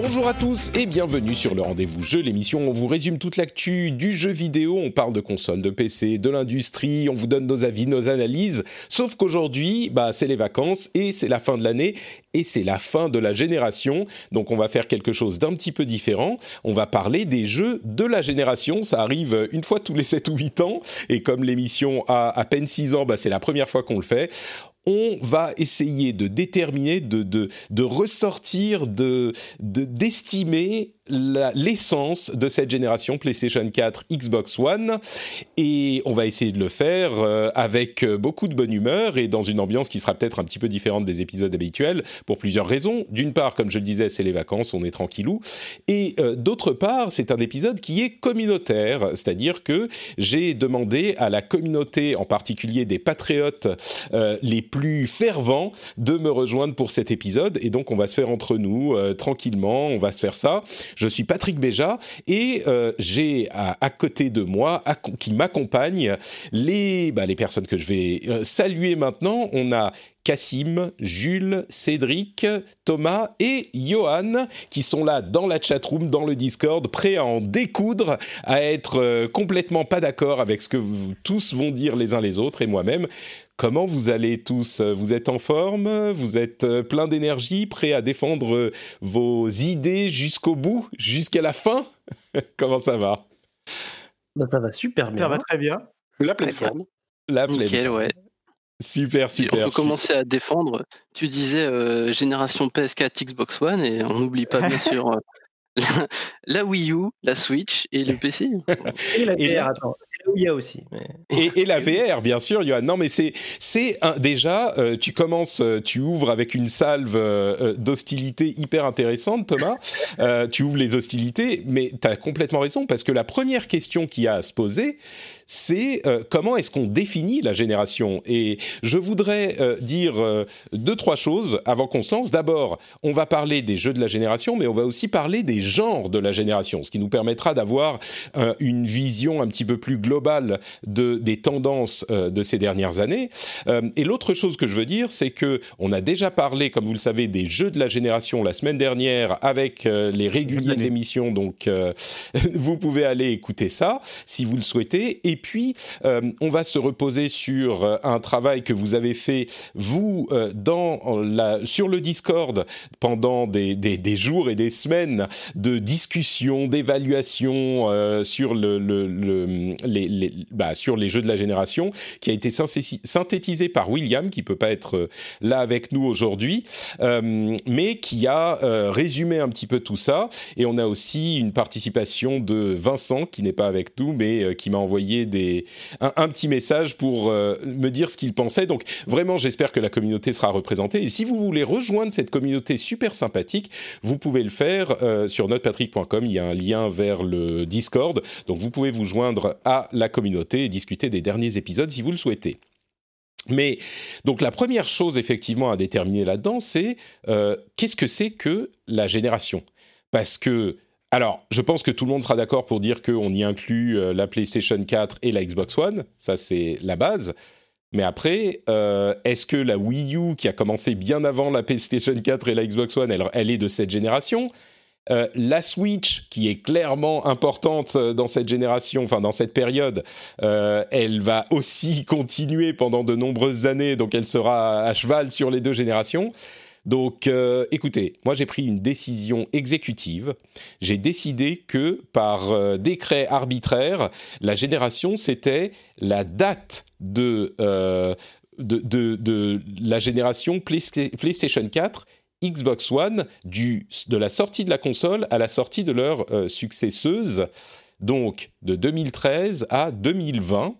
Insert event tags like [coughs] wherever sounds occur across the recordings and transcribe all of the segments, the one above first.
Bonjour à tous et bienvenue sur le rendez-vous jeu, l'émission on vous résume toute l'actu du jeu vidéo, on parle de consoles, de PC, de l'industrie, on vous donne nos avis, nos analyses, sauf qu'aujourd'hui, bah, c'est les vacances et c'est la fin de l'année et c'est la fin de la génération, donc on va faire quelque chose d'un petit peu différent, on va parler des jeux de la génération, ça arrive une fois tous les 7 ou 8 ans. Et comme l'émission a à peine 6 ans, bah, c'est la première fois qu'on le fait on va essayer de déterminer, de, de, de ressortir, de, d'estimer l'essence de cette génération PlayStation 4, Xbox One, et on va essayer de le faire euh, avec euh, beaucoup de bonne humeur et dans une ambiance qui sera peut-être un petit peu différente des épisodes habituels pour plusieurs raisons. D'une part, comme je le disais, c'est les vacances, on est tranquillou, et euh, d'autre part, c'est un épisode qui est communautaire, c'est-à-dire que j'ai demandé à la communauté, en particulier des patriotes les plus fervents, de me rejoindre pour cet épisode, et donc on va se faire entre nous tranquillement, on va se faire ça. Je suis Patrick Béja et euh, j'ai à, côté de moi, qui m'accompagnent, les, bah, les personnes que je vais euh, saluer maintenant. On a Cassim, Jules, Cédric, Thomas et Johan qui sont là dans la chatroom, dans le Discord, prêts à en découdre, à être euh, complètement pas d'accord avec ce que vous, tous vont dire les uns les autres et moi-même. Comment vous allez tous? Vous êtes en forme? Vous êtes euh, plein d'énergie, prêt à défendre euh, vos idées jusqu'au bout, jusqu'à la fin? [laughs] Comment ça va? Bah, Ça va super bien. Ça va très bien. La pleine forme. La pleine Nickel, ouais. Super, super. on peut commencer à défendre. Tu disais euh, génération PS4, Xbox One, et on n'oublie pas bien sûr [laughs] [laughs] la, Wii U, la Switch et le PC. et la VR, attends il y a aussi. Et, la VR, bien sûr, Johan. Non, mais c'est c'est déjà, euh, tu commences, euh, tu ouvres avec une salve euh, d'hostilité hyper intéressante, Thomas. tu ouvres les hostilités, mais tu as complètement raison, parce que la première question qu'il y a à se poser, c'est euh, comment est-ce qu'on définit la génération? Et je voudrais euh, dire euh, deux, trois choses avant qu'on se lance. D'abord, on va parler des jeux de la génération, mais on va aussi parler des genres de la génération, ce qui nous permettra d'avoir une vision un petit peu plus globale de, des tendances de ces dernières années. et l'autre chose que je veux dire, c'est que on a déjà parlé, comme vous le savez, des jeux de la génération la semaine dernière avec les réguliers de l'émission, donc [laughs] vous pouvez aller écouter ça si vous le souhaitez. Et puis, euh, on va se reposer sur euh, un travail que vous avez fait, vous, euh, sur le Discord, pendant des, jours et des semaines de discussion, d'évaluation bah, sur les jeux de la génération, qui a été synthétisé par William, qui peut pas être là avec nous aujourd'hui, mais qui a résumé un petit peu tout ça. Et on a aussi une participation de Vincent, qui n'est pas avec nous, mais qui m'a envoyé un, petit message pour euh, me dire ce qu'il pensait. Donc vraiment, j'espère que la communauté sera représentée. Et si vous voulez rejoindre cette communauté super sympathique, vous pouvez le faire euh, sur notrepatrick.com. Il y a un lien vers le Discord. Donc vous pouvez vous joindre à la communauté et discuter des derniers épisodes si vous le souhaitez. Mais donc la première chose effectivement à déterminer là-dedans, c'est euh, qu'est-ce que c'est que la génération? Parce que alors, je pense que tout le monde sera d'accord pour dire qu'on y inclut euh, la PlayStation 4 et la Xbox One. Ça, c'est la base. Mais après, euh, est-ce que la Wii U, qui a commencé bien avant la PlayStation 4 et la Xbox One, elle, est de cette génération? Euh, La Switch, qui est clairement importante dans cette génération, enfin dans cette période, elle va aussi [laughs] continuer pendant de nombreuses années, donc elle sera à cheval sur les deux générations. Donc, euh, écoutez, moi j'ai pris une décision exécutive. J'ai décidé que par euh, décret arbitraire, la génération, c'était la date de, euh, la génération PlayStation 4 Xbox One, de la sortie de la console à la sortie de leur successeuse, donc de 2013 à 2020.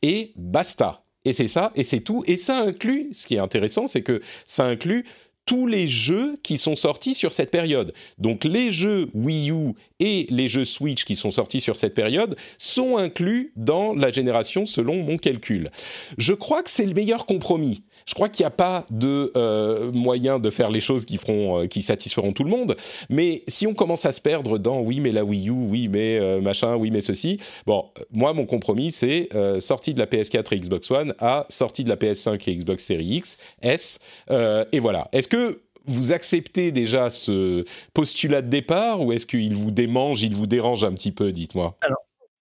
et basta. Et c'est ça, et c'est tout. Et ça inclut, ce qui est intéressant, c'est que ça inclut tous les jeux qui sont sortis sur cette période. Donc les jeux Wii U et les jeux Switch qui sont sortis sur cette période sont inclus dans la génération selon mon calcul. Je crois que c'est le meilleur compromis. Je crois qu'il n'y a pas de euh, moyen de faire les choses qui feront, euh, qui satisferont tout le monde. Mais si on commence à se perdre dans oui mais la Wii U, oui mais euh, machin, oui mais ceci, bon, moi mon compromis c'est sortie de la PS4 et Xbox One à sortie de la PS5 et Xbox Series X, S, et voilà. Que vous acceptez déjà ce postulat de départ ou est-ce qu'il vous démange, il vous dérange un petit peu Dites-moi?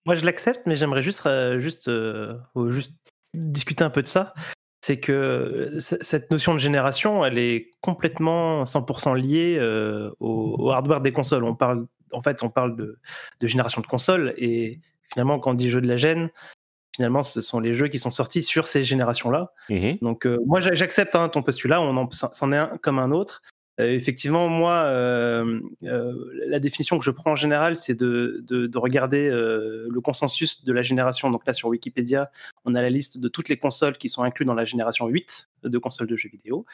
Moi je l'accepte, mais j'aimerais juste, euh, juste, euh, juste discuter un peu de ça. C'est que cette notion de génération, elle est complètement 100% liée euh, au, hardware des consoles. On parle, en fait, on parle de, de génération de consoles et finalement, quand on dit jeu de la gêne, finalement, ce sont les jeux qui sont sortis sur ces générations-là. Mmh Donc, euh, moi, j'accepte hein, ton postulat, on c'en est un comme un autre. Euh, effectivement, moi, euh, la définition que je prends en général, c'est de, de, regarder le consensus de la génération. Donc là, sur Wikipédia, on a la liste de toutes les consoles qui sont incluses dans la génération 8 de consoles de jeux vidéo.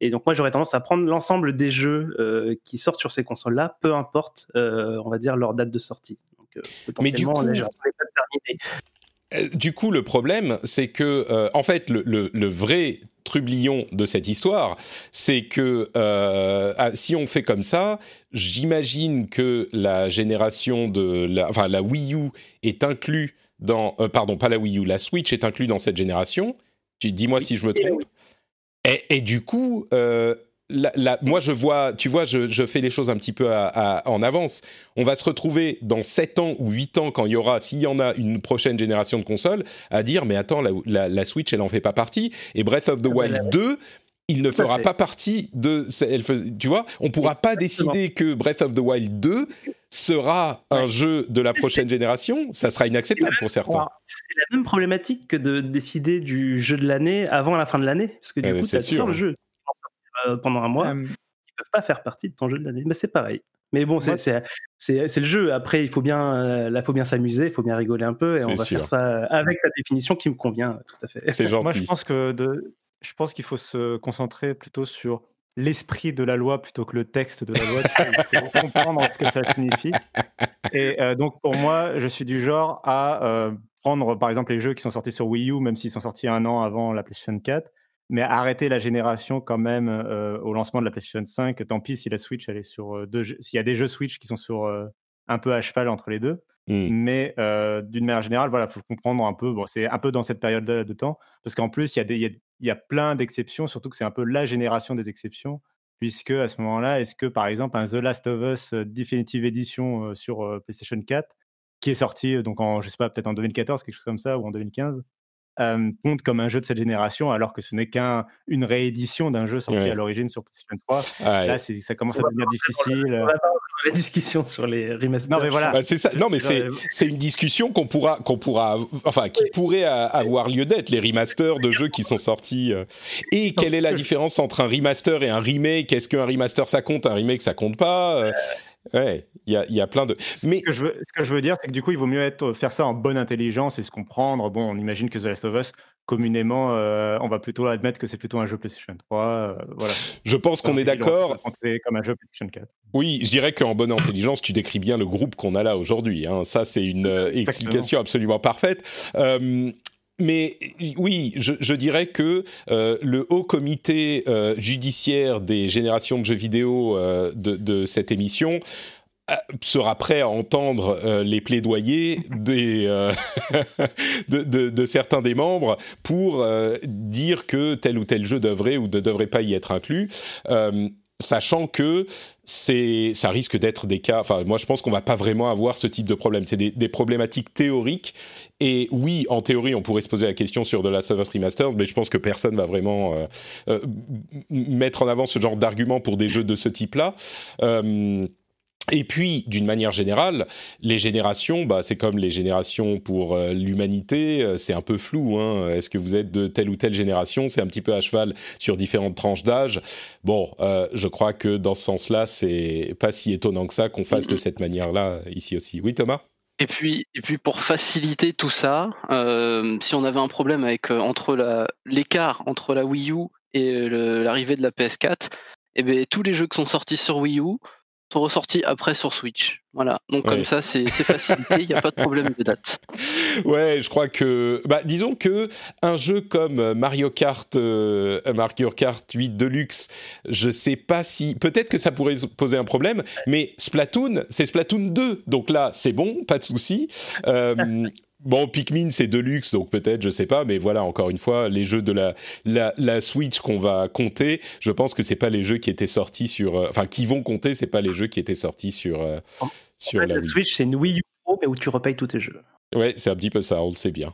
Et donc moi, j'aurais tendance à prendre l'ensemble des jeux qui sortent sur ces consoles-là, peu importe, on va dire, leur date de sortie. Donc, potentiellement, Mais du coup, euh, du coup, le problème, c'est que, euh, en fait, le, vrai trublion de cette histoire, c'est que euh, ah, si on fait comme ça, j'imagine que la génération de la, enfin, la Wii U est inclus dans, pardon, pas la Wii U, la Switch est inclus dans cette génération. Dis-moi si je me trompe. Et, et du coup, moi, je vois, tu vois, je, fais les choses un petit peu en avance. On va se retrouver dans 7 ans ou 8 ans, quand il y aura, s'il y en a une prochaine génération de consoles, à dire, mais attends, la, Switch, elle en fait pas partie. Et Breath of the ah, Wild 2, il ne fera pas partie de. tu vois, on pourra pas décider que Breath of the Wild 2 sera un jeu de la prochaine génération. Ça sera inacceptable pour certains. C'est la même problématique que de décider du jeu de l'année avant la fin de l'année, parce que du coup, c'est le jeu pendant un mois, ils peuvent pas faire partie de ton jeu de l'année. Mais c'est pareil. Mais bon, c'est le jeu. Après, il faut bien, euh, là, faut bien s'amuser, il faut bien rigoler un peu, et on va faire ça avec la définition qui me convient tout à fait. C'est gentil. [laughs] Moi, je pense que de, je pense qu'il faut se concentrer plutôt sur l'esprit de la loi plutôt que le texte de la loi. il faut [laughs] comprendre ce que ça signifie. Et euh, donc, pour moi, je suis du genre à prendre, par exemple, les jeux qui sont sortis sur Wii U, même s'ils sont sortis un an avant la PlayStation 4, mais arrêter la génération quand même au lancement de la PlayStation 5. Tant pis si la Switch elle est sur deux, s'il y a des jeux Switch qui sont sur un peu à cheval entre les deux. Mmh. Mais d'une manière générale, voilà, faut comprendre un peu. Bon, c'est un peu dans cette période de, temps, parce qu'en plus il y a des, il y a, plein d'exceptions, surtout que c'est un peu la génération des exceptions, puisque à ce moment-là, est-ce que par exemple un The Last of Us Definitive Edition sur PlayStation 4 qui est sorti donc en je sais pas peut-être en 2014 quelque chose comme ça ou en 2015 compte comme un jeu de cette génération, alors que ce n'est qu'une réédition d'un jeu sorti à l'origine sur PlayStation 3. Ah, Là, ça commence à devenir difficile. On va pas la discussion sur les remasters. Non, mais voilà. Bah, c'est ça. Non, mais c'est une discussion qu'on pourra, qu'on pourra, enfin, qui pourrait avoir lieu d'être les remasters de jeux qui sont sortis. Euh. Et quelle est la différence entre un remaster et un remake? Est-ce qu'un remaster ça compte, un remake ça compte pas euh? Ouais, il y a, plein de. Mais ce que, je veux, ce que je veux dire, c'est que du coup, il vaut mieux être, faire ça en bonne intelligence et se comprendre. Bon, on imagine que The Last of Us, communément, euh, on va plutôt admettre que c'est plutôt un jeu PlayStation 3. Euh, voilà. Je pense qu'on est d'accord. Comme un jeu PlayStation 4. Oui, je dirais qu'en bonne intelligence, tu décris bien le groupe qu'on a là aujourd'hui. Hein. Ça, c'est une euh, explication absolument parfaite mais oui, je, dirais que euh, le haut comité euh, judiciaire des générations de jeux vidéo euh, de, cette émission sera prêt à entendre les plaidoyers des, [laughs] de, de, certains des membres pour dire que tel ou tel jeu devrait ou ne devrait pas y être inclus sachant que c'est, ça risque d'être des cas. Enfin, moi, je pense qu'on va pas vraiment avoir ce type de problème. C'est des, problématiques théoriques. Et oui, en théorie, on pourrait se poser la question sur The Last of Us Remastered, mais je pense que personne va vraiment euh, euh, mettre en avant ce genre d'argument pour des jeux de ce type-là. Euh, et puis, d'une manière générale, les générations, bah, c'est comme les générations pour euh, l'humanité, euh, c'est un peu flou. Hein. Est-ce que vous êtes de telle ou telle génération? C'est un petit peu à cheval sur différentes tranches d'âge. Bon, euh, je crois que dans ce sens-là, c'est pas si étonnant que ça qu'on fasse de cette manière-là ici aussi. Oui, Thomas? Et puis, et puis pour faciliter tout ça, si on avait un problème avec entre l'écart entre la Wii U et l'arrivée de la PS4, et eh ben tous les jeux qui sont sortis sur Wii U sont ressortis après sur Switch. Voilà. Donc Ouais. comme ça, c'est c'est facilité, il n'y a pas de problème de date. [laughs] Ouais, je crois que, bah, disons que un jeu comme Mario Kart, euh, Mario Kart 8 Deluxe, je sais pas si, peut-être que ça pourrait poser un problème, mais Splatoon, c'est Splatoon 2, donc là, c'est bon, pas de souci. Euh, [laughs] Bon, Pikmin, c'est Deluxe, donc peut-être, je sais pas, mais voilà, encore une fois, les jeux de la, la, la Switch qu'on va compter, je pense que c'est pas les jeux qui étaient sortis sur, euh, enfin, qui vont compter, c'est pas les jeux qui étaient sortis sur, euh, En sur fait, la. Switch, c'est une Wii U Mais où tu repayes tous tes jeux. Ouais, c'est un petit peu ça, on le sait bien.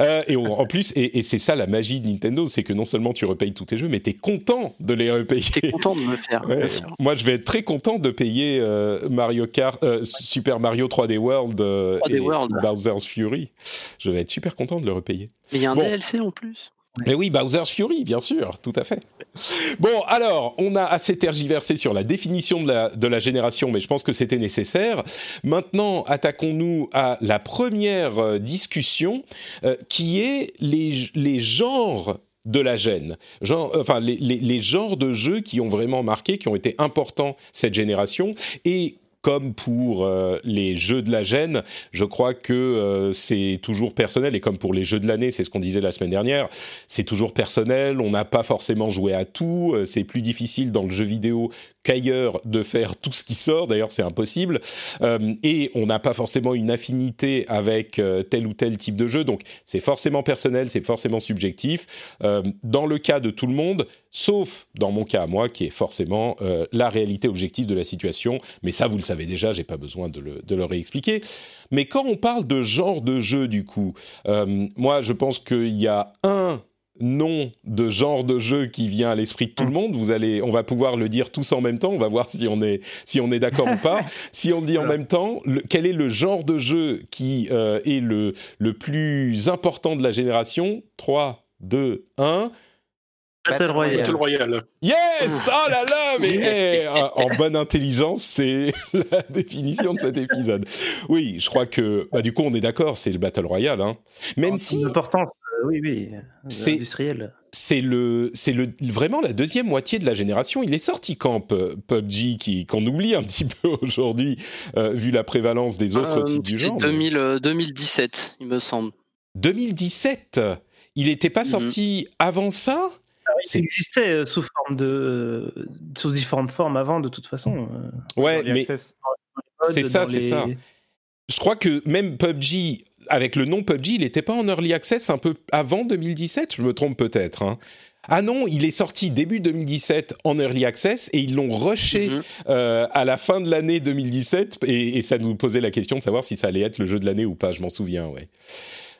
Euh, et on- en plus, et, et c'est ça la magie de Nintendo, c'est que non seulement tu repayes tous tes jeux, mais tu es content de les repayer. T'es content de me faire, Ouais. bien sûr. Moi, je vais être très content de payer euh, Mario Kart, euh, Super Mario 3D World euh, 3D et World. Bowser's Fury. Je vais être super content de le repayer. Mais il y a un Bon. DLC en plus. Mais oui, Bowser's Fury, bien sûr, tout à fait. Bon, alors, on a assez tergiversé sur la définition de la, de la génération, mais je pense que c'était nécessaire. Maintenant, attaquons-nous à la première euh, discussion, euh, qui est les, les genres de la gêne. Genre, enfin, les, les- les genres de jeux qui ont vraiment marqué, qui ont été importants cette génération. Et comme pour euh, les jeux de la gêne, je crois que euh, c'est toujours personnel, et comme pour les jeux de l'année, c'est ce qu'on disait la semaine dernière, c'est toujours personnel, on n'a pas forcément joué à tout, euh, c'est plus difficile dans le jeu vidéo qu'ailleurs de faire tout ce qui sort, d'ailleurs c'est impossible, Euh, et on n'a pas forcément une affinité avec euh, tel ou tel type de jeu, donc c'est forcément personnel, c'est forcément subjectif, Euh, dans le cas de tout le monde, sauf dans mon cas à moi, qui est forcément la réalité objective de la situation, mais ça vous le savez déjà, j'ai pas besoin de le, de le réexpliquer. Mais quand on parle de genre de jeu, du coup, moi je pense qu'il y a un nom de genre de jeu qui vient à l'esprit de tout le monde. Vous allez, on va pouvoir le dire tous en même temps. On va voir si on est, si on est d'accord ou pas. [laughs] Si on le dit en même temps, le- quel est le genre de jeu qui euh, est le, le plus important de la génération? 3, 2, 1. Battle Royale. Battle Royale. Yes Oh là là Mais [laughs] eh, en bonne intelligence, c'est [laughs] la définition de cet épisode. Oui, je crois que bah, du coup on est d'accord, c'est le Battle Royale. Hein. Même En si oui, oui, euh, C'est- industriel. c'est le c'est le vraiment la deuxième moitié de la génération. Il est sorti quand P- PUBG qui qu'on oublie un petit [laughs] peu aujourd'hui euh, vu la prévalence des autres Euh, types du genre. mais- 2000, euh, 2017, il me semble. 2017. Il n'était pas Mhm. sorti avant ça? Il existait euh, sous forme de, euh, sous différentes formes avant, de toute façon. euh, Ouais, mais. C'est ça, c'est les- ça. je crois que même PUBG, avec le nom PUBG, il n'était pas en early access un peu avant 2017 Je me trompe peut-être. hein. Ah non, il est sorti début 2017 en early access et ils l'ont rushé Mhm. euh, à la fin de l'année 2017 et, et ça nous posait la question de savoir si ça allait être le jeu de l'année ou pas. Je m'en souviens, ouais.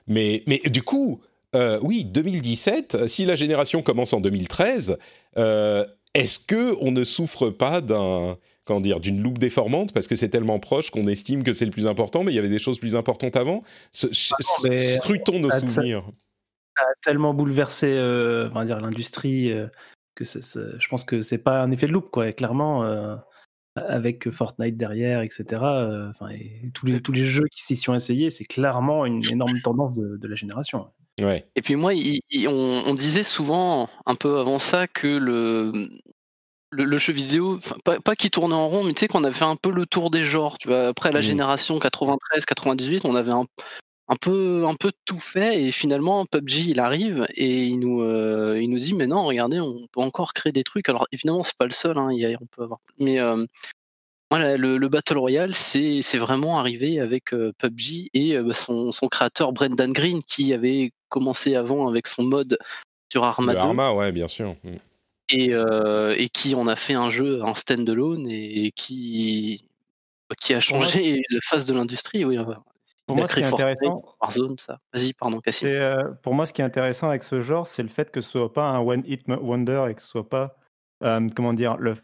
Mais, mais du coup, euh, oui, 2017. Si la génération commence en 2013, euh, est-ce que on ne souffre pas d'un comment dire d'une loupe déformante parce que c'est tellement proche qu'on estime que c'est le plus important, mais il y avait des choses plus importantes avant. Ce- ch- non, mais- scrutons nos Ah, ça- souvenirs. ça a tellement bouleversé euh, on va dire l'industrie euh, que je pense que c'est pas un effet de loupe quoi. Et clairement, euh, avec Fortnite derrière, etc. euh, enfin, et tous les tous les jeux qui s'y sont essayés, c'est clairement une énorme tendance de, de la génération. Ouais. Et puis moi, il- il- on, on disait souvent, un peu avant ça, que le, le, le jeu vidéo, pas, pas qu'il tournait en rond, mais tu sais qu'on avait fait un peu le tour des genres. Tu vois, après la Mhm. génération 93-98, on avait un, un peu un peu tout fait et finalement PUBG il arrive et il nous euh, il nous dit mais non regardez on peut encore créer des trucs alors évidemment c'est pas le seul hein, il y a- on peut avoir mais euh, voilà, le, le Battle Royale, c'est vraiment arrivé avec euh, PUBG et euh, son, son créateur Brendan Green qui avait commencé avant avec son mode sur Arma Le 2 Arma, ouais, bien sûr. Et, euh, et qui en a fait un jeu, un stand-alone et qui, qui a changé [laughs] la face de l'industrie. Oui, Pour moi, ce qui est intéressant, Warzone, ça. Vas-y, pardon, euh, pour moi, ce qui est intéressant avec ce genre, c'est le fait que ce soit pas un one hit wonder et que ce soit pas, euh, comment dire, le,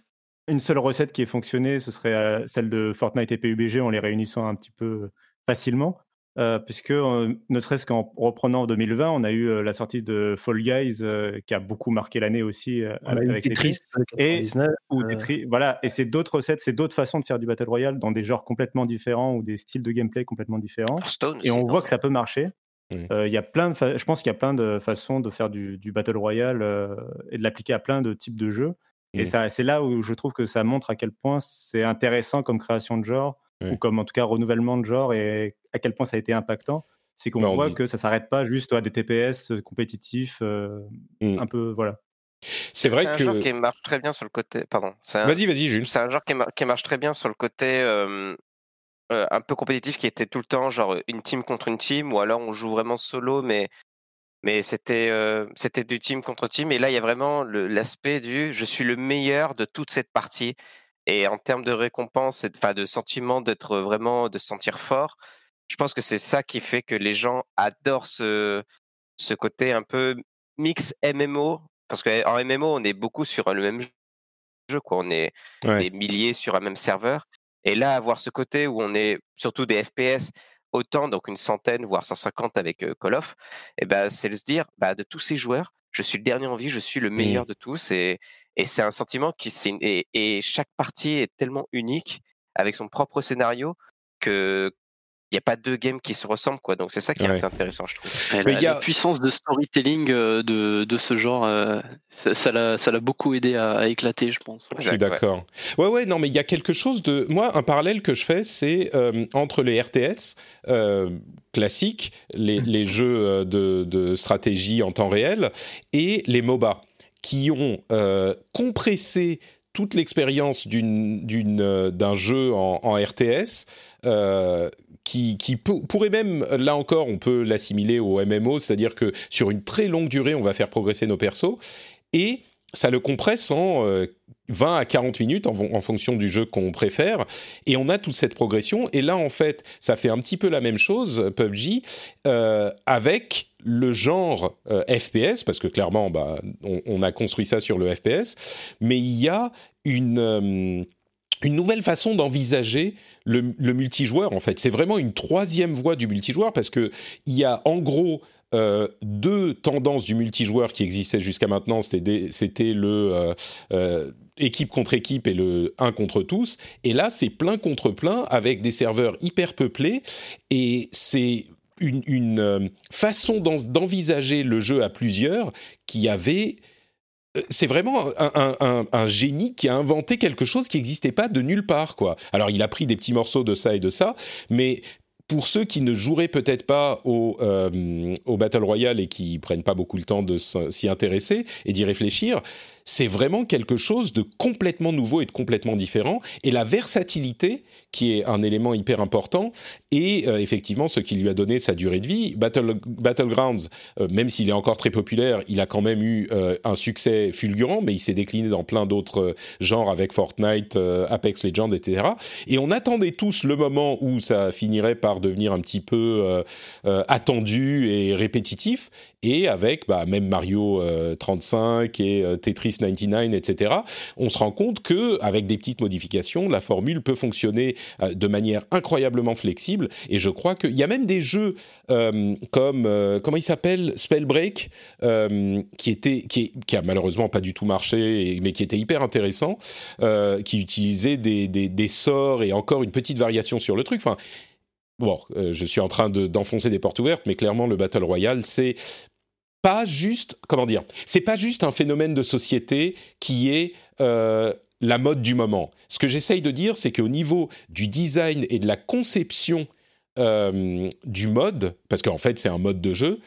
une seule recette qui ait fonctionné, ce serait celle de Fortnite et PUBG en les réunissant un petit peu facilement. Euh, puisque ne serait-ce qu'en reprenant en 2020, on a eu la sortie de Fall Guys qui a beaucoup marqué l'année aussi avec Tetris et ou Tetris, voilà. Et c'est d'autres recettes, c'est d'autres façons de faire du battle royale dans des genres complètement différents ou des styles de gameplay complètement différents. et on voit que ça peut marcher. Il y a plein de je pense qu'il y a plein de façons de faire du, battle royale et de l'appliquer à plein de types de jeux. Et ça, c'est là où je trouve que ça montre à quel point c'est intéressant comme création de genre ou comme en tout cas renouvellement de genre et à quel point ça a été impactant. C'est qu'on voit que ça s'arrête pas juste à des TPS compétitifs, mmh. un peu voilà. C'est vrai que. C'est un genre qui marche très bien sur le côté. Pardon. Vas-y, vas-y, Jules. C'est un genre qui, qui, marche très bien sur le côté un peu compétitif qui était tout le temps genre une team contre une team ou alors on joue vraiment solo mais mais c'était c'était du team contre team et là il y a vraiment l'aspect du je suis le meilleur de toute cette partie et en termes de récompense enfin de sentiment d'être vraiment de se sentir fort je pense que c'est ça qui fait que les gens adorent ce ce côté un peu mix MMO parce qu'en MMO on est beaucoup sur le même jeu quoi on est des milliers sur un même serveur et là avoir ce côté où on est surtout des FPS autant, donc une centaine, voire 150 avec Call of, et ben, c'est de se dire, bah, de tous ces joueurs, je suis le dernier en vie, je suis le mmh. meilleur de tous. Et, et c'est un sentiment qui. Et, et chaque partie est tellement unique, avec son propre scénario, que, il n'y a pas deux games qui se ressemblent, quoi. Donc c'est ça qui est assez intéressant, je trouve. la, puissance de storytelling de, de ce genre, ça l'a beaucoup aidé à, éclater, je pense. Je suis d'accord. Ouais. ouais, non, mais il y a quelque chose de. Moi, un parallèle que je fais, c'est entre les RTS classiques, les, mmh. les jeux de, de, stratégie en temps réel, et les MOBA, qui ont compressé toute l'expérience d'un jeu en, RTS euh, qui, pourrait même, là encore, on peut l'assimiler au MMO, c'est-à-dire que sur une très longue durée, on va faire progresser nos persos, et ça le compresse en 20 euh, à 40 minutes en, fonction du jeu qu'on préfère, et on a toute cette progression, et là, en fait, ça fait un petit peu la même chose, PUBG, euh, avec le genre FPS, parce que clairement, bah, on, a construit ça sur le FPS, mais il y a une une nouvelle façon d'envisager le, multijoueur en fait. C'est vraiment une troisième voie du multijoueur parce que il y a en gros euh, deux tendances du multijoueur qui existaient jusqu'à maintenant. C'était le euh, euh, équipe contre équipe et le un contre tous. Et là, c'est plein contre plein avec des serveurs hyper peuplés et c'est une, une façon d'envisager le jeu à plusieurs qui avait c'est vraiment un, génie qui a inventé quelque chose qui n'existait pas de nulle part, quoi. Alors, il a pris des petits morceaux de ça et de ça, mais pour ceux qui ne joueraient peut-être pas au, euh, au Battle Royale et qui prennent pas beaucoup le temps de s'y intéresser et d'y réfléchir, c'est vraiment quelque chose de complètement nouveau et de complètement différent. Et la versatilité, qui est un élément hyper important, et euh, effectivement ce qui lui a donné sa durée de vie. Battle, Battlegrounds, euh, même s'il est encore très populaire, il a quand même eu euh, un succès fulgurant, mais il s'est décliné dans plein d'autres genres avec Fortnite, Apex Legends, etc. Et on attendait tous le moment où ça finirait par devenir un petit peu attendu et répétitif et avec bah, même Mario 35 euh, et euh, Tetris 99, etc., on se rend compte que avec des petites modifications, la formule peut fonctionner euh, de manière incroyablement flexible. Et je crois qu'il y a même des jeux comme comment il s'appelle? Spellbreak, qui était qui, a malheureusement pas du tout marché, mais qui était hyper intéressant, qui utilisait des sorts et encore une petite variation sur le truc. Enfin, Bon, je suis en train d'enfoncer des portes ouvertes, mais clairement, le Battle Royale, c'est pas juste, comment dire, c'est pas juste un phénomène de société qui est euh, la mode du moment. Ce que j'essaye de dire, c'est qu'au niveau du design et de la conception euh, du mode, parce qu'en fait c'est un mode de jeu,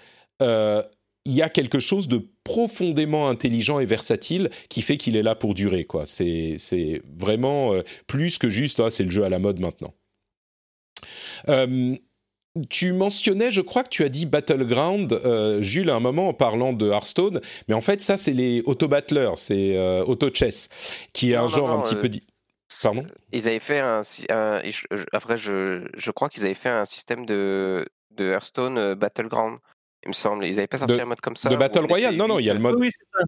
euh, il y a quelque chose de profondément intelligent et versatile qui fait qu'il est là pour durer. Quoi. C'est, vraiment plus que juste, ah, c'est le jeu à la mode maintenant tu mentionnais, je crois que tu as dit Battleground, euh, Jules, à un moment en parlant de Hearthstone, mais en fait, ça, c'est les auto-battlers, c'est euh, auto-chess, qui est un genre un petit peu. Euh, Pardon? Ils avaient fait un. après, je, je crois qu'ils avaient fait un système de, de Hearthstone Battleground, il me semble. Ils n'avaient pas sorti un mode comme ça. De Battle Royale? Non, non, il y a le mode. Oui, c'est ça.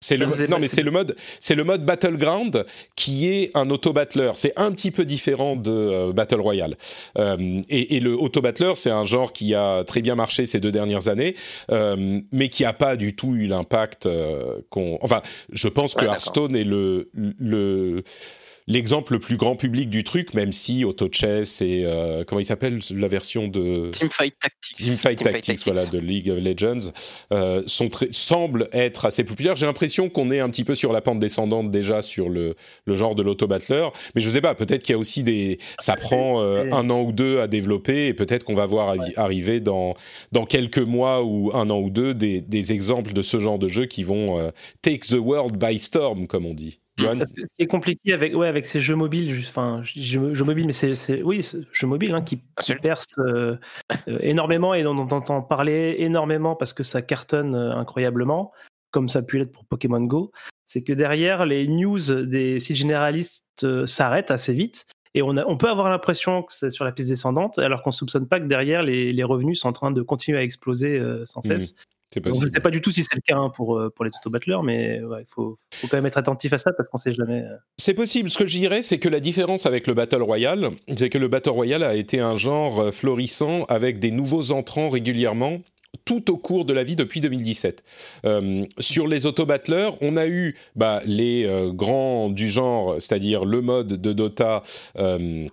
C'est le, non mais c'est le mode, c'est le mode battleground qui est un auto battler. C'est un petit peu différent de euh, battle royale. Euh, et, et le auto battler, c'est un genre qui a très bien marché ces deux dernières années, euh, mais qui a pas du tout eu l'impact euh, qu'on. Enfin, je pense que Ouais. Hearthstone est le le l'exemple le plus grand public du truc, même si Auto Chess et euh, comment il s'appelle la version de Teamfight Tactics. Teamfight Teamfight Tactics, Tactics. voilà, de League of Legends, euh, sont très, semblent être assez populaires. J'ai l'impression qu'on est un petit peu sur la pente descendante déjà sur le, le genre de l'auto-battler, mais je sais pas, peut-être qu'il y a aussi des... Ça prend euh, un an ou deux à développer, et peut-être qu'on va voir arri- arriver dans, dans quelques mois ou un an ou deux des, des exemples de ce genre de jeux qui vont euh, take the world by storm, comme on dit. Johan Ce qui est compliqué avec, ouais, avec ces jeux mobiles, juste- enfin, jeux, jeux mobiles, mais c'est, oui, jeux mobiles hein, qui, qui Insulte. percent euh, euh, énormément et dont on entend parler énormément parce que ça cartonne euh, incroyablement, comme ça a pu l'être pour Pokémon Go. C'est que derrière, les news des sites généralistes euh, s'arrêtent assez vite. Et on, a, on peut avoir l'impression que c'est sur la piste descendante, alors qu'on soupçonne pas que derrière, les, les revenus sont en train de continuer à exploser euh, sans Mhm. cesse. Je possible. ne sais pas du tout si c'est le cas hein, pour, euh, pour les auto-battlers, mais ouais, il faut, faut quand même être attentif à ça parce qu'on sait jamais. euh, C'est possible. Ce que je dirais, c'est que la différence avec le Battle Royale, c'est que le Battle Royale a été un genre euh, florissant avec des nouveaux entrants régulièrement tout au cours de la vie depuis 2017. Euh, sur les auto-battlers, on a eu bah, les euh, grands du genre, c'est-à-dire le mode de Dota euh,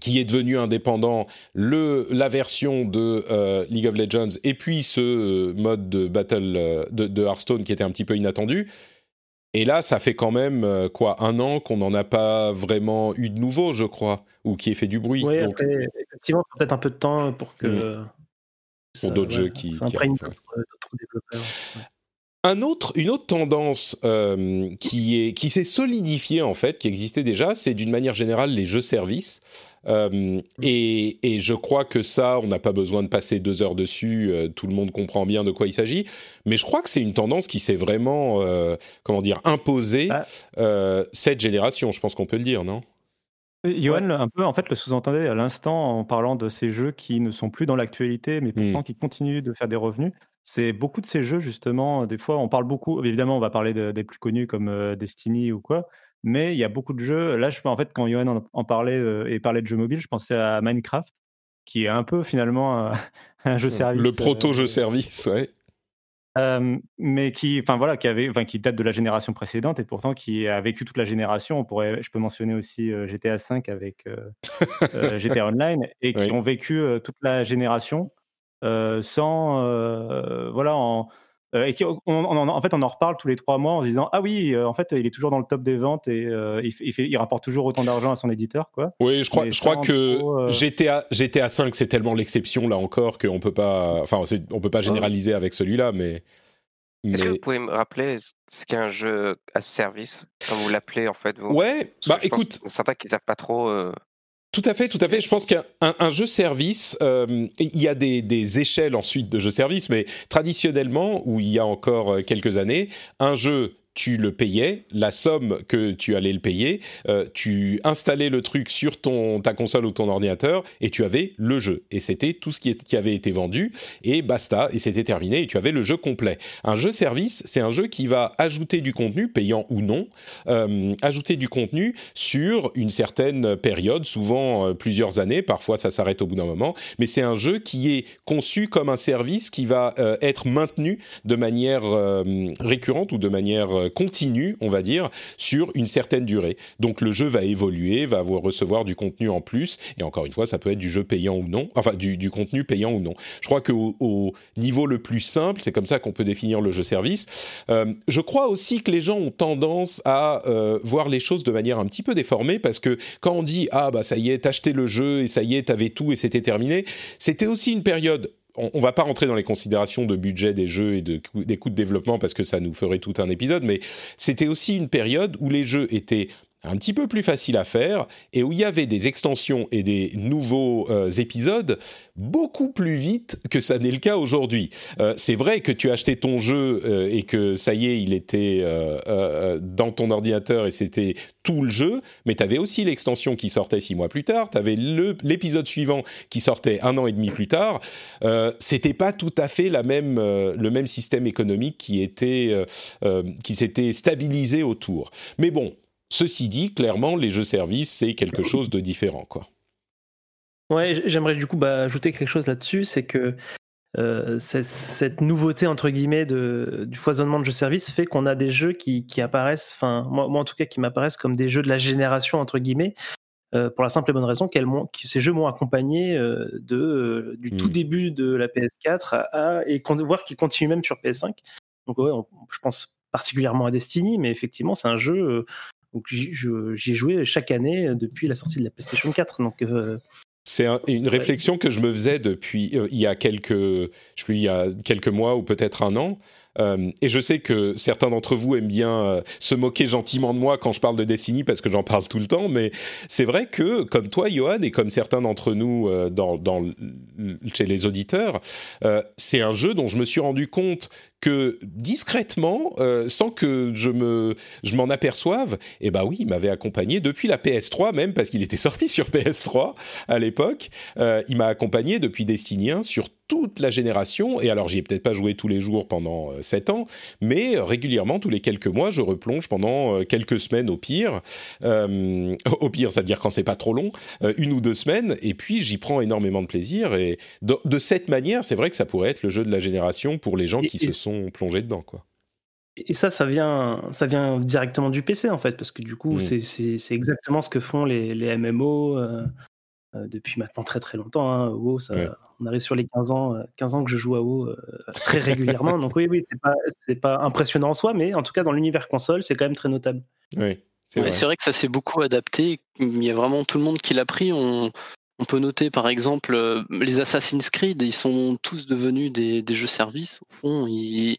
qui est devenu indépendant, le, la version de euh, League of Legends, et puis ce euh, mode de Battle euh, de, de Hearthstone qui était un petit peu inattendu. Et là, ça fait quand même quoi un an qu'on n'en a pas vraiment eu de nouveau, je crois, ou qui ait fait du bruit. Oui, Donc, après, effectivement, il faut peut-être un peu de temps pour que. Mm. ça- d'autres ouais, jeux qui- ça qui d'autres développeurs. Ouais. Un autre, une autre tendance euh, qui est qui s'est solidifiée en fait, qui existait déjà, c'est d'une manière générale les jeux services. Euh, et, et je crois que ça, on n'a pas besoin de passer deux heures dessus. euh, tout le monde comprend bien de quoi il s'agit. Mais je crois que c'est une tendance qui s'est vraiment, euh, comment dire, imposée Ah. euh, cette génération. Je pense qu'on peut le dire, non? Johan, un peu, en fait, le sous-entendait à l'instant en parlant de ces jeux qui ne sont plus dans l'actualité, mais pourtant qui continuent de faire des revenus. C'est beaucoup de ces jeux, justement, des fois, on parle beaucoup, évidemment, on va parler de- des plus connus comme Destiny ou quoi, mais il y a beaucoup de jeux. Là, je, en fait, quand Johan en, en parlait euh, et parlait de jeux mobiles, je pensais à Minecraft, qui est un peu, finalement, un, [laughs] jeu service. Le euh, proto-jeu service, ouais. euh, mais qui, enfin voilà, qui avait, qui date de la génération précédente et pourtant qui a vécu toute la génération. On pourrait, je peux mentionner aussi euh, GTA V avec euh, [laughs] GTA Online et qui Oui. ont vécu toute la génération sans, voilà, en, et qui, on, on en, fait, on en reparle tous les trois mois en se disant ah oui, euh, en fait, il est toujours dans le top des ventes et euh, il, fait- il, fait- il rapporte toujours autant d'argent à son éditeur, quoi. Oui, je crois, Mais je crois que trop, euh, GTA, GTA 5, c'est tellement l'exception là encore qu'on peut pas, enfin, on peut pas généraliser avec celui-là, mais. Est-ce que mais- vous pouvez me rappeler ce qu'est un jeu à service, comme vous l'appelez en fait vous? Ouais, Parce bah écoute, qu'il y en a certains qui savent pas trop. Tout à fait, tout à fait. Je pense qu'un un, un jeu service, euh, il y a des, des échelles ensuite de jeux service, mais traditionnellement, où il y a encore euh, quelques années, un jeu tu le payais, la somme que tu allais le payer, euh, tu installais le truc sur ton, ta console ou ton ordinateur et tu avais le jeu. Et c'était tout ce qui, avait été vendu et basta, et c'était terminé et tu avais le jeu complet. Un jeu service, c'est un jeu qui va ajouter du contenu, payant ou non, euh, ajouter du contenu sur une certaine période, souvent euh, plusieurs années, parfois ça s'arrête au bout d'un moment, mais c'est un jeu qui est conçu comme un service qui va être maintenu de manière récurrente ou de manière continue, on va dire, sur une certaine durée. Donc le jeu va évoluer, va recevoir du contenu en plus, et encore une fois, ça peut être du jeu payant ou non, enfin du, contenu payant ou non. Je crois qu'au au niveau le plus simple, c'est comme ça qu'on peut définir le jeu service. Euh, je crois aussi que les gens ont tendance à euh, voir les choses de manière un petit peu déformée parce que quand on dit ah bah ça y est, t'achetais le jeu et ça y est, t'avais tout et c'était terminé, c'était aussi une période. On, on va pas rentrer dans les considérations de budget des jeux et de, des coûts de développement parce que ça nous ferait tout un épisode, mais c'était aussi une période où les jeux étaient un petit peu plus facile à faire et où il y avait des extensions et des nouveaux euh, épisodes beaucoup plus vite que ça n'est le cas aujourd'hui. Euh, c'est vrai que tu as acheté ton jeu euh, et que ça y est, il était dans ton ordinateur et c'était tout le jeu, mais tu avais aussi l'extension qui sortait six mois plus tard, tu avais l'épisode suivant qui sortait un an et demi plus tard. c'était pas tout à fait le même système économique qui était qui s'était stabilisé autour. Mais bon, Ceci dit, clairement, les jeux-services, c'est quelque chose de différent, quoi. Ouais, j'aimerais du coup bah, ajouter quelque chose là-dessus, c'est que euh, cette nouveauté entre guillemets de, du foisonnement de jeux-services fait qu'on a des jeux qui, apparaissent, enfin moi, en tout cas qui m'apparaissent comme des jeux de la génération entre guillemets, euh, pour la simple et bonne raison que ces jeux m'ont accompagné euh, de, du tout hmm. début de la PS4 à, et voir qu'ils continuent même sur PS5. Donc ouais, je pense particulièrement à Destiny, mais effectivement c'est un jeu donc j'y ai joué chaque année depuis la sortie de la PlayStation 4. Donc euh, c'est une réflexion que je me faisais depuis euh, il y a quelques, je sais il y a quelques mois ou peut-être un an. Euh, et je sais que certains d'entre vous aiment bien se moquer gentiment de moi quand je parle de Destiny parce que j'en parle tout le temps, mais c'est vrai que, comme toi, Johan, et comme certains d'entre nous dans, chez les auditeurs, c'est un jeu dont je me suis rendu compte que discrètement, euh, sans que je me, je m'en aperçoive, eh ben oui, il m'avait accompagné depuis la PS3 même parce qu'il était sorti sur PS3 à l'époque. Euh, il m'a accompagné depuis Destiny 1 sur toute la génération. Et alors, j'y ai peut-être pas joué tous les jours pendant euh, 7 ans, mais régulièrement, tous les quelques mois, je replonge pendant euh, quelques semaines au pire. Euh, [laughs] au pire, ça veut dire quand c'est pas trop long, euh, une ou deux semaines. Et puis, j'y prends énormément de plaisir. Et de, de cette manière, c'est vrai que ça pourrait être le jeu de la génération pour les gens qui se sont plongés dedans, quoi. Et ça, ça vient, ça vient directement du PC en fait, parce que du coup, mmh. c'est exactement ce que font les, les MMO depuis maintenant très très longtemps. Hein. WoW, ça, on arrive sur les 15 ans, 15 euh, ans que je joue à WoW euh, très régulièrement. Donc oui, oui, c'est pas, c'est pas impressionnant en soi, mais en tout cas dans l'univers console, c'est quand même très notable. Oui. C'est vrai. que ça s'est beaucoup adapté. Il y a vraiment tout le monde qui l'a pris. On, on, peut noter par exemple euh, les Assassin's Creed, ils sont tous devenus des, des jeux services. Au fond, ils,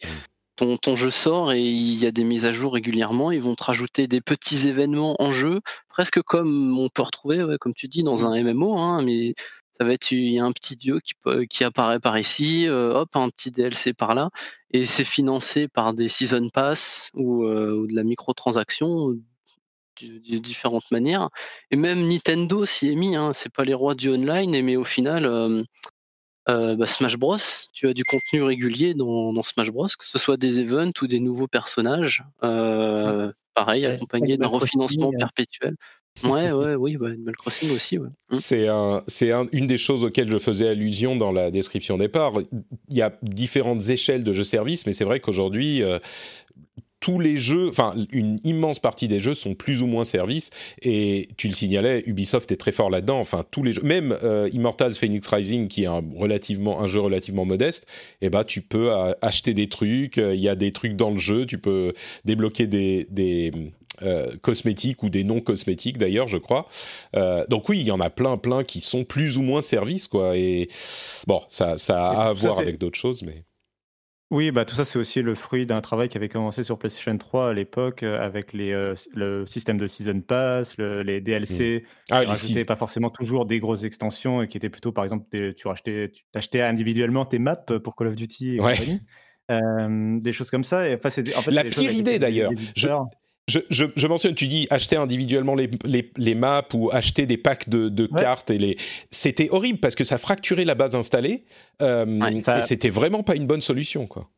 ton, ton, jeu sort et il y a des mises à jour régulièrement. Ils vont te rajouter des petits événements en jeu, presque comme on peut retrouver, ouais, comme tu dis, dans un MMO. Hein, mais ça va être il y a un petit dieu qui, qui apparaît par ici, euh, hop, un petit DLC par là, et c'est financé par des season pass ou, euh, de la microtransaction de, différentes manières. Et même Nintendo s'y est mis, hein, c'est pas les rois du online, mais au final, euh, bah, Smash Bros, tu as du contenu régulier dans, dans, Smash Bros, que ce soit des events ou des nouveaux personnages, pareil, accompagné d'un refinancement perpétuel. Ouais, ouais, oui, bah, Animal Crossing aussi. Ouais. Mmh. C'est un, c'est un, une des choses auxquelles je faisais allusion dans la description départ. Il y a différentes échelles de jeux-services, mais c'est vrai qu'aujourd'hui, euh, tous les jeux, enfin une immense partie des jeux sont plus ou moins services. Et tu le signalais, Ubisoft est très fort là-dedans. Enfin tous les jeux, même euh, Immortals Phoenix Rising, qui est un relativement un jeu relativement modeste, eh ben tu peux acheter des trucs. Il y a des trucs dans le jeu. Tu peux débloquer des, des euh, cosmétiques ou des non cosmétiques d'ailleurs, je crois. Euh, donc oui, il y en a plein, plein qui sont plus ou moins services, quoi. Et bon, ça, ça a à voir avec d'autres choses, mais. Oui, bah tout ça c'est aussi le fruit d'un travail qui avait commencé sur PlayStation 3 à l'époque euh, avec les, le système de season pass, les DLC. Mmh. Ah, les pas forcément toujours des grosses extensions et qui étaient plutôt par exemple tu rachetais, tu achetais individuellement tes maps pour Call of Duty et compagnie. des choses comme ça. Et, enfin, en fait, la pire idée d'ailleurs. Je, mentionne, tu dis acheter individuellement les, les, maps ou acheter des packs de, de cartes et les. C'était horrible parce que ça fracturait la base installée euh, et c'était vraiment pas une bonne solution, quoi.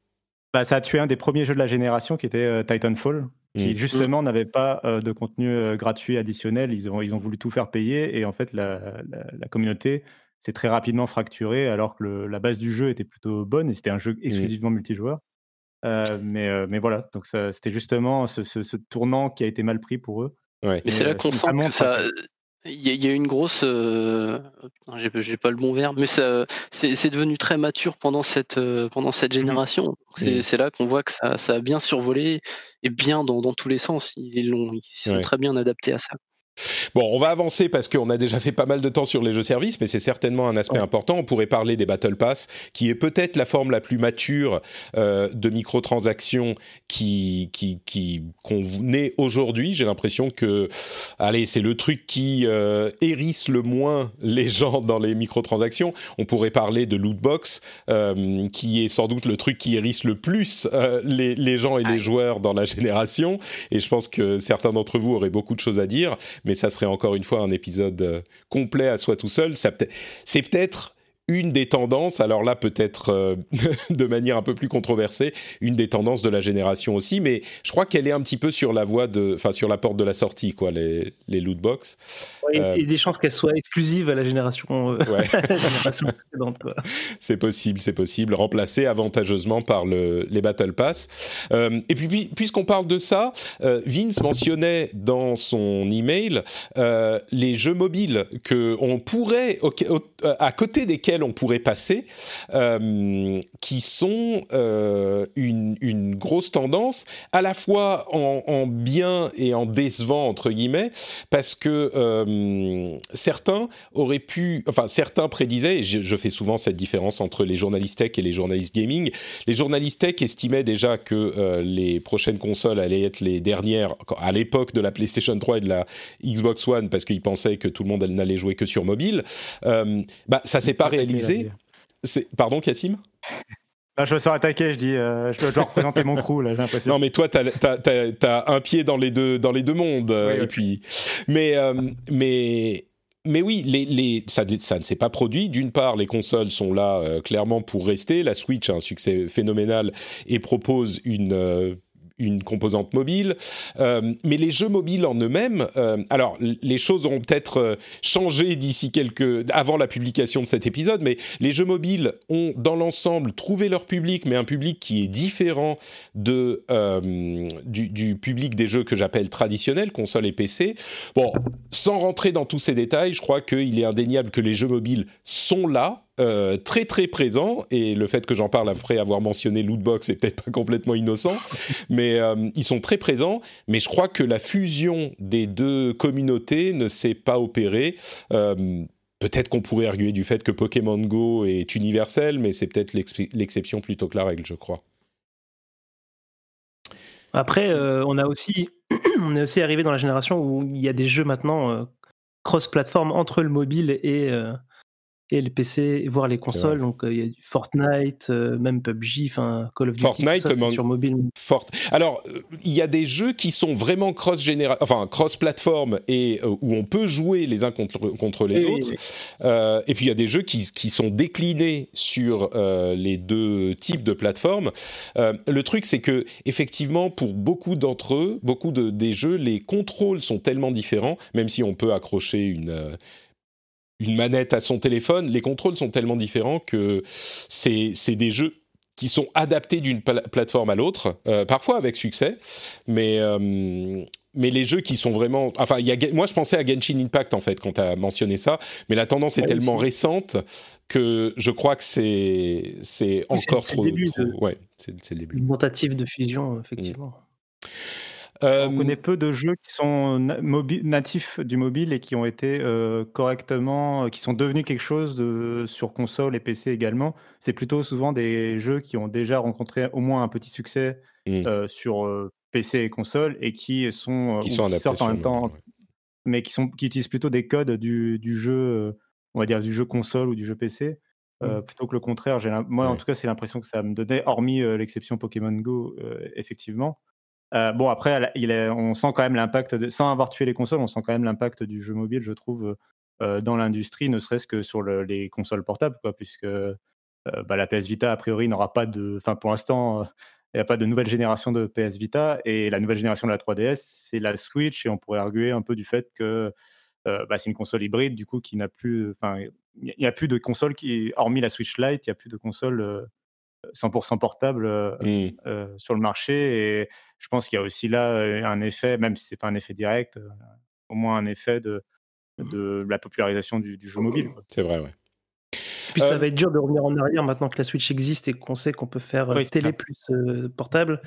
Bah, ça a tué un des premiers jeux de la génération qui était euh, Titanfall, qui mm. justement n'avait pas euh, de contenu gratuit additionnel. Ils ont, ils ont voulu tout faire payer et en fait la, la, communauté s'est très rapidement fracturée alors que la base du jeu était plutôt bonne et c'était un jeu mm. exclusivement multijoueur. Euh, mais, euh, mais voilà, donc c'était justement ce, ce, tournant qui a été mal pris pour eux. Mais c'est là qu'on sent que ça. Il y, a une grosse. Euh... J'ai pas le bon verbe, mais ça, c'est devenu très mature pendant cette, euh, pendant cette mmh génération. Mmh. C'est là qu'on voit que ça, ça, a bien survolé et bien dans, dans tous les sens. Ils, ils sont très bien adaptés à ça. Bon, on va avancer parce qu'on a déjà fait pas mal de temps sur les jeux services, mais c'est certainement un aspect important. On pourrait parler des Battle Pass, qui est peut-être la forme la plus mature euh, de microtransactions qui qui qu'on est aujourd'hui. J'ai l'impression que, allez, c'est le truc qui euh, hérisse le moins les gens dans les microtransactions. On pourrait parler de lootbox, euh, qui est sans doute le truc qui hérisse le plus euh, les les gens et les joueurs dans la génération. Et je pense que certains d'entre vous auraient beaucoup de choses à dire, mais ça serait encore une fois un épisode euh, complet à soi tout seul. Ça C'est peut-être une des tendances, alors là peut-être euh, [laughs] de manière un peu plus controversée, une des tendances de la génération aussi, mais je crois qu'elle est un petit peu sur la voie de, enfin sur la porte de la sortie, quoi, les, les loot box. Et, Euh, et des chances qu'elle soit exclusive à la génération, euh, Ouais. [laughs] la génération précédente. [laughs] C'est possible, c'est possible, remplacé avantageusement par le, les Battle Pass. Euh, et puis, puis- puisqu'on parle de ça, Vince mentionnait dans son email les jeux mobiles que on pourrait, à côté desquels on pourrait passer, euh, qui sont euh, une, grosse tendance, à la fois en, en bien et en décevant entre guillemets, parce que euh, certains auraient pu, enfin certains prédisaient, et je, fais souvent cette différence entre les journalistes tech et les journalistes gaming. Les journalistes tech estimaient déjà que les prochaines consoles allaient être les dernières à l'époque de la PlayStation 3 et de la Xbox One, parce qu'ils pensaient que tout le monde n'allait jouer que sur mobile. Bah ça s'est pas réalisé. C'est- Pardon, Cassim Là, je me sens attaqué, je dis, euh, je dois, je dois représenter mon crew, là, j'ai l'impression. Non, mais toi, t'as as, un pied dans les deux, dans les deux mondes. euh, Oui, et puis, mais, euh, mais, mais oui, les, les, ça, ça ne s'est pas produit. D'une part, les consoles sont là euh, clairement pour rester. La Switch a un succès phénoménal et propose une euh, une composante mobile, euh, mais les jeux mobiles en eux-mêmes, euh, alors les choses auront peut-être euh, changé d'ici quelques, avant la publication de cet épisode, mais les jeux mobiles ont dans l'ensemble trouvé leur public, mais un public qui est différent de du, du public des jeux que j'appelle traditionnels, console et PC. Bon, sans rentrer dans tous ces détails, je crois qu'il est indéniable que les jeux mobiles sont là, euh, très très présents, et le fait que j'en parle après avoir mentionné Lootbox est peut-être pas complètement innocent, [laughs] mais euh, ils sont très présents. Mais je crois que la fusion des deux communautés ne s'est pas opérée. Euh, Peut-être qu'on pourrait arguer du fait que Pokémon Go est universel, mais c'est peut-être l'ex- l'exception plutôt que la règle, je crois. Après, on a aussi, [clears throat] on est aussi arrivé dans la génération où il y a des jeux maintenant cross-platform entre le mobile et, euh, et le PC, voire les consoles. Donc euh, il y a du Fortnite, euh, même PUBG, enfin Call of Duty, Fortnite, tout ça, sur mobile. forte. Alors, euh, il y a des jeux qui sont vraiment cross généra enfin cross plateforme et euh, où on peut jouer les uns contre, contre les Oui, autres. oui. Et puis il y a des jeux qui, qui sont déclinés sur les deux types de plateformes. Le truc, c'est que effectivement, pour beaucoup d'entre eux, beaucoup de, des jeux, les contrôles sont tellement différents, même si on peut accrocher une une manette à son téléphone, les contrôles sont tellement différents que c'est c'est des jeux qui sont adaptés d'une pla- plateforme à l'autre, euh, parfois avec succès, mais euh, mais les jeux qui sont vraiment, enfin, y a, moi je pensais à Genshin Impact en fait quand tu as mentionné ça, mais la tendance est tellement récente que je crois que c'est c'est encore c'est trop, le début trop- de- ouais, c'est le début. Une tentative de fusion, effectivement. Euh, On connaît peu de jeux qui sont natifs du mobile et qui ont été correctement, qui sont devenus quelque chose de, sur console et PC également. C'est plutôt souvent des jeux qui ont déjà rencontré au moins un petit succès Mm. euh, sur PC et console et qui sont, qui sont sortent en même temps, ouais. mais qui sont qui utilisent plutôt des codes du, du jeu, on va dire du jeu console ou du jeu PC. euh, plutôt que le contraire, moi en tout cas c'est l'impression que ça me donnait, hormis euh, l'exception Pokémon Go, euh, effectivement. Euh, bon, après, il est- on sent quand même l'impact, de- sans avoir tué les consoles, on sent quand même l'impact du jeu mobile, je trouve, euh, dans l'industrie, ne serait-ce que sur le- les consoles portables, quoi, puisque euh, bah, la PS Vita, a priori, n'aura pas de. Enfin, pour l'instant, euh, il n'y a pas de nouvelle génération de PS Vita, et la nouvelle génération de la 3DS, c'est la Switch, et on pourrait arguer un peu du fait que euh, bah, c'est une console hybride, du coup, qui n'a plus. Enfin, il n'y a plus de console qui, hormis la Switch Lite, il n'y a plus de console. Euh, 100% portable euh, euh, sur le marché. Et je pense qu'il y a aussi là euh, un effet, même si c'est pas un effet direct, euh, au moins un effet de, de la popularisation du, du jeu mobile. quoi. C'est vrai, ouais. Puis Euh, ça va être dur de revenir en arrière maintenant que la Switch existe et qu'on sait qu'on peut faire Oui, télé ça. plus euh, portable.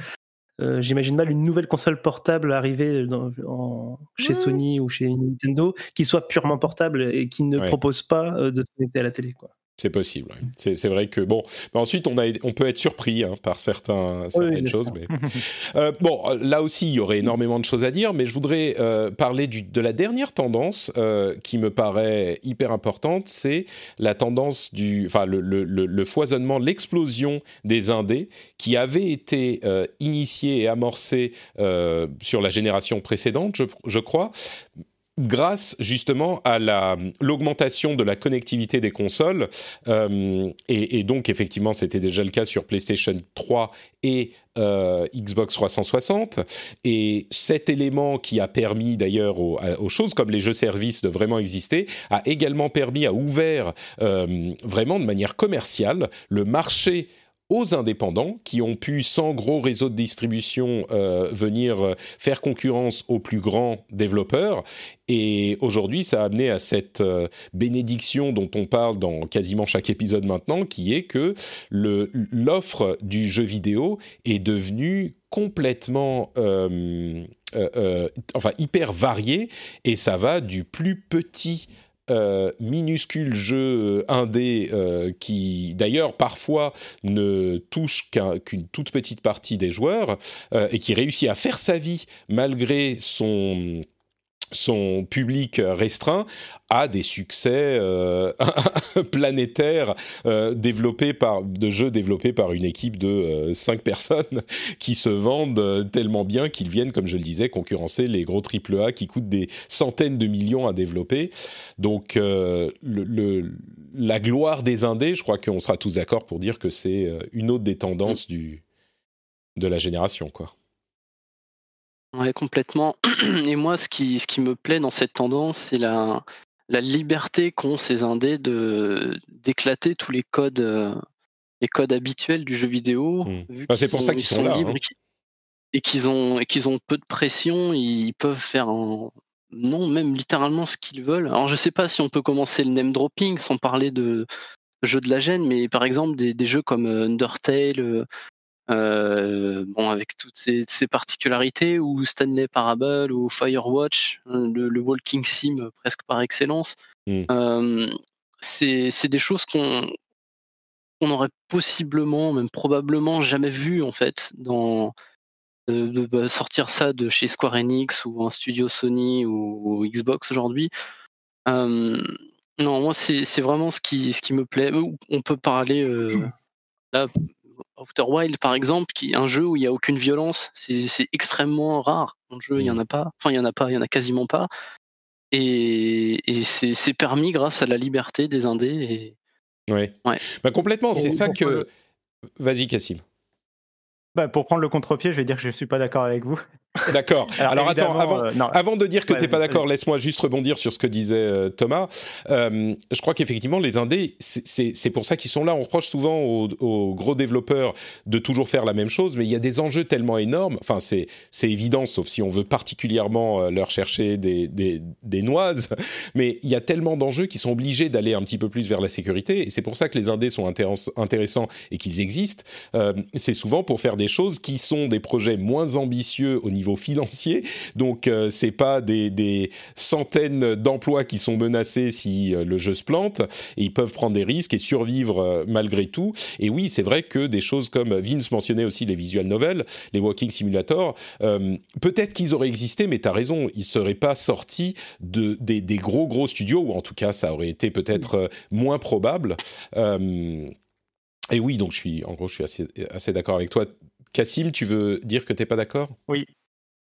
euh, j'imagine mal une nouvelle console portable arriver dans, en- chez Sony ou chez Nintendo qui soit purement portable et qui ne Ouais. propose pas euh, de se connecter à la télé. Quoi. C'est possible. ouais. C'est vrai que bon. Mais ensuite, on a, on peut être surpris hein, par certains, certaines choses. Mais [laughs] Euh, bon, là aussi, il y aurait énormément de choses à dire, mais je voudrais euh, parler du- de la dernière tendance euh, qui me paraît hyper importante, c'est la tendance du, enfin le, le- le- le foisonnement, l'explosion des indés qui avait été initiée et amorcée sur la génération précédente, je, je crois grâce justement à la- l'augmentation de la connectivité des consoles. Euh, et, donc, effectivement, c'était déjà le cas sur PlayStation 3 et euh, Xbox 360. Et cet élément qui a permis d'ailleurs aux choses comme les jeux-services de vraiment exister, a également permis, a ouvert euh, vraiment de manière commerciale le marché aux indépendants qui ont pu, sans gros réseau de distribution, euh, venir euh, faire concurrence aux plus grands développeurs. Et aujourd'hui, ça a amené à cette euh, bénédiction dont on parle dans quasiment chaque épisode maintenant, qui est que l'offre du jeu vidéo est devenue complètement, enfin hyper variée, et ça va du plus petit euh, minuscule jeu indé euh, qui d'ailleurs parfois ne touche qu'un- qu'une toute petite partie des joueurs euh, et qui réussit à faire sa vie malgré son son public restreint a des succès euh, [laughs] planétaires euh, développés par de jeux développés par une équipe de euh, cinq personnes [laughs] qui se vendent tellement bien qu'ils viennent, comme je le disais, concurrencer les gros AAA qui coûtent des centaines de millions à développer. Donc le, le- la gloire des indés, je crois qu'on sera tous d'accord pour dire que c'est une autre des tendances du de la génération, quoi. Ouais, complètement. [clears throat] Et moi, ce qui, ce qui me plaît dans cette tendance, c'est la, la liberté qu'ont ces indés de d'éclater tous les codes, euh, les codes habituels du jeu vidéo. Mm. Bah, c'est pour sont- ça qu'ils ils sont là, libres hein. et qu'ils- Et qu'ils ont, et qu'ils ont peu de pression, ils peuvent faire un, non, même littéralement ce qu'ils veulent. Alors, je sais pas si on peut commencer le name dropping sans parler de jeux de la gêne, mais par exemple, des, des jeux comme euh, Undertale, euh, bon, avec toutes ces, ces particularités, ou Stanley Parable, ou Firewatch, hein, le, le walking sim euh, presque par excellence. Mm. Euh, c'est des choses qu'on qu'on aurait possiblement, même probablement jamais vues en fait dans de, de- bah, sortir ça de chez Square Enix ou un studio Sony ou, ou Xbox aujourd'hui. Euh, non, moi c'est c'est vraiment ce qui ce qui me plaît. On peut parler euh, là, Outer Wild par exemple, qui est un jeu où il n'y a aucune violence. C'est extrêmement rare. Dans le jeu, il y en a pas. Enfin, il y en a pas. Il y en a quasiment pas. Et, et c'est permis grâce à la liberté des indés. Et... Ouais. Ouais. Bah, complètement, c'est ça que. le- Vas-y, Cassim. Bah, pour prendre le contre-pied, je vais dire que je ne suis pas d'accord avec vous. D'accord. Alors, attends, avant, euh, Avant de dire que Ouais, t'es pas d'accord, laisse-moi juste rebondir sur ce que disait euh, Thomas. Euh, je crois qu'effectivement, les indés, c'est- pour ça qu'ils sont là. On reproche souvent aux, aux gros développeurs de toujours faire la même chose, mais il y a des enjeux tellement énormes. Enfin, c'est évident, sauf si on veut particulièrement leur chercher des, des, des noises. Mais il y a tellement d'enjeux qui sont obligés d'aller un petit peu plus vers la sécurité. Et c'est pour ça que les indés sont intéress- intéressants et qu'ils existent. C'est souvent pour faire des choses qui sont des projets moins ambitieux au niveau financier donc euh, c'est pas des, des centaines d'emplois qui sont menacés si euh, le jeu se plante et ils peuvent prendre des risques et survivre euh, malgré tout. Et oui, c'est vrai que des choses comme Vince mentionnait aussi les visual novels, les walking simulators, euh, peut-être qu'ils auraient existé, mais tu as raison, ils seraient pas sortis de des, des gros gros studios ou en tout cas ça aurait été peut-être moins probable. Et oui, donc je suis en gros je suis assez, assez d'accord avec toi. Cassim, tu veux dire que t'es pas d'accord? Oui,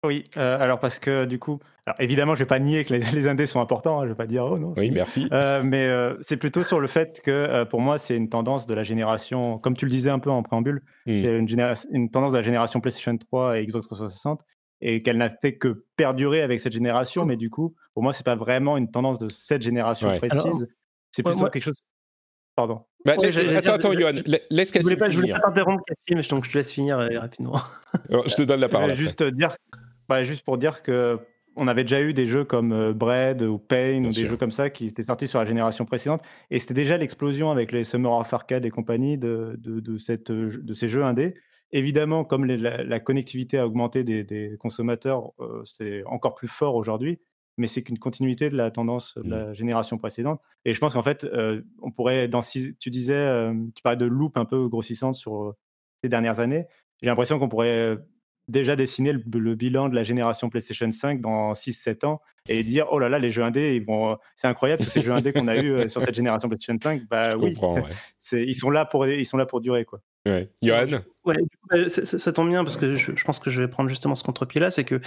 oui. euh, alors parce que du coup, alors évidemment, je vais pas nier que les, [laughs] les indés sont importants. hein, je vais pas dire oh non. Oui, merci. [laughs] Euh, mais euh, c'est plutôt sur le fait que euh, pour moi, c'est une tendance de la génération, comme tu le disais un peu en préambule, Hmm. c'est une, généra- une tendance de la génération PlayStation 3 et Xbox 360 et qu'elle n'a fait que perdurer avec cette génération. Mais du coup, pour moi, c'est pas vraiment une tendance de cette génération Ouais. précise. Alors, c'est ouais, plutôt moi- quelque chose. Pardon. Bah, Ouais, laisse- j'allais attends, attends, Johan, la- laisse Je Cassim voulais pas, je voulais finir. pas t'interrompre, Cassim, donc je te laisse finir euh, rapidement. Alors, je te donne la Je parole. voulais après. juste dire, bah, juste pour dire que on avait déjà eu des jeux comme euh, Bread ou Pain Bien ou des sûr. jeux comme ça qui étaient sortis sur la génération précédente et c'était déjà l'explosion avec les Summer of Arcade et compagnie de, de, de cette, euh, de ces jeux indés Évidemment, comme les- la, la connectivité a augmenté des, des consommateurs, euh, c'est encore plus fort aujourd'hui, mais c'est qu'une continuité de la tendance de la génération précédente. Et je pense qu'en fait, euh, on pourrait, dans six- tu disais, euh, tu parlais de loupe un peu grossissante sur ces dernières années. J'ai l'impression qu'on pourrait déjà dessiner le, le bilan de la génération PlayStation 5 dans 6-7 ans et dire oh là là les jeux indés ils vont- c'est incroyable tous ces jeux indés qu'on a eu euh, sur cette génération PlayStation 5 bah Je oui comprends, ouais. [laughs] c'est ils sont là pour ils sont là pour durer quoi Ouais. Johan? Ouais, euh, ça, ça- ça tombe bien parce que je, je pense que je vais prendre justement ce contre-pied-là, c'est que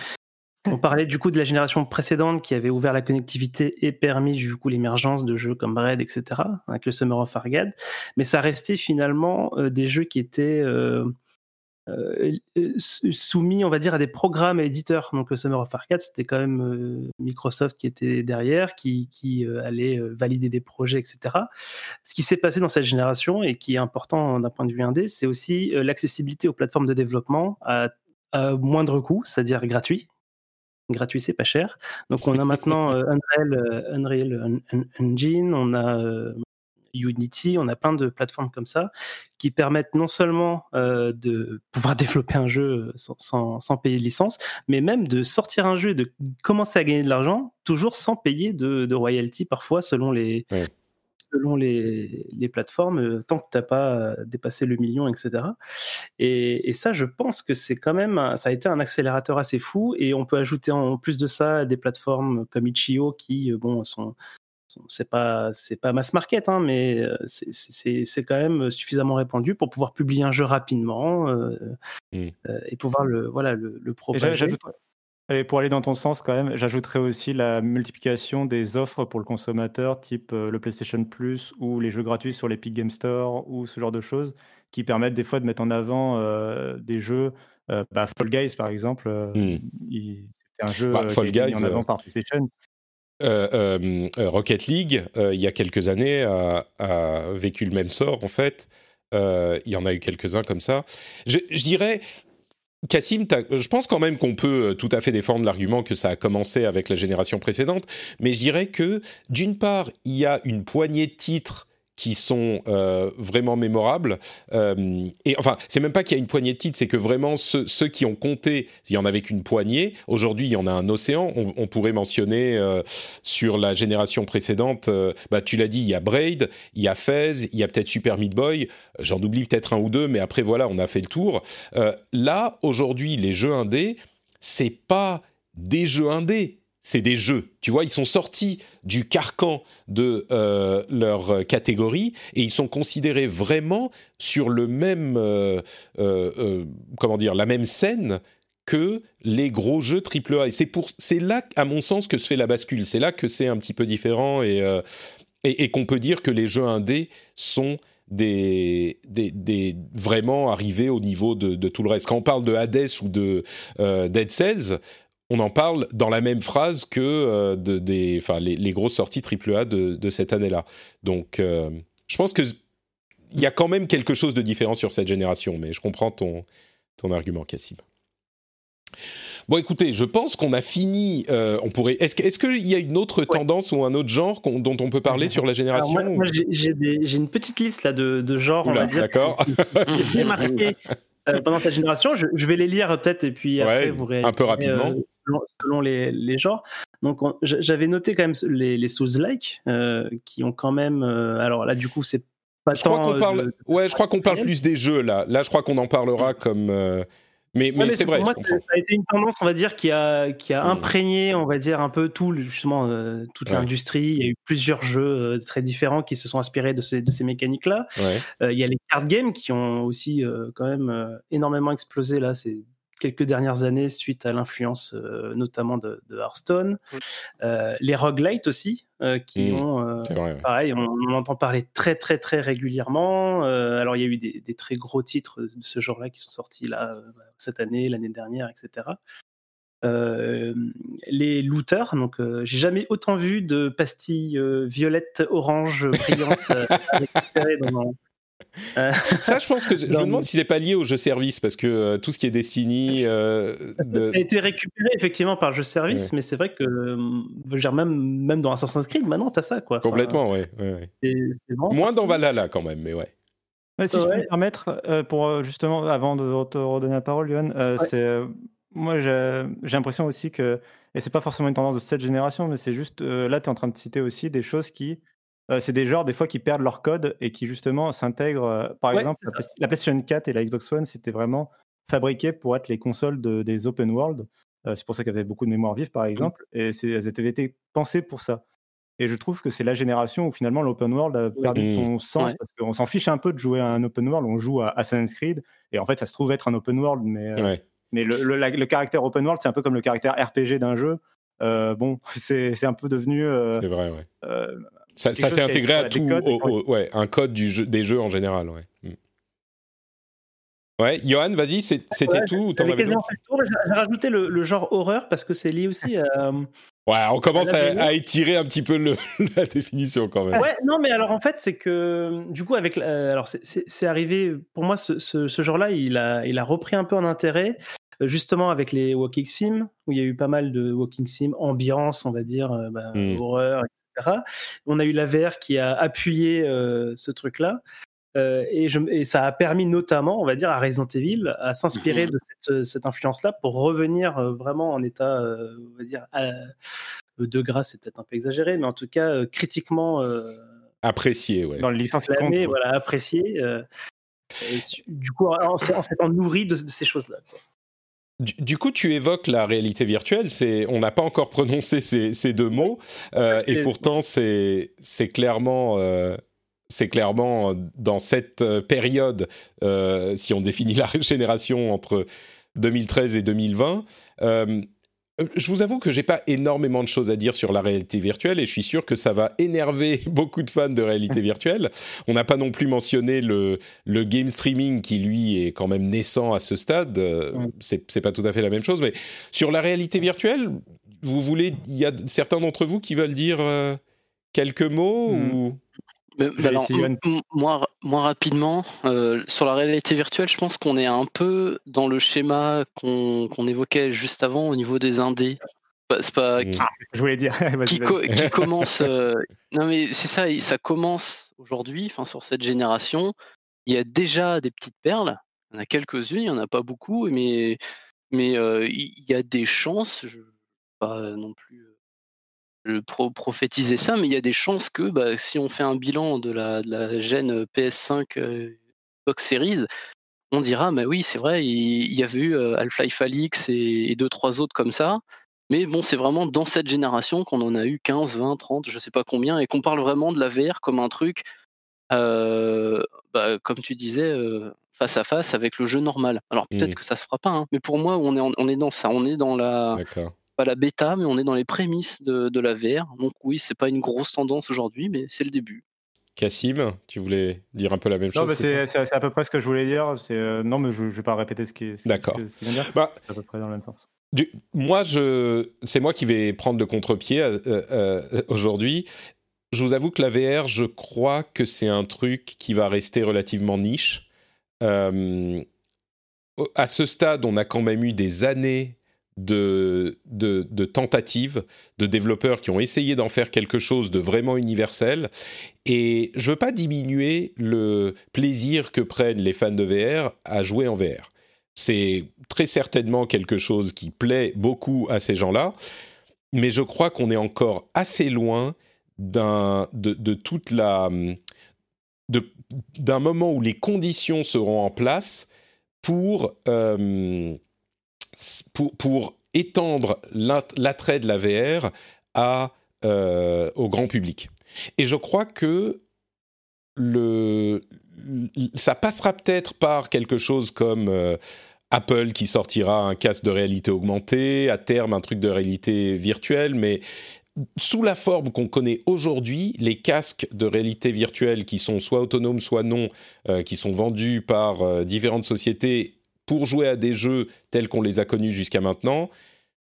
on parlait du coup de la génération précédente qui avait ouvert la connectivité et permis du coup l'émergence de jeux comme Braid, etc. avec le Summer of Arcade, mais ça restait finalement euh, des jeux qui étaient euh, soumis, on va dire, à des programmes éditeurs. Donc le Summer of Arcade, c'était quand même euh, Microsoft qui était derrière, qui, qui euh, allait euh, valider des projets, etc. Ce qui s'est passé dans cette génération et qui est important d'un point de vue indé, c'est aussi euh, l'accessibilité aux plateformes de développement à, à moindre coût, c'est-à-dire gratuit. Gratuit, c'est pas cher. Donc on a maintenant [laughs] euh, Unreal, euh, Unreal Un- Un- Engine, on a euh, Unity, on a plein de plateformes comme ça qui permettent non seulement euh, de pouvoir [laughs] développer un jeu sans, sans- sans payer de licence, mais même de sortir un jeu et de commencer à gagner de l'argent, toujours sans payer de, de royalties parfois selon les, Ouais. selon les, les plateformes, euh, tant que tu n'as pas euh, dépassé le million, etc. Et, et ça, je pense que c'est quand même, un- ça a été un accélérateur assez fou. Et on peut ajouter en plus de ça des plateformes comme Itch.io qui, euh, bon, sont- c'est pas, c'est pas mass market, hein, mais euh, c'est- quand même suffisamment répandu pour pouvoir publier un jeu rapidement euh, euh, et pouvoir le, voilà, le, le Et propager. pour aller dans ton sens quand même, j'ajouterais aussi la multiplication des offres pour le consommateur, type euh, le PlayStation Plus ou les jeux gratuits sur l'Epic Game Store ou ce genre de choses, qui permettent des fois de mettre en avant euh, des jeux. euh, bah, Fall Guys par exemple, euh, il- c'était un jeu Bah, euh, qui Fall a été mis Guys, en avant euh, par PlayStation. Euh, euh, euh, Rocket League, il y a quelques années, a, vécu le même sort, en fait. Il y en a eu quelques-uns comme ça. Je, je dirais, Cassim, je pense quand même qu'on peut tout à fait défendre l'argument que ça a commencé avec la génération précédente, mais je dirais que, d'une part, il y a une poignée de titres qui sont euh, vraiment mémorables. Euh, et enfin, c'est même pas qu'il y a une poignée de titres, c'est que vraiment ceux, qui ont compté, il y en avait qu'une poignée. Aujourd'hui, il y en a un océan. On, pourrait mentionner euh, sur la génération précédente, bah, tu l'as dit, il y a Braid, il y a Fez, il y a peut-être Super Meat Boy. J'en oublie peut-être un ou deux, mais après voilà, on a fait le tour. Là, aujourd'hui, les jeux indés, c'est pas des jeux indés. C'est des jeux, tu vois, ils sont sortis du carcan de euh, leur catégorie et ils sont considérés vraiment sur le même, euh, euh, comment dire, la même scène que les gros jeux AAA. Et c'est pour, c'est là, à mon sens, que se fait la bascule. C'est là que c'est un petit peu différent et, et, qu'on peut dire que les jeux indés sont des, des, des- vraiment arrivés au niveau de, tout le reste. Quand on parle de Hades ou de Dead Cells, on en parle dans la même phrase que euh, de, des, les, les grosses sorties AAA de, de cette année-là. Donc, euh, je pense que il y a quand même quelque chose de différent sur cette génération, mais je comprends ton, ton argument, Cassim. Bon, écoutez, je pense qu'on a fini. euh, on pourrait. Est-ce que- qu'il y a une autre tendance ou un autre genre dont on peut parler sur la génération moi, moi, j'ai- j'ai j'ai une petite liste là de, de genres, d'accord. démarqués [laughs] euh, pendant ta génération. Je, je vais les lire peut-être et puis après Ouais, vous un peu rapidement. euh, selon, selon les, les genres. Donc on- j'a- j'avais noté quand même les, les Souls-like euh, qui ont quand même. euh, alors là, du coup, c'est pas Je crois tant. qu'on euh, parle. de- Ouais, je crois qu'on parle plus des jeux là. Là, je crois qu'on en parlera comme. Mais, Ouais, mais c'est vrai. moi, ça a été une tendance, on va dire, qui a, qui a Mm. imprégné, on va dire, un peu tout, justement, euh, toute Ouais. l'industrie. Il y a eu plusieurs jeux euh, très différents qui se sont inspirés de ces, de ces mécaniques-là. Ouais. Euh, il y a les card games qui ont aussi quand même énormément explosé là ces quelques dernières années suite à l'influence euh, notamment de, de Hearthstone. Euh, les roguelites aussi euh, qui Mm. ont euh, C'est vrai. ouais. pareil, on, on entend parler très très très régulièrement. Euh, alors il y a eu des, des très gros titres de ce genre-là qui sont sortis là cette année, l'année dernière, etc. Euh, les looters, donc euh, j'ai jamais autant vu de pastilles euh, violettes, orange, brillantes euh, à récupérer dans, [laughs] Ça, je pense que je me demande si c'est pas lié au jeu service parce que euh, tout ce qui est Destiny. euh, de- Ça a été récupéré effectivement par jeu service, mais c'est vrai que euh, même, même dans Assassin's Creed, maintenant, t'as ça quoi. Enfin, Complètement, ouais. ouais, ouais. c'est- c'est vraiment Moins dans. Valhalla quand même, mais ouais. si je peux me permettre, euh, pour justement, avant de te redonner la parole, Johan, euh, c'est moi j'ai l'impression aussi que, et c'est pas forcément une tendance de cette génération, mais c'est juste là, tu es en train de citer aussi des choses qui, c'est des genres des fois qui perdent leur code et qui justement s'intègrent. par exemple, la, PlayStation 4 et la Xbox One, c'était vraiment fabriqué pour être les consoles de, des open world. c'est pour ça qu'elles avaient beaucoup de mémoire vive, par mmh. exemple, et elles étaient été pensées pour ça. Et je trouve que c'est la génération où finalement l'open world a perdu son mmh. sens parce qu'on s'en fiche un peu de jouer à un open world. On joue à Assassin's Creed et en fait, ça se trouve être un open world, mais, euh, mais le, le, caractère open world, c'est un peu comme le caractère RPG d'un jeu. Euh, bon, [laughs] c'est un peu devenu. Euh, c'est vrai, ouais. Ça, ça s'est intégré à tout, ouais, un code du jeu, des jeux en général, ouais. Mmh. Ouais, Johan, vas-y, c'était tout ou t'en avais J'ai rajouté le, le, genre horreur parce que c'est lié aussi à, Ouais, on commence à, étirer un petit peu le, [laughs] la définition quand même. Ouais, non, mais alors en fait, c'est que du coup, avec, alors c'est arrivé pour moi, ce, ce, genre-là, il a, il a repris un peu en intérêt, justement avec les walking sim, où il y a eu pas mal de walking sim, ambiance, on va dire, euh, bah, hmm. horreur, etc. On a eu la VR qui a appuyé euh, ce truc-là. Euh, et, je, et, ça a permis notamment, on va dire, à Resident Evil à s'inspirer mhm. de cette, cette influence-là pour revenir euh, vraiment en état, euh, on va dire, de grâce, c'est peut-être un peu exagéré, mais en tout cas critiquement apprécié, ouais. Dans le licenciement, voilà, apprécié. du coup, en, s'étant nourri de, ces choses-là. Du, coup, tu évoques la réalité virtuelle. C'est, on n'a pas encore prononcé ces, ces deux mots, et pourtant c'est, clairement c'est clairement dans cette euh, période, euh, si on définit la [laughs] génération entre 2013 et 2020. Euh, je vous avoue que j'ai pas énormément de choses à dire sur la réalité virtuelle et je suis sûr que ça va énerver [laughs] beaucoup de fans de réalité virtuelle. On n'a pas non plus mentionné le, le game streaming qui lui est quand même naissant à ce stade. C'est pas tout à fait la même chose, mais sur la réalité virtuelle, vous voulez, il y a certains d'entre vous qui veulent dire quelques mots hmm. ou moi, moi, rapidement, euh, sur la réalité virtuelle, je pense qu'on est un peu dans le schéma qu'on évoquait juste avant au niveau des indés. C'est pas. Mmh. je voulais dire. [laughs] qui, qui, commence. Euh, non, mais c'est ça, ça commence aujourd'hui, enfin, sur cette génération. Il y a déjà des petites perles. Il y en a quelques-unes, il n'y en a pas beaucoup, mais, mais euh, il y a des chances, je pas non plus prophétiser ça, mais il y a des chances que bah, si on fait un bilan de la, de la gêne PS5 euh, Xbox Series, on dira, bah oui, c'est vrai, il, y avait eu euh, Half-Life Alix et, deux, trois autres comme ça. Mais bon, c'est vraiment dans cette génération qu'on en a eu 15, 20, 30, je sais pas combien, et qu'on parle vraiment de la VR comme un truc, euh, bah, comme tu disais, face à face avec le jeu normal. Alors peut-être mmh. que ça se fera pas, hein, mais pour moi, on est, on est dans ça, on est dans la, pas la bêta, mais on est dans les prémices de, la VR. Donc oui, c'est pas une grosse tendance aujourd'hui, mais c'est le début. Cassim, tu voulais dire un peu la même chose C'est à peu près ce que je voulais dire. Euh, non, mais je ne vais pas répéter ce qui, D'accord. Bah, c'est à peu près dans le même sens. moi, je, c'est moi qui vais prendre le contre-pied euh, euh, aujourd'hui. Je vous avoue que la VR, je crois que c'est un truc qui va rester relativement niche. à ce stade, on a quand même eu des années de, tentatives de développeurs qui ont essayé d'en faire quelque chose de vraiment universel. Et je veux pas diminuer le plaisir que prennent les fans de VR à jouer en VR. C'est très certainement quelque chose qui plaît beaucoup à ces gens-là, mais je crois qu'on est encore assez loin d'un de toute la d'un moment où les conditions seront en place pour euh, pour, étendre l'attrait de la VR euh, au grand public. Et je crois que ça passera peut-être par quelque chose comme euh, Apple qui sortira un casque de réalité augmentée, à terme un truc de réalité virtuelle, mais sous la forme qu'on connaît aujourd'hui, les casques de réalité virtuelle qui sont soit autonomes, soit non, euh, qui sont vendus par différentes sociétés pour jouer à des jeux tels qu'on les a connus jusqu'à maintenant,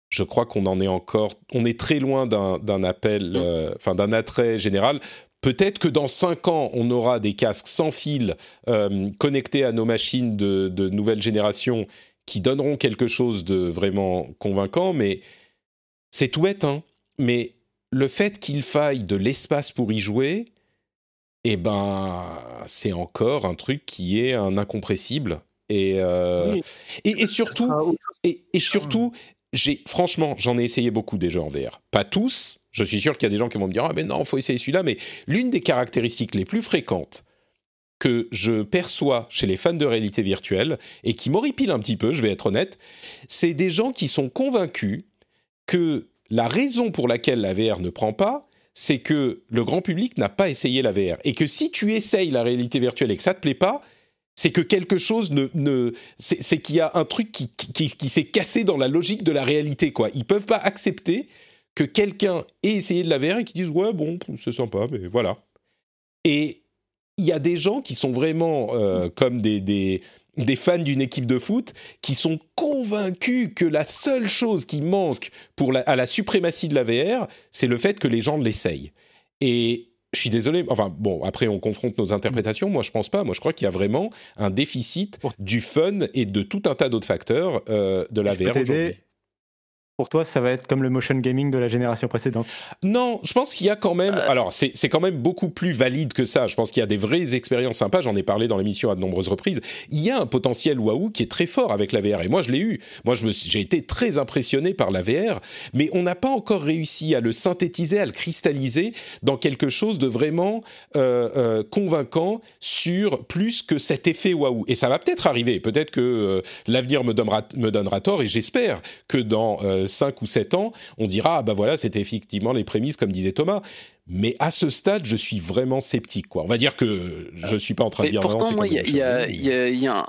je crois qu'on en est encore, on est très loin d'un appel, mm. euh, enfin d'un attrait général. Peut-être que dans cinq ans, on aura des casques sans fil euh, connectés à nos machines de, de, nouvelle génération qui donneront quelque chose de vraiment convaincant, mais c'est tout bête, hein. Mais le fait qu'il faille de l'espace pour y jouer, eh ben, c'est encore un truc qui est un incompressible. Et, euh, Oui. et, et surtout, et surtout, j'ai franchement, j'en ai essayé beaucoup des jeux en VR. Pas tous. Je suis sûr qu'il y a des gens qui vont me dire ah mais non, faut essayer celui-là. Mais l'une des caractéristiques les plus fréquentes que je perçois chez les fans de réalité virtuelle et qui m'horripile un petit peu, je vais être honnête, c'est des gens qui sont convaincus que la raison pour laquelle la VR ne prend pas, c'est que le grand public n'a pas essayé la VR et que si tu essayes la réalité virtuelle et que ça te plaît pas, c'est que quelque chose ne, c'est qu'il y a un truc qui, qui, s'est cassé dans la logique de la réalité quoi. Ils peuvent pas accepter que quelqu'un ait essayé de la VR et qui disent ouais bon c'est sympa mais voilà. Et il y a des gens qui sont vraiment euh, comme des, des, fans d'une équipe de foot qui sont convaincus que la seule chose qui manque pour à la suprématie de la VR, c'est le fait que les gens l'essayent. Et je suis désolé, enfin bon, après on confronte nos interprétations, moi je pense pas, moi je crois qu'il y a vraiment un déficit du fun et de tout un tas d'autres facteurs euh, de la Je VR aujourd'hui. Pour toi, ça va être comme le motion gaming de la génération précédente? Non, je pense qu'il y a quand même. Euh. Alors, c'est c'est quand même beaucoup plus valide que ça. Je pense qu'il y a des vraies expériences sympas. J'en ai parlé dans l'émission à de nombreuses reprises. Il y a un potentiel waouh qui est très fort avec la VR. Et moi, je l'ai eu. Moi, je me suis- j'ai été très impressionné par la VR. Mais on n'a pas encore réussi à le synthétiser, à le cristalliser dans quelque chose de vraiment euh, euh, convaincant sur plus que cet effet waouh. Et ça va peut-être arriver. Peut-être que euh, l'avenir me donnera, me donnera tort. Et j'espère que dans 5 ou 7 ans, on dira, ah bah voilà, c'était effectivement les prémices, comme disait Thomas. Mais à ce stade, je suis vraiment sceptique. Quoi. On va dire que je ne suis pas en train de dire non, pourtant, c'est moi, comme y a, y a- y a- un-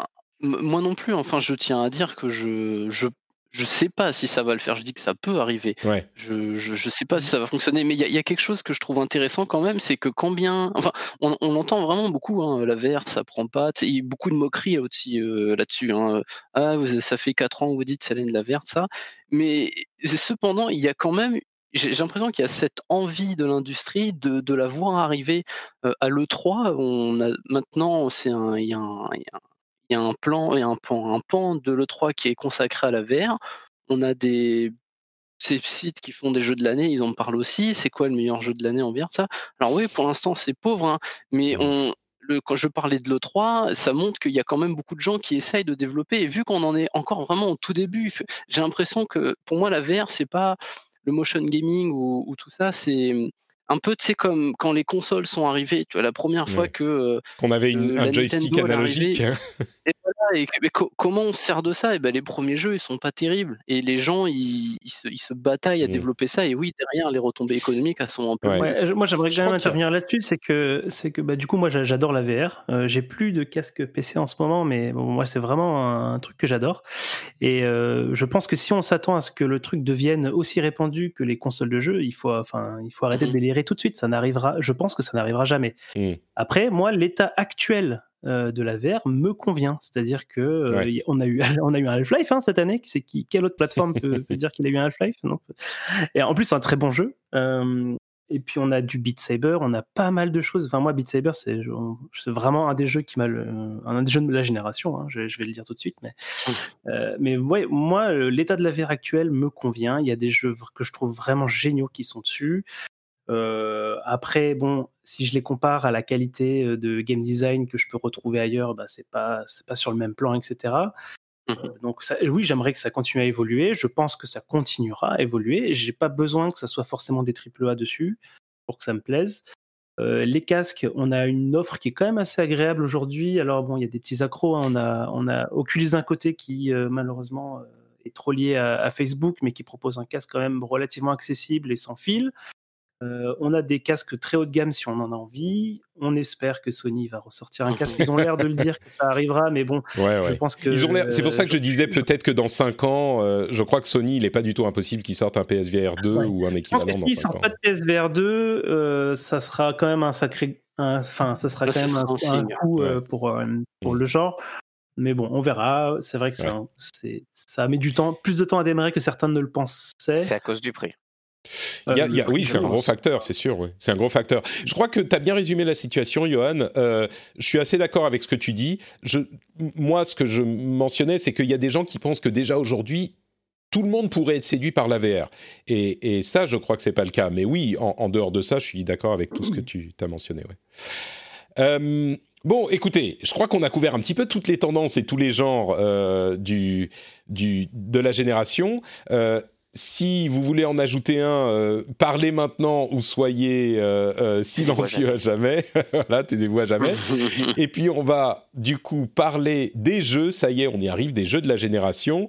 non plus, enfin, je tiens à dire que je, je, je sais pas si ça va le faire. Je dis que ça peut arriver. Ouais. Je, je, je sais pas si ça va fonctionner, mais il y, a- il y a quelque chose que je trouve intéressant quand même, c'est que quand bien, enfin, on, on entend vraiment beaucoup, hein, la VR, ça prend pas, il y a beaucoup de moqueries aussi euh, là-dessus. Hein. Ah, vous- ça fait 4 ans que vous dites c'est de la VR, ça. Mais cependant, il y a quand même, j'ai j'ai l'impression qu'il y a cette envie de l'industrie de, de la voir arriver euh, à l'E3. On a maintenant, c'est un, il y a un, il y a un- plan, a un pan, un pan de l'E3 qui est consacré à la VR. On a des ces sites qui font des jeux de l'année, ils en parlent aussi. C'est quoi le meilleur jeu de l'année en VR ça? Alors oui, pour l'instant c'est pauvre, hein, mais on, le, quand je parlais de l'E3, ça montre qu'il y a quand même beaucoup de gens qui essayent de développer. Et vu qu'on en est encore vraiment au tout début, j'ai l'impression que pour moi la VR c'est pas le motion gaming ou, ou tout ça, c'est un peu tu sais comme quand les consoles sont arrivées. Tu vois la première fois Ouais. que euh, Qu'on avait une- Euh, un joystick Nintendo, analogique. hein. et voilà, et, mais co- comment on se sert de ça? Et ben, Les premiers jeux, ils sont pas terribles. Et les gens, ils, ils se, ils se bataillent à Mm. développer ça. Et oui, derrière, les retombées économiques, elles sont un peu Ouais. Ouais, moi j'aimerais a- intervenir là-dessus, c'est que c'est que bah, du coup moi j'a- j'adore la VR. Euh, j'ai plus de casque PC en ce moment, mais bon, moi c'est vraiment un, truc que j'adore. Et euh, je pense que si on s'attend à ce que le truc devienne aussi répandu que les consoles de jeu, il faut enfin il faut arrêter Mhm. de délirer tout de suite. Ça n'arrivera. Je pense que ça n'arrivera jamais. Mm. Après moi l'état actuel euh, de la VR me convient, c'est-à-dire que euh, Ouais. on a eu [laughs] on a eu un Half-Life hein, cette année. C'est qui quelle autre plateforme peut, [laughs] peut dire qu'il a eu un Half-Life? Non Et en plus c'est un très bon jeu. Euh, et puis on a du Beat Saber, on a pas mal de choses. Enfin moi Beat Saber c'est vraiment un des jeux qui m'a le- un des jeux de la génération. hein, je, je vais le dire tout de suite, mais euh, mais ouais, moi l'état de la VR actuel me convient. Il y a des jeux que je trouve vraiment géniaux qui sont dessus. Euh, après bon, si je les compare à la qualité euh, de game design que je peux retrouver ailleurs, bah c'est pas c'est pas sur le même plan, etc. Mhm. Euh, donc ça- oui, j'aimerais que ça continue à évoluer. Je pense que ça continuera à évoluer. J'ai pas besoin que ça soit forcément des triple A dessus pour que ça me plaise. Euh, les casques, on a une offre qui est quand même assez agréable aujourd'hui. Alors bon, il y a des petits accros. hein. On a on a Oculus d'un côté qui malheureusement est trop lié à, à Facebook, mais qui propose un casque quand même relativement accessible et sans fil. Euh, on a des casques très haut de gamme si on en a envie. On espère que Sony va ressortir un casque. Ils ont l'air de le dire que ça arrivera, mais bon, Ouais, je pense que Ils ont l'air- C'est pour ça que je disais peut-être que dans 5 ans, euh, je crois que Sony, il n'est pas du tout impossible qu'ils sortent un PSVR 2 Ouais. ou un équivalent s'ils 5 sortent pas de PSVR 2, euh, ça sera quand même un sacré. Enfin, ça sera Là, quand même un, coup euh, pour, euh, pour Mm. le genre. Mais bon, on verra. C'est vrai que c'est- ça met du temps, plus de temps à démarrer que certains ne le pensaient. C'est à cause du prix. Il y a- Euh, il y a- oui, c'est un gros facteur, c'est sûr. C'est un gros facteur. Je crois que tu as bien résumé la situation, Johan. Euh, je suis assez d'accord avec ce que tu dis. Je, moi, ce que je mentionnais, c'est qu'il y a des gens qui pensent que déjà aujourd'hui, tout le monde pourrait être séduit par la VR. Et, et ça, je crois que c'est pas le cas. Mais oui, en, en dehors de ça, je suis d'accord avec tout ce que tu as mentionné. Ouais. Euh, bon, écoutez, je crois qu'on a couvert un petit peu toutes les tendances et tous les genres euh, du, du, de la génération. Euh, si vous voulez en ajouter un, euh, parlez maintenant ou soyez euh, euh, silencieux à jamais. [laughs] voilà, taisez-vous à jamais. [laughs] Et puis on va du coup parler des jeux. Ça y est, on y arrive, des jeux de la génération.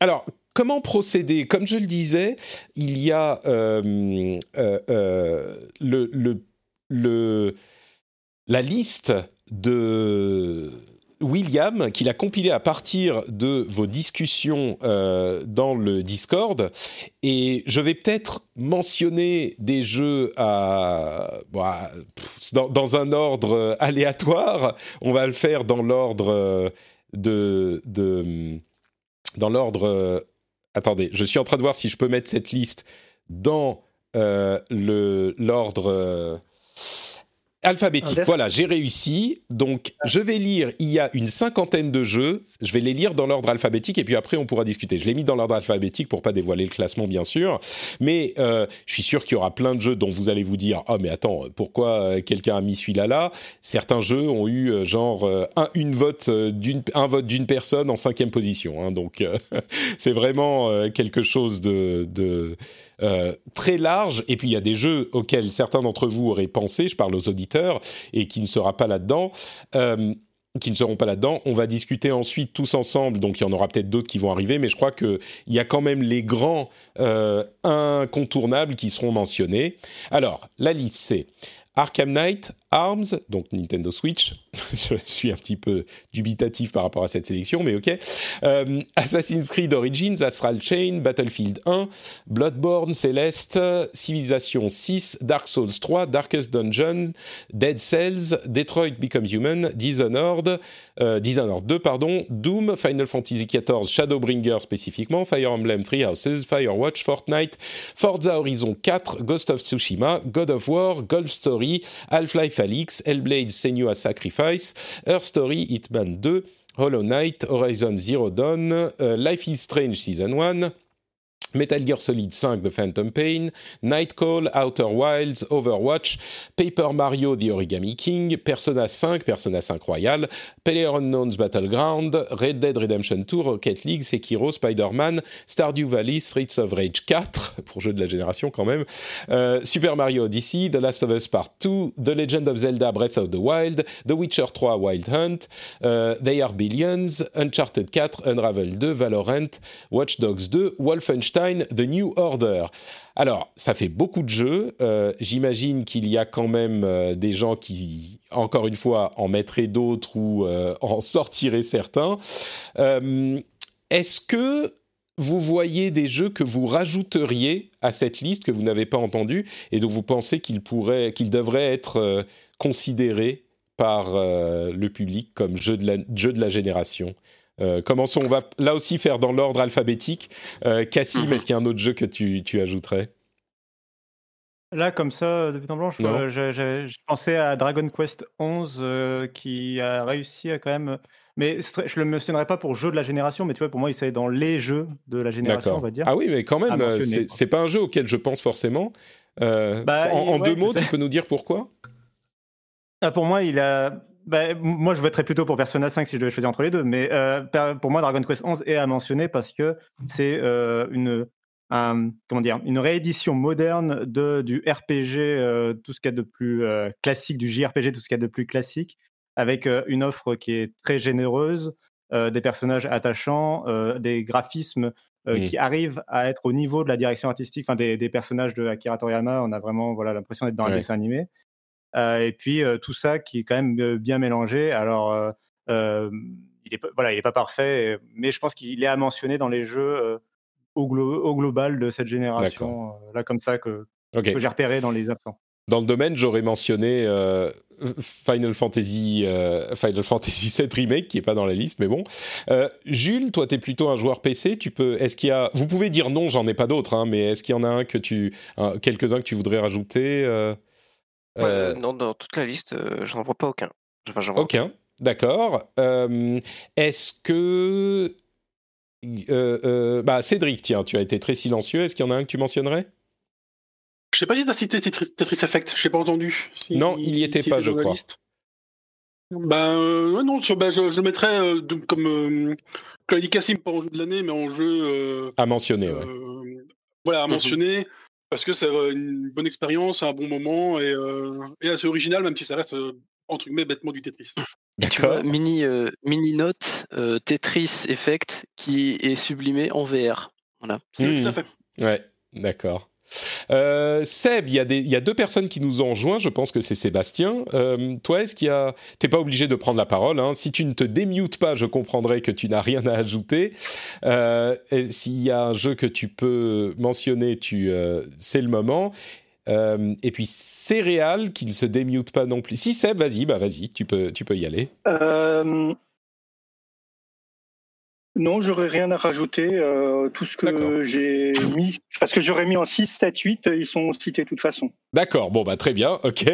Alors. Comment procéder? Comme je le disais, il y a le, le, le, la liste de William, qu'il a compilé à partir de vos discussions euh, dans le Discord. Et je vais peut-être mentionner des jeux bah, dans, un ordre aléatoire. On va le faire dans l'ordre euh, de, dans l'ordre. euh, attendez, je suis en train de voir si je peux mettre cette liste dans euh, l'ordre. Alphabétique, Inverse. voilà, j'ai réussi. Donc, je vais lire, il y a une cinquantaine de jeux. Je vais les lire dans l'ordre alphabétique et puis après, on pourra discuter. Je l'ai mis dans l'ordre alphabétique pour pas dévoiler le classement, bien sûr. Mais euh, je suis sûr qu'il y aura plein de jeux dont vous allez vous dire Ah, mais attends, pourquoi euh, quelqu'un a mis celui-là là? Certains jeux ont eu euh, genre un, une vote, d'une, un vote d'une personne en cinquième position. hein. donc, euh, [laughs] c'est vraiment quelque chose de. de euh, très large. Et puis il y a des jeux auxquels certains d'entre vous auraient pensé, je parle aux auditeurs, et qui ne sera pas là-dedans. Euh, qui ne seront pas là-dedans. On va discuter ensuite tous ensemble, donc il y en aura peut-être d'autres qui vont arriver, mais je crois qu'il y a quand même les grands euh, incontournables qui seront mentionnés. Alors, la liste, c'est Arkham Knight, ARMS, donc Nintendo Switch. [laughs] je suis un petit peu dubitatif par rapport à cette sélection, mais ok. Euh, Assassin's Creed Origins, Astral Chain, Battlefield 1, Bloodborne, Celeste, Civilization 6, Dark Souls 3, Darkest Dungeon, Dead Cells, Detroit Become Human, Dishonored, euh, Dishonored 2, pardon, Doom, Final Fantasy XIV, Shadowbringer spécifiquement, Fire Emblem Three Houses, Firewatch, Fortnite, Forza Horizon 4, Ghost of Tsushima, God of War, Golf Story, Half-Life Alyx, Hellblade Senua's Sacrifice, Earth Story, Hitman 2, Hollow Knight, Horizon Zero Dawn, euh, Life is Strange Season 1, Metal Gear Solid 5 The Phantom Pain, Nightcall, Outer Wilds, Overwatch, Paper Mario The Origami King, Persona 5, Persona 5 Royal, PlayerUnknown's Battleground, Red Dead Redemption 2, Rocket League, Sekiro, Spider-Man, Stardew Valley, Streets of Rage 4, [laughs] pour jeu de la génération quand même, euh, Super Mario Odyssey, The Last of Us Part 2, The Legend of Zelda Breath of the Wild, The Witcher 3 Wild Hunt, euh, They Are Billions, Uncharted 4, Unravel 2, Valorant, Watch Dogs 2, Wolfenstein, The New Order. Alors, ça fait beaucoup de jeux. Euh, J'imagine qu'il y a quand même euh, des gens qui, encore une fois, en mettraient d'autres ou euh, en [laughs] sortiraient certains. Est-ce que vous voyez des jeux que vous rajouteriez à cette liste que vous n'avez pas entendu et dont vous pensez qu'ils qu'ils devraient être considérés par le public comme jeux de la, jeux de la génération? Euh, Commençons, on va là aussi faire dans l'ordre alphabétique. Euh, Cassim, Mhm. est-ce qu'il y a un autre jeu que tu, tu ajouterais? Là, comme ça, depuis temps blanche, Non. euh, je, je- je pensais à Dragon Quest 11 euh, qui a réussi à quand même. Mais je le mentionnerai pas pour jeu de la génération, mais tu vois, pour moi, il serait dans les jeux de la génération, on va dire. Ah oui, mais quand même, euh, c'est pas un jeu auquel je pense forcément. Euh, Bah, en en ouais, deux mots, tu peux nous dire pourquoi? Ah, pour moi, il a. bah, moi, je voterais plutôt pour Persona 5 si je devais choisir entre les deux. Mais euh, pour moi, Dragon Quest 11 est à mentionner parce que c'est euh, une. un- comment dire Une réédition moderne de, du RPG, euh, tout ce qu'il y a de plus classique, du JRPG, tout ce qu'il y a de plus classique, avec une offre qui est très généreuse, des personnages attachants, des graphismes qui arrivent à être au niveau de la direction artistique, enfin des, des personnages de Akira Toriyama. On a vraiment voilà l'impression d'être dans un Ouais. dessin animé. Euh, et puis euh, tout ça qui est quand même euh, bien mélangé. Alors, il est voilà, il est pas parfait, mais je pense qu'il est à mentionner dans les jeux au, glo- au global de cette génération. là, comme ça que, j'ai repéré dans les absents. Dans le domaine, j'aurais mentionné euh, Final Fantasy euh, Final Fantasy VII remake qui est pas dans la liste, mais bon. Euh, Jules, toi, tu es plutôt un joueur PC. Tu peux. Est-ce qu'il y a Vous pouvez dire non, j'en ai pas d'autres, hein, mais est-ce qu'il y en a un que tu, un- quelques-uns que tu voudrais rajouter euh, non, dans toute la liste, euh, j'en vois pas aucun. Enfin, vois Aucun. D'accord. Euh, Est-ce que euh, euh, bah Cédric, tiens, tu as été très silencieux. Est-ce qu'il y en a un que tu mentionnerais? Je sais pas si tu as cité Tetris, Effect, je l'ai pas entendu. Si- Non, il y était pas, je crois. Ben euh, non, je, ben, je, je le mettrais euh, comme euh, comme l'a dit Cassim, pas en jeu de l'année, mais en jeu euh, À mentionner, ouais. voilà à Mhm. mentionner parce que c'est euh, une bonne expérience, un bon moment et, euh, et assez original, même si ça reste euh, entre guillemets bêtement du Tetris. Et tu vois, D'accord. mini, euh, mini note euh, Tetris Effect qui est sublimé en VR. Voilà. Hmm. Tout à fait. Ouais, d'accord. Euh, Seb, il y, a deux personnes qui nous ont rejoints. Je pense que c'est Sébastien. Euh, toi, est-ce qu'il y a T'es pas obligé de prendre la parole. hein. Si tu ne te démutes pas, je comprendrai que tu n'as rien à ajouter. Euh, S'il y a un jeu que tu peux mentionner, tu, c'est le moment. Et puis Céréal qui ne se démute pas non plus. Si Seb, vas-y, bah vas-y, tu peux, tu peux y aller. Non, j'aurais rien à rajouter. euh, tout ce que j'ai mis, parce que j'aurais mis en 6, 7, 8, ils sont cités de toute façon. D'accord, bon bah très bien, ok.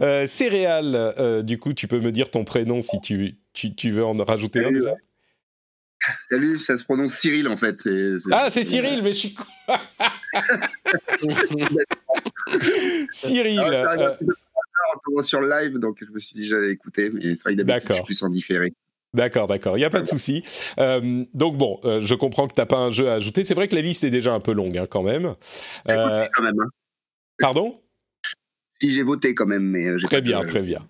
Euh, Céréal, euh, du coup, tu peux me dire ton prénom si tu, tu, tu veux en rajouter un Salut. déjà? Salut, ça se prononce Cyril en fait. Ah, c'est Cyril, mais je suis con. [laughs] Cyril, Ah, euh, tombant sur le live, donc je me suis dit j'allais écouter, mais c'est vrai que d'habitude je suis plus en différé. D'accord, d'accord, il n'y a pas de souci. Euh, donc bon, euh, je comprends que tu n'as pas un jeu à ajouter. C'est vrai que la liste est déjà un peu longue hein, quand même. J'ai Euh, voté quand même. hein. pardon? Si j'ai voté quand même, mais j'ai Très pas bien, très bien.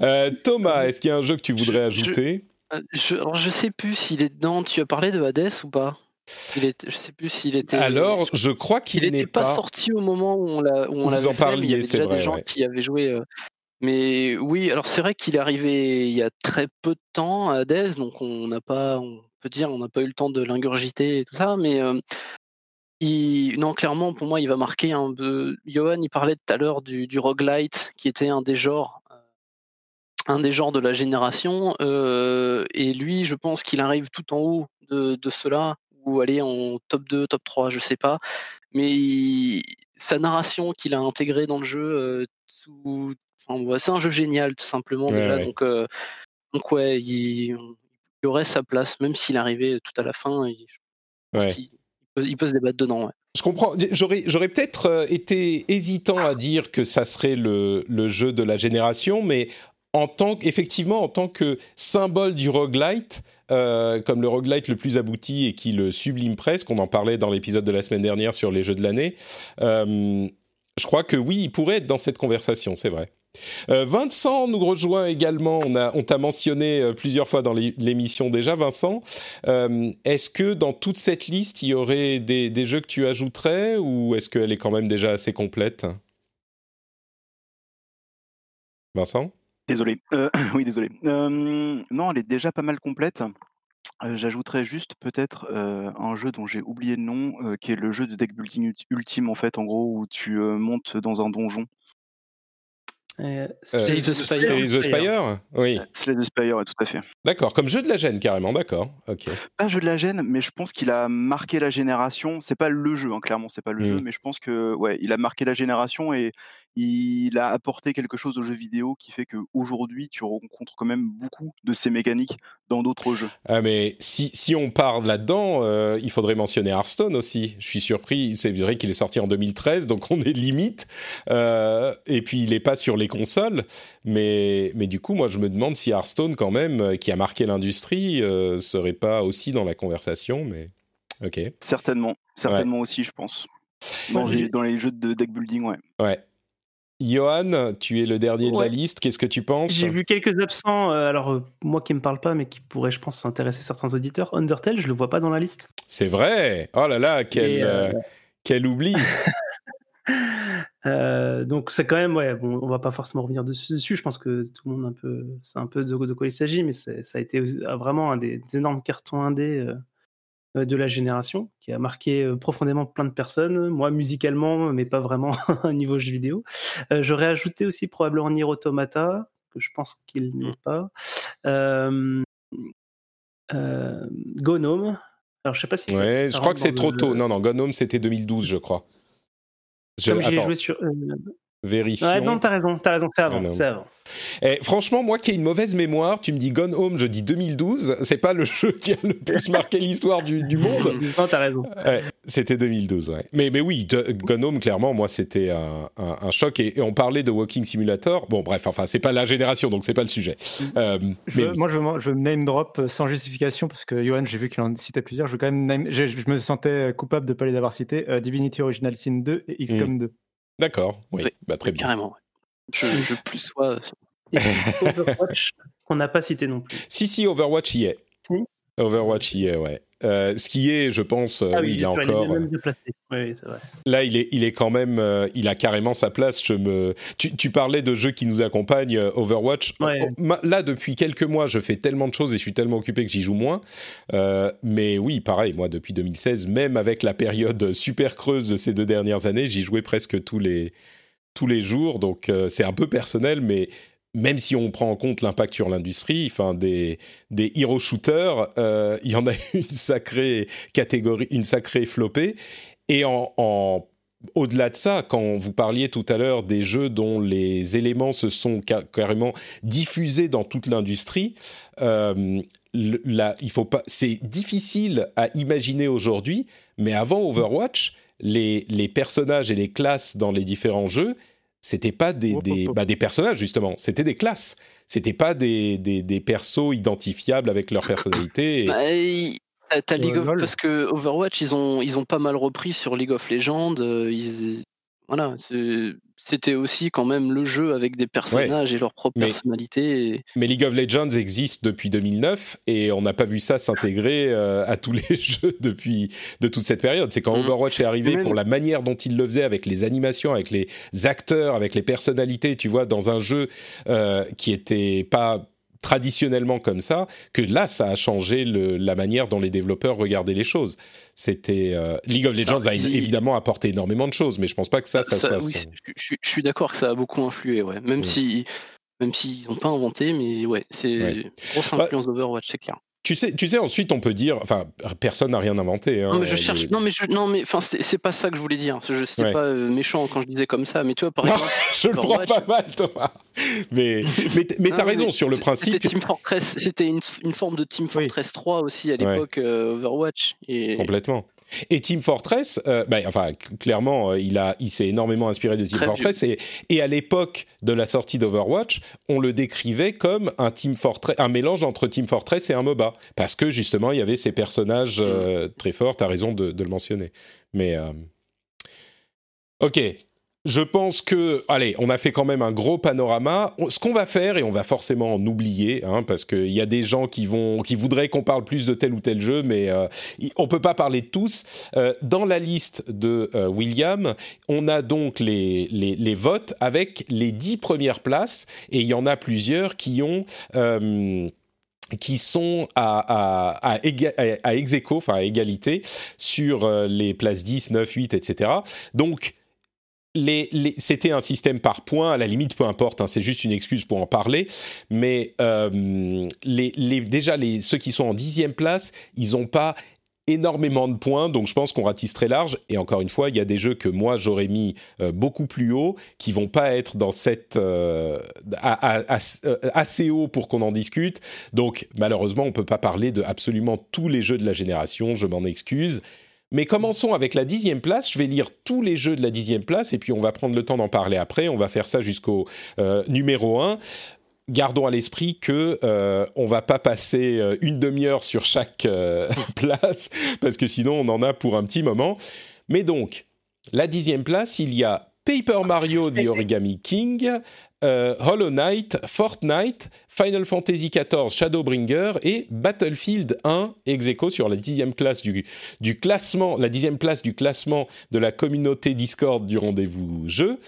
Euh, Thomas, est-ce qu'il y a un jeu que tu voudrais Je- ajouter? Je, alors je sais plus s'il est dedans. Tu as parlé de Hades ou pas? Il est, Je sais plus s'il était. Alors, je crois il qu'il n'était n'est pas, pas. sorti au moment où on l'a où on Vous en fait, mais il parliez, y avait c'est déjà vrai, des gens ouais. qui avaient joué. euh, Mais oui, alors c'est vrai qu'il est arrivé il y a très peu de temps à Hades, donc on n'a pas, on peut dire, on n'a pas eu le temps de l'ingurgiter et tout ça, mais non, clairement, pour moi, il va marquer un peu. Johan, il parlait tout à l'heure du, roguelite, qui était un des genres, un des genres de la génération, et lui, je pense qu'il arrive tout en haut de, cela, ou aller en top 2, top 3, je sais pas, mais sa narration qu'il a intégrée dans le jeu, enfin, ouais, c'est un jeu génial, tout simplement, Ouais, déjà, ouais. donc, euh, donc ouais, il, il aurait sa place, même s'il arrivait tout à la fin, il- Ouais. peut, il peut se débattre dedans, ouais. Je comprends. J'aurais, j'aurais peut-être euh, été hésitant à dire que ça serait le, le jeu de la génération, mais en tant qu'effectivement, en tant que symbole du roguelite, euh, comme le roguelite le plus abouti et qui le sublime presque, on en parlait dans l'épisode de la semaine dernière sur les jeux de l'année, euh, je crois que oui, il pourrait être dans cette conversation, c'est vrai. Euh, Vincent nous rejoint également. On, a, on t'a mentionné euh, plusieurs fois dans l'é- l'émission déjà, Vincent. Euh, est-ce que dans toute cette liste, il y aurait des, jeux que tu ajouterais ou est-ce qu'elle est quand même déjà assez complète? Vincent? Désolé. [coughs] Oui, désolé. Non, elle est déjà pas mal complète. J'ajouterais juste peut-être un jeu dont j'ai oublié le nom, qui est le jeu de deck building ulti- ultime en fait, en gros, où tu montes dans un donjon. Euh, Slay the Spire. Slay the Spire Oui, Slay the Spire, ouais, tout à fait. d'accord. Comme jeu de la gêne, carrément, d'accord. Ok. Pas jeu de la gêne, mais je pense qu'il a marqué la génération. C'est pas le jeu, hein, clairement, c'est pas le Mm. jeu, mais je pense que ouais, il a marqué la génération et il a apporté quelque chose aux jeux vidéo qui fait qu'aujourd'hui, tu rencontres quand même beaucoup de ces mécaniques dans d'autres jeux. Ah mais si, si on parle là-dedans, euh, il faudrait mentionner Hearthstone aussi. Je suis surpris, c'est vrai qu'il est sorti en 2013, donc on est limite. Euh, et puis il n'est pas sur les consoles, mais, mais du coup moi je me demande si Hearthstone quand même, euh, qui a marqué l'industrie, euh, serait pas aussi dans la conversation. Mais ok, Certainement, certainement aussi, je pense. Dans, les, j'ai- dans les jeux de deck building, ouais. ouais. Johan, tu es le dernier de la liste. Qu'est-ce que tu penses? J'ai vu quelques absents, euh, alors euh, moi qui me parle pas, mais qui pourraient, je pense, intéresser certains auditeurs. Undertale, je le vois pas dans la liste. C'est vrai. Oh là là, quel, euh, euh, quel oubli. [laughs] Euh, donc c'est quand même, ouais, bon, on va pas forcément revenir dessus. dessus. Je pense que tout le monde un peu, c'est un peu de, de quoi il s'agit, mais ça a été euh, vraiment un des, des énormes cartons indés euh, de la génération, qui a marqué euh, profondément plein de personnes. Moi, musicalement, mais pas vraiment [laughs] à niveau jeu vidéo. J'aurais ajouté aussi probablement Nier Automata, que je pense qu'il n'est pas. Euh, euh, Gnome. Alors je sais pas si Ouais, je crois que c'est trop le- tôt. Non, non, Gnome c'était 2012, je crois. Je- Comme j'y ai attends. joué sur. Vérifions. Ouais, non, t'as raison, t'as raison, c'est avant, Ah avant. Eh, franchement, moi qui ai une mauvaise mémoire, tu me dis Gone Home, je dis 2012. C'est pas le [laughs] jeu qui a le plus marqué l'histoire du, du monde. [laughs] Non, t'as raison. Ouais, c'était 2012, ouais. Mais, mais oui, de- Gone Home, clairement, moi, c'était un, un- un choc. Et, et on parlait de Walking Simulator. Bon, bref, enfin, c'est pas la génération, donc c'est pas le sujet. Euh, Je mais veux- oui. Moi, je veux, je veux name drop euh, sans justification parce que Johan, j'ai vu qu'il en citait plusieurs. Je veux quand même name- je, je me sentais coupable de ne pas les avoir cités. euh, Divinity Original Sin 2 et XCOM 2. D'accord, oui, Oui, bah, très bien. Carrément. Je, je plus sois. [laughs] Et Overwatch, qu'on n'a pas cité non plus. Si, si, Overwatch y est. Overwatch y est, ouais. Euh, ce qui est, je pense, euh, ah oui, il encore. Il est même déplacé. Oui, vrai. Là, il est, il est quand même, euh, il a carrément sa place. Je me, tu, tu parlais de jeux qui nous accompagnent, euh, Overwatch. Ouais. Oh, ma- Là, depuis quelques mois, je fais tellement de choses et je suis tellement occupé que j'y joue moins. Euh, mais oui, pareil, moi, depuis 2016, même avec la période super creuse de ces deux dernières années, j'y jouais presque tous les, tous les jours. Donc, euh, c'est un peu personnel, mais même si on prend en compte l'impact sur l'industrie, enfin des, des hero shooters, euh, il y en a [laughs] une sacrée catégorie, une sacrée flopée. Et en, au-delà de ça, quand vous parliez tout à l'heure des jeux dont les éléments se sont ca- carrément diffusés dans toute l'industrie, euh, c'est difficile à imaginer aujourd'hui, mais avant Overwatch, les, les personnages et les classes dans les différents jeux, c'était pas des, Hop, des, hop, hop. bah, des personnages justement, c'était des classes. C'était pas des, des, des persos identifiables avec leur personnalité. et- Bah, T'as t'as League Euh, of parce que Overwatch ils ont ils ont pas mal repris sur League of Legends. euh, ils- voilà, c'était aussi quand même le jeu avec des personnages et leur propre Mais- personnalité. et- Mais League of Legends existe depuis 2009 et on n'a pas vu ça s'intégrer euh, à tous les [laughs] jeux depuis de toute cette période. C'est quand Mhm. Overwatch est arrivé pour la manière dont il le faisait avec les animations, avec les acteurs, avec les personnalités, tu vois, dans un jeu euh, qui était pas traditionnellement comme ça, que là, ça a changé le- la manière dont les développeurs regardaient les choses. C'était euh, League of Legends a il- évidemment apporté énormément de choses, mais je pense pas que ça, ça, Ça- soit. oui, son- je, je- je suis d'accord que ça a beaucoup influé, ouais. Même Mm. si même s'ils n'ont pas inventé, mais ouais, c'est Ouais. grosse Bah, influence d'Overwatch, c'est clair. Tu sais, tu sais, ensuite on peut dire, enfin, personne n'a rien inventé. hein, Non mais je euh, cherche, les- non mais je, non mais enfin c'est pas ça que je voulais dire. C'était Ouais. pas euh, méchant quand je disais comme ça, mais tu vois par exemple. [laughs] je le prends pas mal, Thomas. Mais, mais, mais t'as raison mais sur le principe. Team Fortress, c'était une, une forme de Team Oui. Fortress 3 aussi à Ouais. l'époque euh, Overwatch et Complètement. Et Team Fortress, euh, bah, enfin, cl- clairement, euh, il, a, il s'est énormément inspiré de Team Très Fortress. Et, et à l'époque de la sortie d'Overwatch, on le décrivait comme un, Team Fortress, un mélange entre Team Fortress et un MOBA. Parce que justement, il y avait ces personnages euh, très forts. T'as raison de, de le mentionner. Mais. euh, Ok. Je pense que, allez, on a fait quand même un gros panorama. Ce qu'on va faire, et on va forcément en oublier, hein, parce qu'il y a des gens qui vont, qui voudraient qu'on parle plus de tel ou tel jeu, mais euh, on peut pas parler de tous. Euh, dans la liste de euh, William, on a donc les, les, votes avec les dix premières places, et il y en a plusieurs qui ont. qui sont à, à, à, ex enfin à égalité, sur les places 10, 9, 8, etc. Donc, les, c'était un système par points, à la limite, peu importe, hein, c'est juste une excuse pour en parler. Mais euh, déjà, ceux qui sont en dixième place, ils n'ont pas énormément de points, donc je pense qu'on ratisse très large. Et encore une fois, il y a des jeux que moi j'aurais mis euh, beaucoup plus haut, qui vont pas être dans cette euh, assez haut pour qu'on en discute. Donc malheureusement, on peut pas parler de absolument tous les jeux de la génération. Je m'en excuse. Mais commençons avec la dixième place. Je vais lire tous les jeux de la dixième place et puis on va prendre le temps d'en parler après. On va faire ça jusqu'au euh, numéro 1. Gardons à l'esprit que euh, on va pas passer euh, une demi-heure sur chaque euh, [laughs] place parce que sinon on en a pour un petit moment. Mais donc, la dixième place, il y a Paper Mario The Origami King, euh, Hollow Knight, Fortnite, Final Fantasy XIV Shadowbringer et Battlefield 1 ex sur la dixième classe du classement, la dixième place du classement de la communauté Discord du rendez-vous jeu.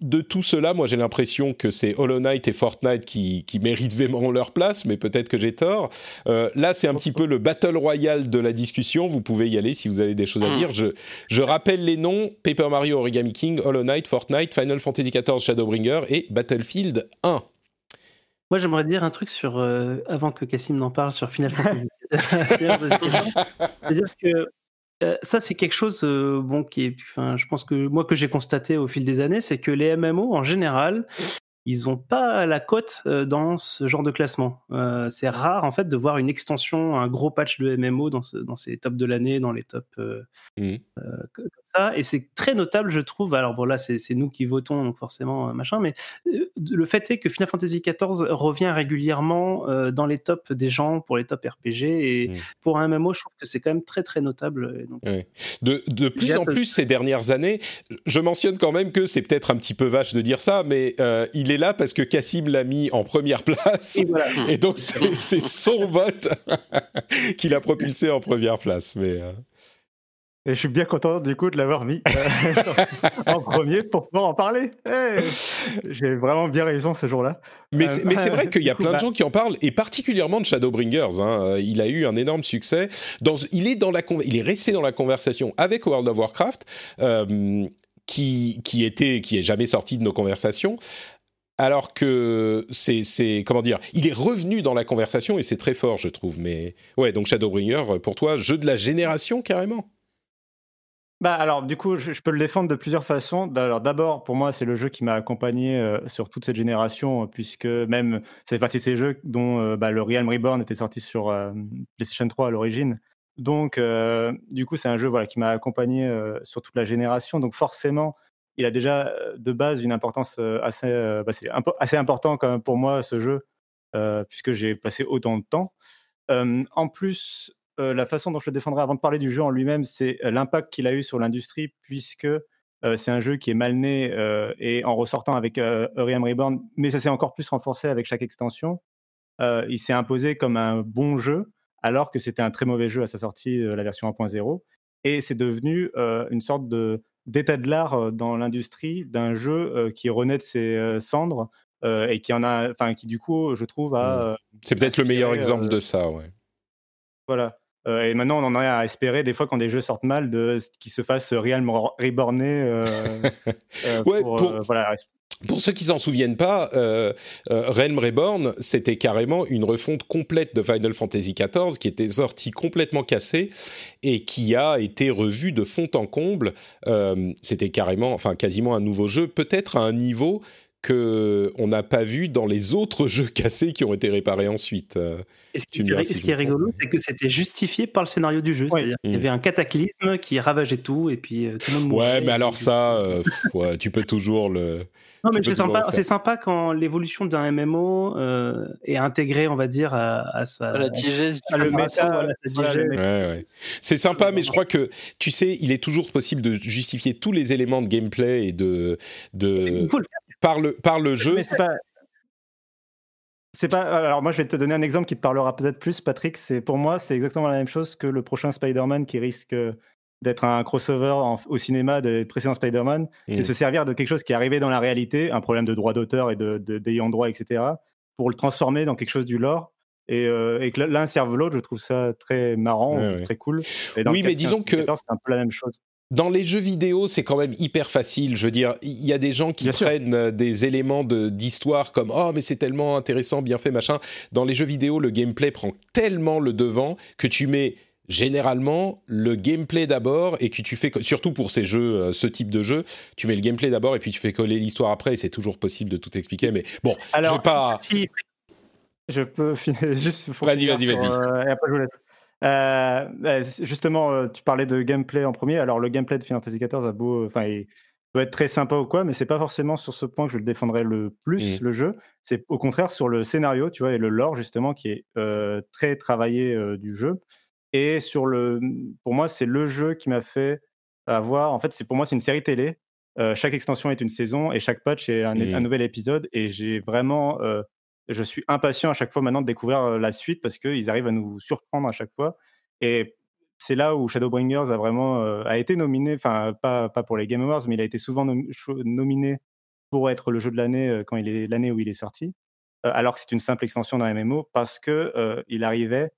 De tout cela, moi j'ai l'impression que c'est Hollow Knight et Fortnite qui, qui méritent vraiment leur place, mais peut-être que j'ai tort. Euh, là, c'est un petit peu le battle royale de la discussion. Vous pouvez y aller si vous avez des choses à dire. Je, je rappelle les noms Paper Mario Origami King, Hollow Knight, Fortnite, Final Fantasy XIV Shadowbringer et Battlefield 1. Moi, j'aimerais dire un truc sur, euh, avant que Cassim n'en parle, sur Final Fantasy. [laughs] C'est-à-dire que Euh, ça, c'est quelque chose, euh, bon, qui est, enfin, je pense que moi que j'ai constaté au fil des années, c'est que les MMO en général, ils n'ont pas la cote euh, dans ce genre de classement. C'est rare en fait de voir une extension, un gros patch de MMO dans, ce, dans ces tops de l'année, dans les tops Mmh. comme ça. Et c'est très notable, je trouve. Alors bon, là, c'est nous qui votons, donc forcément, euh, machin. Mais euh, le fait est que Final Fantasy XIV revient régulièrement euh, dans les tops des gens pour les tops RPG. Et Mmh. pour un MMO, je trouve que c'est quand même très très notable. Et donc, Ouais. De, de plus en plus ces dernières années, je mentionne quand même que c'est peut-être un petit peu vache de dire ça, mais euh, il est là parce que Cassim l'a mis en première place. Et voilà. [laughs] Et donc c'est c'est son vote [laughs] qui l'a propulsé en première place. Mais euh, Et je suis bien content du coup de l'avoir mis euh, [laughs] en premier pour pouvoir en parler. J'ai vraiment bien raison ce jour-là. Mais Euh, c'est vrai qu'il y a plein de bah- gens qui en parlent, et particulièrement de Shadowbringers. hein. Euh, Il a eu un énorme succès. Dans, il, est dans la, il est resté dans la conversation avec World of Warcraft, euh, qui, qui, était, qui est jamais sorti de nos conversations. Alors que c'est comment dire, il est revenu dans la conversation et c'est très fort, je trouve. Mais ouais, donc Shadowbringer, pour toi, jeu de la génération carrément? Bah alors du coup, je, peux le défendre de plusieurs façons. Alors d'abord, pour moi, c'est le jeu qui m'a accompagné euh, sur toute cette génération, euh, puisque même c'est partie de ces jeux dont euh, bah, le Realm Reborn était sorti sur PlayStation 3 à l'origine. Donc du coup, c'est un jeu voilà qui m'a accompagné sur toute la génération. Donc forcément, il a déjà de base une importance assez, bah, assez important quand même pour moi ce jeu, puisque j'ai passé autant de temps. En plus, la façon dont je le défendrai avant de parler du jeu en lui-même, c'est euh, l'impact qu'il a eu sur l'industrie, puisque euh, c'est un jeu qui est mal né euh, et en ressortant avec euh, Realm Reborn, mais ça s'est encore plus renforcé avec chaque extension. euh, il s'est imposé comme un bon jeu, alors que c'était un très mauvais jeu à sa sortie, euh, la version 1.0. Et c'est devenu euh, une sorte de d'état de l'art euh, dans l'industrie d'un jeu euh, qui renaît de ses euh, cendres euh, et qui en a, enfin qui du coup, je trouve, a euh, C'est peut-être le meilleur exemple euh, de ça, ouais. voilà. Euh, et maintenant, on en est à espérer, des fois, quand des jeux sortent mal, de, qu'ils se fassent [laughs] euh, Ouais, pour, pour- voilà. Pour ceux qui s'en souviennent pas, euh, euh, Realm Reborn, c'était carrément une refonte complète de Final Fantasy XIV qui était sortie complètement cassée et qui a été revue de fond en comble. Euh, c'était carrément, enfin quasiment un nouveau jeu, peut-être à un niveau que on n'a pas vu dans les autres jeux [laughs] cassés qui ont été réparés ensuite. Euh, Et ce qui, Tu me est- diras ce si qui est rigolo, c'est que c'était justifié par le scénario du jeu. C'est-à-dire qu'il y Mm. avait un cataclysme qui ravageait tout, et puis euh, tout le monde mourait, Ouais, mais alors ça, euh, [laughs] pff, ouais, tu peux toujours le. Non, tu mais c'est sympa, c'est sympa quand l'évolution d'un MMO euh, est intégrée, on va dire, à, à sa. À la digeste à le méta. Ouais, ouais. C'est sympa, mais je crois que, tu sais, il est toujours possible de justifier tous les éléments de gameplay et de, de Il faut le faire. Par le par le jeu. Mais c'est pas. C'est pas. Alors, moi, je vais te donner un exemple qui te parlera peut-être plus, Patrick. C'est Pour moi, c'est exactement la même chose que le prochain Spider-Man qui risque d'être un crossover en- au cinéma des précédents Spider-Man. C'est se servir de quelque chose qui est arrivé dans la réalité, un problème de droit d'auteur et de, d'ayant droit, etc., pour le transformer dans quelque chose du lore. Et, euh, et que l'un serve l'autre, je trouve ça très marrant, Ouais, ouais. très cool. Et dans Oui, mais disons que- 14, c'est un peu la même chose. Dans les jeux vidéo, c'est quand même hyper facile. Je veux dire, il y a des gens qui Bien prennent euh, des éléments de- d'histoire comme oh mais c'est tellement intéressant, bien fait, machin. Dans les jeux vidéo, le gameplay prend tellement le devant que tu mets généralement le gameplay d'abord et que tu fais surtout pour ces jeux, euh, ce type de jeu, tu mets le gameplay d'abord et puis tu fais coller l'histoire après. Et c'est toujours possible de tout expliquer. Mais bon, je Alors, vais pas. Si, Je peux [laughs] finir juste. pour Vas-y, vas-y, vas-y. euh, Euh, euh, justement, euh, tu parlais de gameplay en premier. Alors, le gameplay de Final Fantasy XIV a beau, enfin, il peut être très sympa ou quoi, mais c'est pas forcément sur ce point que je le défendrai le plus, Mm. le jeu. C'est au contraire sur le scénario, tu vois, et le lore justement qui est euh, très travaillé euh, du jeu. Et sur le, pour moi, c'est le jeu qui m'a fait avoir. En fait, c'est pour moi, c'est une série télé. Chaque extension est une saison et chaque patch est un, Mm. un nouvel épisode. Et j'ai vraiment je suis impatient à chaque fois maintenant de découvrir la suite parce qu'ils arrivent à nous surprendre à chaque fois. Et c'est là où Shadowbringers a vraiment euh, a été nominé, enfin pas, pas pour les Game Awards, mais il a été souvent nom- nominé pour être le jeu de l'année euh, quand il est l'année où il est sorti, euh, alors que c'est une simple extension d'un MMO parce que il arrivait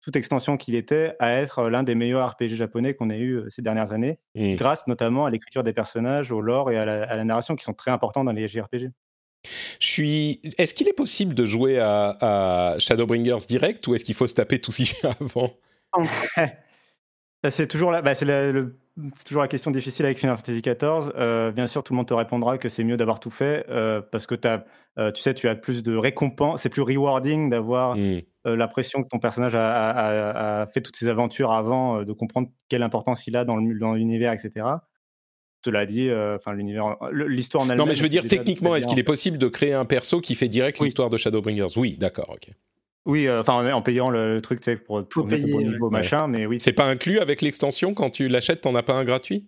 toute extension qu'il était à être l'un des meilleurs RPG japonais qu'on ait eu ces dernières années, grâce notamment à l'écriture des personnages, au lore et à la, à la narration qui sont très importants dans les JRPG. Je suis. Est-ce qu'il est possible de jouer à, à Shadowbringers direct ou est-ce qu'il faut se taper tout fait [laughs] avant? [laughs] C'est toujours la, bah, c'est la- toujours la question difficile avec Final Fantasy XIV. Euh, bien sûr, tout le monde te répondra que c'est mieux d'avoir tout fait euh, parce que euh, tu sais, tu as plus de récompenses, c'est plus rewarding d'avoir Hmm. euh, l'impression que ton personnage a, a- a- a fait toutes ses aventures avant de comprendre quelle importance il a dans l'univers, etc. Cela dit, euh, enfin l'univers, l'histoire en elle-même. Non, mais je veux dire, techniquement, est-ce qu'il est possible de créer un perso qui fait direct Oui. l'histoire de Shadowbringers? Oui, d'accord, ok. Oui, euh, enfin en, en payant le, truc, tu sais, pour, pour mettre payer, au bon ouais. niveau, machin, mais oui. C'est pas inclus avec l'extension quand tu l'achètes, t'en as pas un gratuit?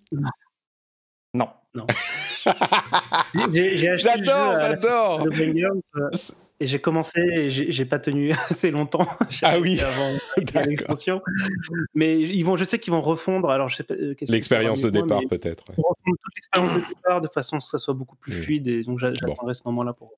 Non. [laughs] J'ai j'ai acheté le jeu J'adore, à la j'adore Shadowbringers, euh, Et j'ai commencé et j'ai pas tenu [laughs] assez longtemps. [laughs] Ah oui. avant. [laughs] Mais ils vont, je sais qu'ils vont refondre. Alors, euh, L'expérience de départ, peut-être. ouais. ils vont refondre toute l'expérience de départ de façon à ce que ça soit beaucoup plus Mm. fluide. Et donc, j'a- j'attendrai ce moment-là pour.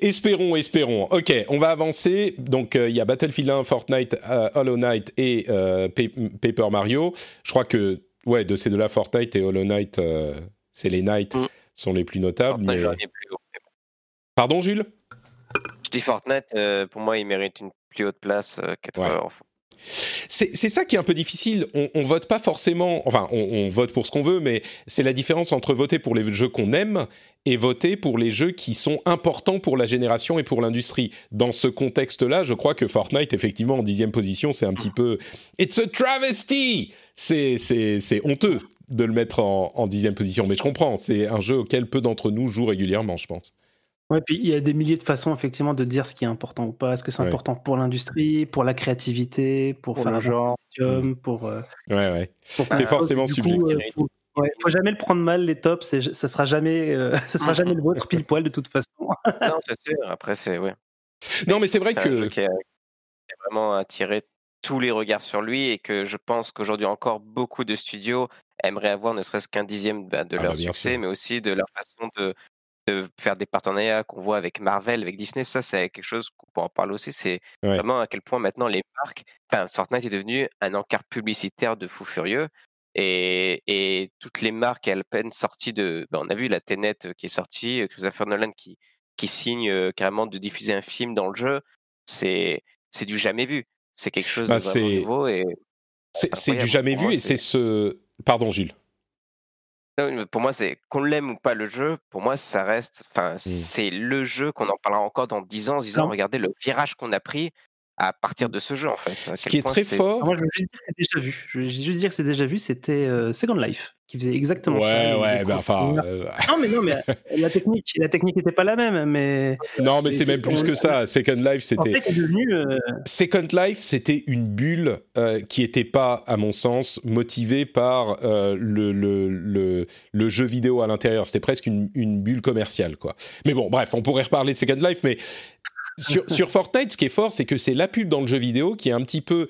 Espérons, espérons. Ok, on va avancer. Donc, euh, il y a Battlefield 1, Fortnite, euh, Hollow Knight et euh, Pa- Paper Mario. Je crois que, ouais, de ces deux-là, Fortnite et Hollow Knight, euh, c'est les Knights Mm. sont les plus notables. Fortnite, mais-. Pardon, Jules? Je dis Fortnite, euh, pour moi, il mérite une plus haute place euh, qu'être Ouais. euh, C'est c'est ça qui est un peu difficile. On, on vote pas forcément. Enfin, on, on vote pour ce qu'on veut, mais c'est la différence entre voter pour les jeux qu'on aime et voter pour les jeux qui sont importants pour la génération et pour l'industrie. Dans ce contexte-là, je crois que Fortnite, effectivement, en dixième position, c'est un petit peu. It's a travesty. C'est honteux de le mettre en, en dixième position, mais je comprends. C'est un jeu auquel peu d'entre nous jouent régulièrement, je pense. Ouais, puis il y a des milliers de façons effectivement de dire ce qui est important ou pas. Est-ce que c'est Ouais. important pour l'industrie, pour la créativité, pour, Pour faire le genre. médium, pour. euh, Ouais, ouais. pour- C'est euh, forcément coup, subjectif. euh, faut, ouais, faut jamais le prendre mal les tops. Ça sera jamais, euh, [laughs] ça sera jamais le vôtre pile poil de toute façon. Non, c'est sûr. Après, c'est ouais. Non, mais c'est vrai un que. jeu qui a, qui a vraiment attiré tous les regards sur lui et que je pense qu'aujourd'hui encore beaucoup de studios aimeraient avoir ne serait-ce qu'un dixième bah, de Ah leur bah, bien succès, sûr. mais aussi de leur façon de, de faire des partenariats qu'on voit avec Marvel, avec Disney. Ça, c'est quelque chose qu'on peut en parler aussi. C'est Ouais. vraiment à quel point maintenant les marques, enfin, Fortnite est devenu un encart publicitaire de fou furieux. Et, et toutes les marques à peine sorties de. ben, on a vu la Tenet euh, qui est sortie, euh, Christopher Nolan qui, qui signe euh, carrément de diffuser un film dans le jeu. C'est c'est du jamais vu. C'est quelque chose Bah, de vraiment nouveau. Et C'est du jamais vu et c'est- ce. Pardon, Gilles. Non, mais pour moi, c'est qu'on l'aime ou pas le jeu. Pour moi, ça reste. Enfin, Mmh. c'est le jeu qu'on en parlera encore dans 10 ans, en se disant Non. regardez le virage qu'on a pris à partir de ce jeu, en fait. Ce qui est point très fort. Alors moi, je veux juste dire que c'est déjà vu. Je veux juste dire que c'est déjà vu. C'était euh, Second Life qui faisait exactement ça. Ouais, ouais, bah, enfin. courses. euh, Non, mais non, mais euh, la technique, la technique n'était pas la même, mais [laughs] non, mais c'est même plus que ça. Second Life, en c'était. fait, c'est devenu. euh, Second Life, c'était une bulle euh, qui n'était pas, à mon sens, motivée par euh, le, le, le, le jeu vidéo à l'intérieur. C'était presque une, une bulle commerciale, quoi. Mais bon, bref, on pourrait reparler de Second Life, mais sur, [laughs] sur Fortnite, ce qui est fort, c'est que c'est la pub dans le jeu vidéo qui est un petit peu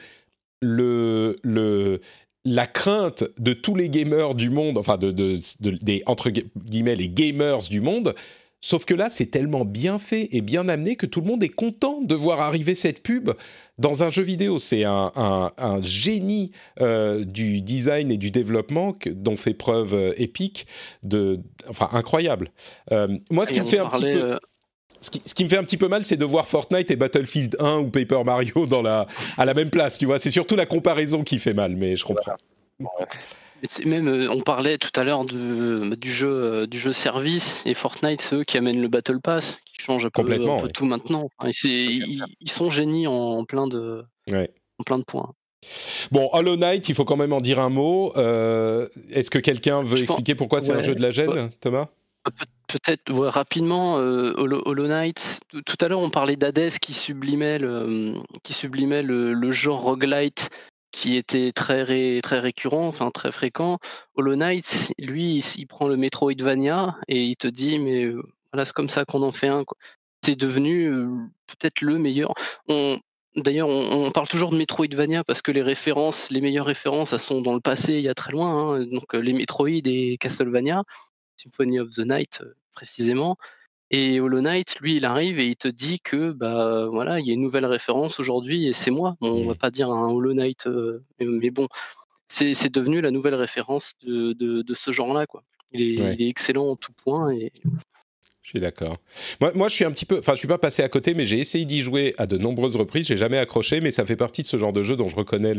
le, le, la crainte de tous les gamers du monde, enfin, de, de, de- des, entre gu- guillemets, les gamers du monde. Sauf que là, c'est tellement bien fait et bien amené que tout le monde est content de voir arriver cette pub dans un jeu vidéo. C'est un, un- un génie euh, du design et du développement que- dont fait preuve euh, Epic, de, enfin incroyable. Euh, moi, ce qui me fait un petit peu euh, ce qui, ce qui me fait un petit peu mal, c'est de voir Fortnite et Battlefield 1 ou Paper Mario dans la, à la même place, tu vois. C'est surtout la comparaison qui fait mal, mais je comprends. Même, euh, on parlait tout à l'heure de- du jeu, euh, du jeu service et Fortnite, c'est eux qui amènent le Battle Pass, qui change un peu, Complètement, un peu ouais. tout maintenant. Et ils, ils sont génies en, plein de, Ouais. en plein de points. Bon, Hollow Knight, il faut quand même en dire un mot. Euh, Est-ce que quelqu'un veut Je expliquer pourquoi c'est un jeu de la gêne, Thomas? Peut-être ouais, rapidement, euh, Hollow, Knight. Tout, à l'heure, on parlait d'Hades qui sublimait le, qui sublimait le, genre roguelite qui était très, très récurrent, enfin très fréquent. Hollow Knight, lui, il, prend le Metroidvania et il te dit, mais euh, voilà, c'est comme ça qu'on en fait un. C'est devenu euh, peut-être le meilleur. On, D'ailleurs, on, parle toujours de Metroidvania parce que les références, les meilleures références, elles sont dans le passé, il y a très loin. hein. Donc les Metroid et Castlevania. Symphony of the Night euh, précisément. Et Hollow Knight, lui, il arrive et il te dit que bah voilà, il y a une nouvelle référence aujourd'hui et c'est moi. Bon, on va pas dire un Hollow Knight, euh, mais, bon, c'est c'est devenu la nouvelle référence de, de, de ce genre-là, quoi. Il est, Ouais. il est excellent en tout point et Je suis d'accord. Moi, je suis un petit peu, enfin, je suis pas passé à côté, mais j'ai essayé d'y jouer à de nombreuses reprises. J'ai jamais accroché, mais ça fait partie de ce genre de jeu dont je reconnais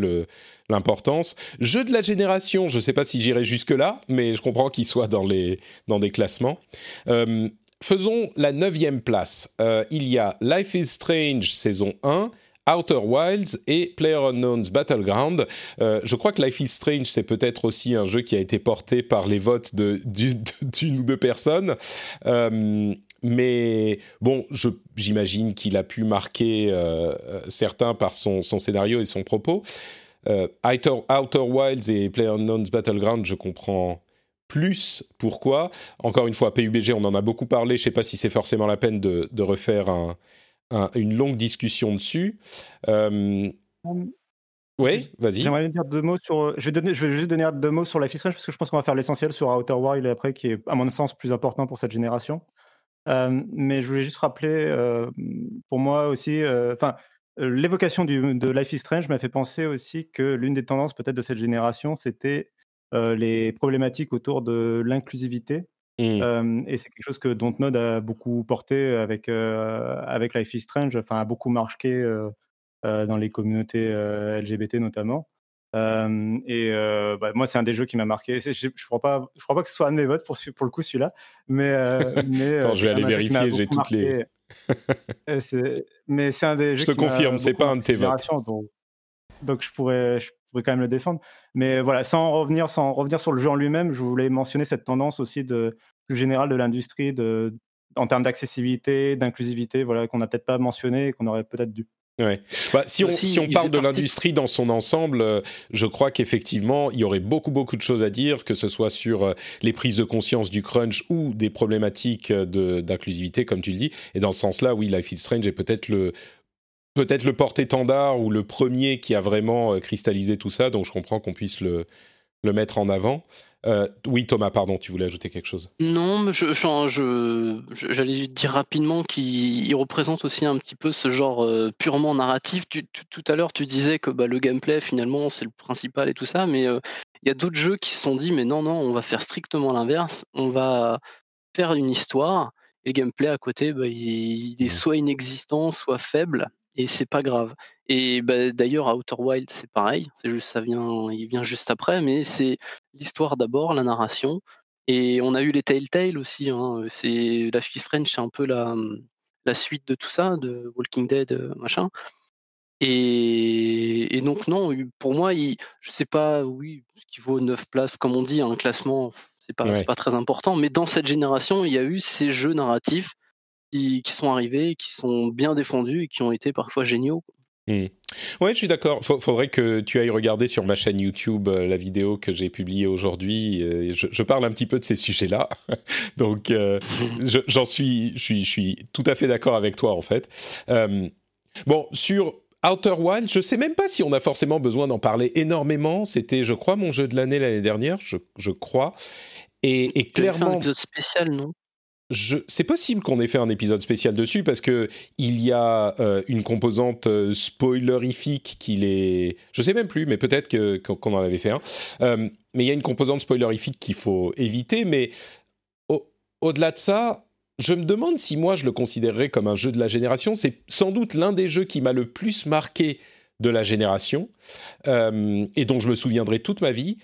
l'importance. Jeu de la génération. Je sais pas si j'irai jusque là, mais je comprends qu'il soit dans les dans des classements. Euh, faisons la neuvième place. Euh, il y a Life is Strange saison 1. Outer Wilds et PlayerUnknown's Battleground. Euh, je crois que Life is Strange, c'est peut-être aussi un jeu qui a été porté par les votes d'une ou deux personnes. Euh, mais bon, j'imagine qu'il a pu marquer euh, certains par son, scénario et son propos. Outer, Wilds et PlayerUnknown's Battleground, je comprends plus pourquoi. Encore une fois, PUBG, on en a beaucoup parlé. Je ne sais pas si c'est forcément la peine de refaire un- un- une longue discussion dessus. Euh, oui, vas-y. J'aimerais dire deux mots sur. Je vais, donner, je vais juste donner deux mots sur Life is Strange parce que je pense qu'on va faire l'essentiel sur Outer Wild après, qui est, à mon sens, plus important pour cette génération. Euh, mais je voulais juste rappeler, euh, pour moi aussi, enfin, euh, l'évocation de Life is Strange m'a fait penser aussi que l'une des tendances peut-être de cette génération, c'était euh, les problématiques autour de l'inclusivité. Mm. Euh, et c'est quelque chose que Dontnod a beaucoup porté avec, euh, avec Life is Strange, enfin, a beaucoup marqué euh, dans les communautés LGBT notamment. Euh, et bah, moi, c'est un des jeux qui m'a marqué. Je ne crois, pas- je crois pas que ce soit un de mes votes pour, le coup, celui-là. Mais, [laughs] mais, Attends, je vais aller vérifier, j'ai toutes les- marqué. [laughs] Mais c'est un des Je jeux te qui m'a confirme, c'est pas un de tes votes. Donc, donc je, pourrais, je pourrais quand même le défendre. Mais voilà, sans revenir, sans revenir sur le jeu en lui-même, je voulais mentionner cette tendance aussi de, plus générale de l'industrie de, en termes d'accessibilité, d'inclusivité, voilà, qu'on n'a peut-être pas mentionné et qu'on aurait peut-être dû. Ouais. Bah, si, on, Aussi, si on parle de l'industrie dans son ensemble, euh, je crois qu'effectivement, il y aurait beaucoup, beaucoup de choses à dire, que ce soit sur euh, les prises de conscience du crunch ou des problématiques euh, de- d'inclusivité, comme tu le dis. Et dans ce sens-là, oui, Life is Strange est peut-être le, peut-être le porte-étendard ou le premier qui a vraiment euh, cristallisé tout ça, donc je comprends qu'on puisse le, le mettre en avant. Euh, oui, Thomas, pardon, tu voulais ajouter quelque chose? Non, mais je, j'allais dire rapidement qu'il il représente aussi un petit peu ce genre euh, purement narratif. Tu- tu- tout à l'heure, tu disais que bah, le gameplay, finalement, c'est le principal et tout ça, mais euh, il y a d'autres jeux qui se sont dit, mais non, non, on va faire strictement l'inverse. On va faire une histoire, et le gameplay à côté, bah, il, il est soit inexistant, soit faible, et c'est pas grave. Et bah, d'ailleurs, Outer Wild, c'est pareil, c'est juste, ça vient, il vient juste après, mais c'est l'histoire d'abord, la narration. Et on a eu les Telltale aussi. Hein. C'est Life is Strange, c'est un peu la, la suite de tout ça, de Walking Dead, euh, machin. Et, et donc non, pour moi, il, je sais pas, oui, ce qui vaut 9 places, comme on dit, un classement, c'est pas, Ouais. c'est pas très important. Mais dans cette génération, il y a eu ces jeux narratifs qui, qui sont arrivés, qui sont bien défendus et qui ont été parfois géniaux. Oui, je suis d'accord. Fa- faudrait que tu ailles regarder sur ma chaîne YouTube euh, la vidéo que j'ai publiée aujourd'hui. Euh, je, je parle un petit peu de ces sujets-là. [laughs] Donc, euh, [laughs] je- j'en suis, je suis, je suis tout à fait d'accord avec toi, en fait. Bon, sur Outer Wild, je sais même pas si on a forcément besoin d'en parler énormément. C'était, je crois, mon jeu de l'année l'année dernière, je, je crois. Et, et fait un clairement, épisode spécial, non? C'est possible qu'on ait fait un épisode spécial dessus parce que il y a euh, une composante euh, spoilerifique qu'il est. Je sais même plus, mais peut-être que, qu'on en avait fait un. Euh, mais il y a une composante spoilerifique qu'il faut éviter. Mais au, au-delà de ça, je me demande si moi je le considérerais comme un jeu de la génération. C'est sans doute l'un des jeux qui m'a le plus marqué de la génération euh, et dont je me souviendrai toute ma vie.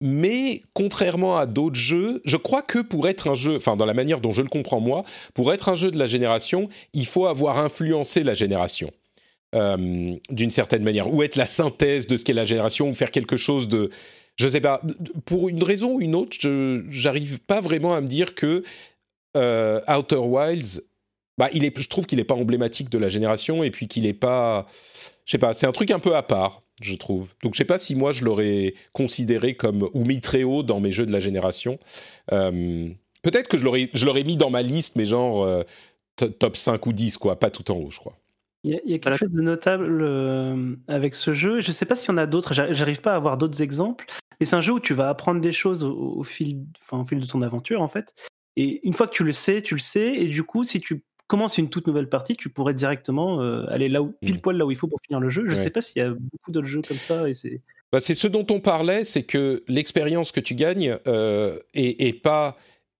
Mais contrairement à d'autres jeux, je crois que pour être un jeu, enfin dans la manière dont je le comprends moi, pour être un jeu de la génération, il faut avoir influencé la génération. Euh, d'une certaine manière, ou être la synthèse de ce qu'est la génération, ou faire quelque chose de, je sais pas, pour une raison ou une autre, je j'arrive pas vraiment à me dire que euh, Outer Wilds, bah il est, je trouve qu'il est pas emblématique de la génération, et puis qu'il est pas, je sais pas, c'est un truc un peu à part je trouve. Donc je sais pas si moi je l'aurais considéré comme ou mis très haut dans mes jeux de la génération. Euh, Peut-être que je l'aurais je l'aurais mis dans ma liste, mais genre euh, to- top 5 ou 10 quoi, pas tout en haut, je crois. Il y a, il y a quelque chose de notable euh, avec ce jeu. Je ne sais pas s'il y en a d'autres. J'arri- J'arrive pas à avoir d'autres exemples. Mais c'est un jeu où tu vas apprendre des choses au, au fil, enfin, au fil de ton aventure, en fait. Et une fois que tu le sais, tu le sais. Et du coup, si tu commences une toute nouvelle partie, tu pourrais directement euh, aller là où, pile poil là où il faut pour finir le jeu. Je ne Ouais. sais pas s'il y a beaucoup d'autres jeux comme ça. Et c'est Bah, c'est ce dont on parlait, c'est que l'expérience que tu gagnes euh, pas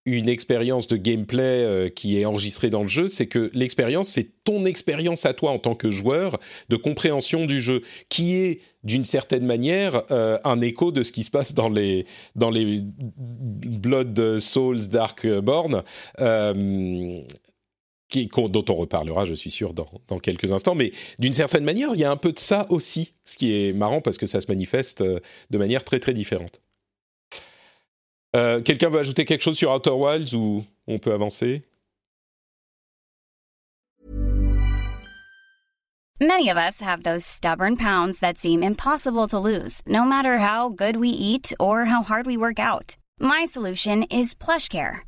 une expérience de gameplay euh, qui est enregistrée dans le jeu, c'est que l'expérience, c'est ton expérience à toi en tant que joueur de compréhension du jeu, qui est d'une certaine manière euh, un écho de ce qui se passe dans les, dans les Blood Souls Darkborn. Euh, dont on reparlera, je suis sûr, dans, quelques instants. Mais d'une certaine manière, il y a un peu de ça aussi, ce qui est marrant parce que ça se manifeste euh, de manière très très différente. Euh, Quelqu'un veut ajouter quelque chose sur Outer Wilds ou on peut avancer? Many of us have those stubborn pounds that seem impossible to lose, no matter how good we eat or how hard we work out. My solution is PlushCare.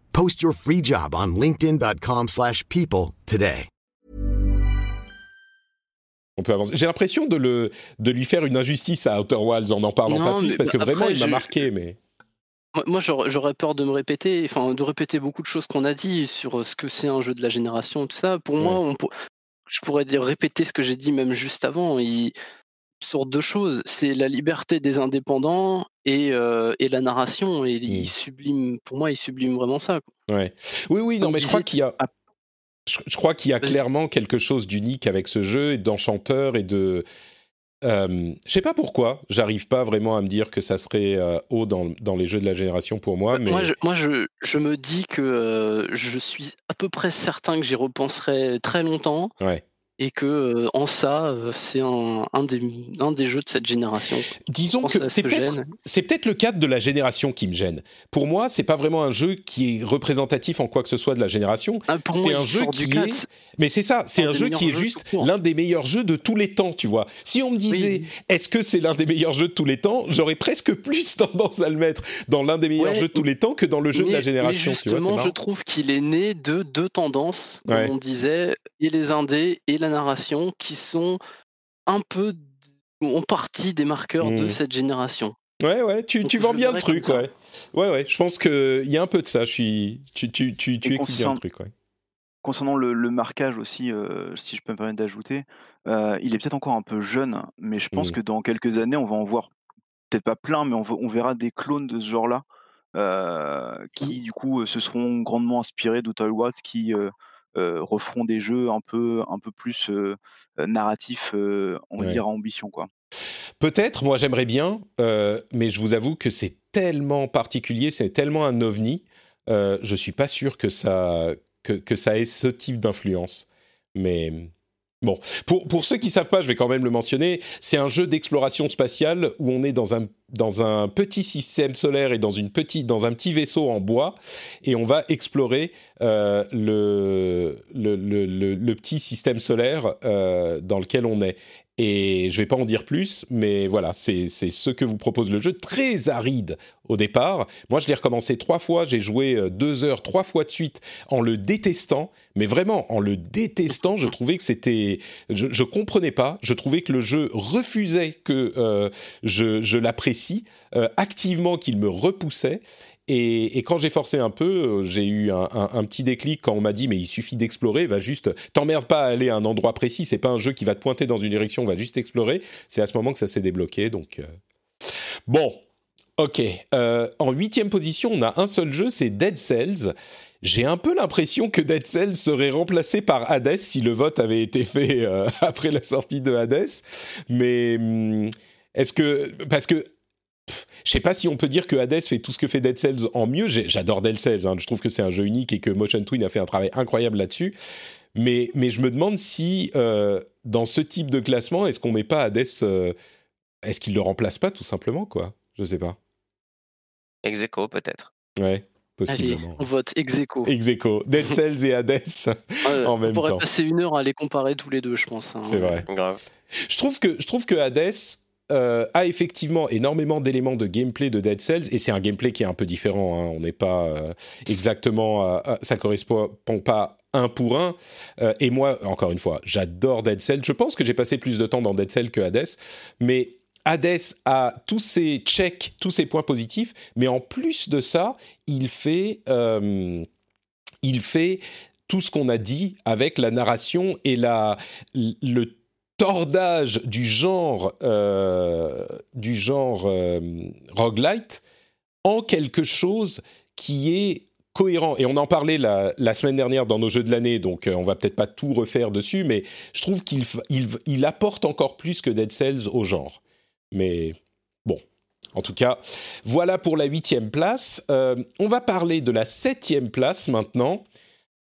Post your free job on linkedin.com/people slash people today. On peut avancer. J'ai l'impression de, le, de lui faire une injustice à Outer Wilds en n'en parlant Non, pas plus parce que après, vraiment il m'a marqué. Mais Moi- j'aurais peur de me répéter, enfin, de répéter beaucoup de choses qu'on a dit sur euh, ce que c'est un jeu de la génération, tout ça. Pour moi, on je pourrais dire répéter ce que j'ai dit même juste avant. Il- Sur deux choses, c'est la liberté des indépendants et, euh, et la narration. Et il sublime, pour moi, il sublime vraiment ça. quoi. Ouais. Oui, oui, non, Comme mais je crois qu'il y a. Je, je crois qu'il y a clairement quelque chose d'unique avec ce jeu et d'enchanteur et de. Euh, je sais pas pourquoi, j'arrive pas vraiment à me dire que ça serait euh, haut dans, dans les jeux de la génération pour moi, mais Moi, je, moi je, je me dis que euh, je suis à peu près certain que j'y repenserai très longtemps. ouais. Et que euh, en ça, euh, c'est un, un, des, un des jeux de cette génération. Disons Je que c'est peut-être le cadre de la génération qui me gêne. Pour moi, c'est pas vraiment un jeu qui est représentatif en quoi que ce soit de la génération. Ah, c'est un jeu qui est mais c'est ça, c'est un jeu qui est juste l'un des meilleurs jeux de tous les temps, tu vois. Si on me disait est-ce que c'est l'un des meilleurs jeux de tous les temps, j'aurais presque plus [laughs] tendance à le mettre dans l'un des meilleurs Ouais, jeux de tous les temps que dans le jeu de la génération, mais tu vois, justement, je marrant. trouve qu'il est né de deux tendances, comme Ouais. on disait, et les indés et la narration, qui sont un peu en partie des marqueurs de Mhm. cette génération. Ouais, ouais, tu, tu vends bien le truc, ouais. Ouais, ouais, je pense qu'il y a un peu de ça, je suis... tu, tu, tu, tu expliques bien le concernant- truc, ouais. Concernant le, le marquage aussi, euh, si je peux me permettre d'ajouter, euh, il est peut-être encore un peu jeune, mais je pense Mm. que dans quelques années, on va en voir peut-être pas plein, mais on, va- on verra des clones de ce genre-là euh, qui, du coup, euh, se seront grandement inspirés d'Outer Wilds, qui euh, referont des jeux un peu, un peu plus euh, euh, narratifs, on va Ouais. dire, à ambition. Quoi. Peut-être, moi j'aimerais bien, mais je vous avoue que c'est tellement particulier, c'est tellement un ovni, euh, je suis pas sûr que ça, que, que ça ait ce type d'influence. Mais bon, pour, pour ceux qui savent pas, je vais quand même le mentionner, c'est un jeu d'exploration spatiale où on est dans un, dans un petit système solaire et dans, un petit vaisseau en bois, et on va explorer euh, le petit système solaire euh, dans lequel on est. Et je vais pas en dire plus, mais voilà, c'est ce que vous propose le jeu. Très aride au départ. Moi, je l'ai recommencé trois fois. J'ai joué euh, deux heures, trois fois de suite, en le détestant. Mais vraiment, en le détestant, je trouvais que c'était... Je, je comprenais pas. Je trouvais que le jeu refusait que euh, je, je l'apprécie, euh, activement qu'il me repoussait. Et, quand j'ai forcé un peu, euh, j'ai eu un, petit déclic quand on m'a dit mais il suffit d'explorer, va juste t'emmerde pas à aller à un endroit précis, c'est pas un jeu qui va te pointer dans une direction, va juste explorer. C'est à ce moment que ça s'est débloqué. Donc euh, bon, ok. Euh, en huitième position, on a un seul jeu, c'est Dead Cells. J'ai un peu l'impression que Dead Cells serait remplacé par Hades si le vote avait été fait [laughs] après la sortie de Hades. Mais hum, est-ce que parce que je sais pas si on peut dire que Hades fait tout ce que fait Dead Cells en mieux. J'adore Dead Cells, hein. je trouve que c'est un jeu unique et que Motion Twin a fait un travail incroyable là-dessus. Mais, mais je me demande si euh, dans ce type de classement, est-ce qu'on met pas Hades, euh, est-ce qu'il le remplace pas tout simplement quoi? Je sais pas. Ex aequo, peut-être. Ouais, Allez, possiblement. on vote ex aequo. Ex aequo. Dead [laughs] Cells et Hades [laughs] en on même pourrait temps. passer une heure à les comparer tous les deux, je pense. hein. C'est vrai. Grave. Je trouve que, je trouve que Hades euh, a effectivement énormément d'éléments de gameplay de Dead Cells et c'est un gameplay qui est un peu différent. hein. On n'est pas euh, exactement, ça correspond pas un pour un. Euh, et moi, encore une fois, j'adore Dead Cells. Je pense que j'ai passé plus de temps dans Dead Cells que Hades, mais Hades a tous ses checks, tous ses points positifs, mais en plus de ça, il fait, il fait tout ce qu'on a dit avec la narration et la, le tordage du genre, euh, du genre euh, roguelite en quelque chose qui est cohérent. Et on en parlait la, la semaine dernière dans nos jeux de l'année, donc euh, on va peut-être pas tout refaire dessus, mais je trouve qu'il il apporte encore plus que Dead Cells au genre. Mais bon. En tout cas, voilà pour la huitième place. Euh, on va parler de la septième place maintenant.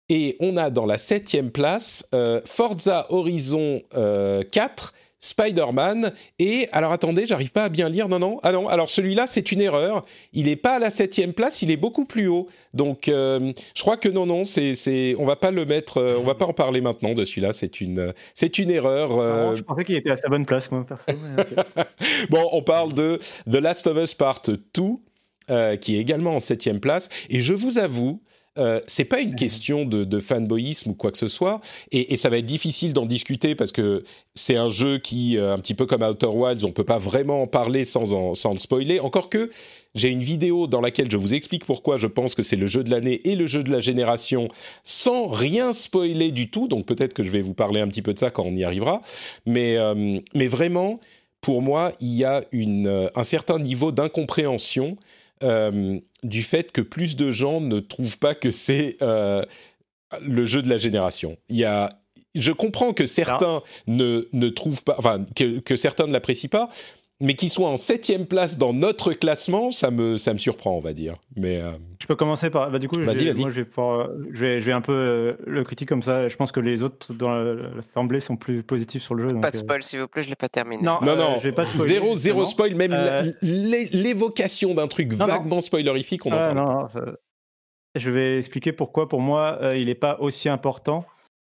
Et on a dans la septième place euh, Forza Horizon euh, 4, Spider-Man et alors attendez, j'arrive pas à bien lire. Non non, ah non. Alors celui-là c'est une erreur. Il est pas à la septième place, il est beaucoup plus haut. Donc euh, je crois que non non, c'est c'est on va pas le mettre, euh, on va pas en parler maintenant de celui-là. C'est une c'est une erreur. euh, Non, je pensais qu'il était à sa bonne place, moi, perso. mais [laughs] bon, on parle de The Last of Us Part 2, euh, qui est également en septième place. Et je vous avoue, euh, c'est pas une question de, de fanboyisme ou quoi que ce soit, et, et ça va être difficile d'en discuter parce que c'est un jeu qui, euh, un petit peu comme Outer Wilds, on peut pas vraiment en parler sans, en, sans le spoiler. Encore que j'ai une vidéo dans laquelle je vous explique pourquoi je pense que c'est le jeu de l'année et le jeu de la génération, sans rien spoiler du tout. Donc peut-être que je vais vous parler un petit peu de ça quand on y arrivera, mais euh, mais vraiment pour moi, il y a une, un certain niveau d'incompréhension euh, du fait que plus de gens ne trouvent pas que c'est euh, le jeu de la génération. Il y a, je comprends que certains ne, ne trouvent pas, enfin, que, que certains ne l'apprécient pas, mais qu'ils soient en septième place dans notre classement, ça me, ça me surprend, on va dire. Mais euh, Je peux commencer par. Bah, du coup, je Vas-y, vais- vas-y. moi, je vais, pouvoir- je, vais, je vais un peu euh, le critiquer comme ça. Je pense que les autres dans la- l'assemblée sont plus positifs sur le jeu. donc, Pas de euh, spoil, s'il vous plaît, je l'ai pas terminé. Non, non, euh, non, je vais pas spoiler, zéro, zéro spoil, même Euh, l'évocation d'un truc Non, non. vaguement spoilerifique, on en Ah, parle. non, non, ça- Je vais expliquer pourquoi, pour moi, euh, il n'est pas aussi important.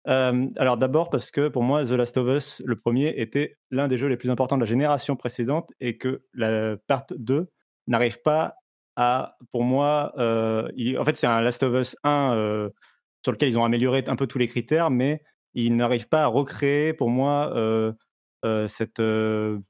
Alors d'abord parce que pour moi, The Last of Us, le premier, était l'un des jeux les plus importants de la génération précédente et que la part 2 n'arrive pas à, pour moi, en fait c'est un Last of Us 1 euh, sur lequel ils ont amélioré un peu tous les critères, mais ils n'arrivent pas à recréer, pour moi, cette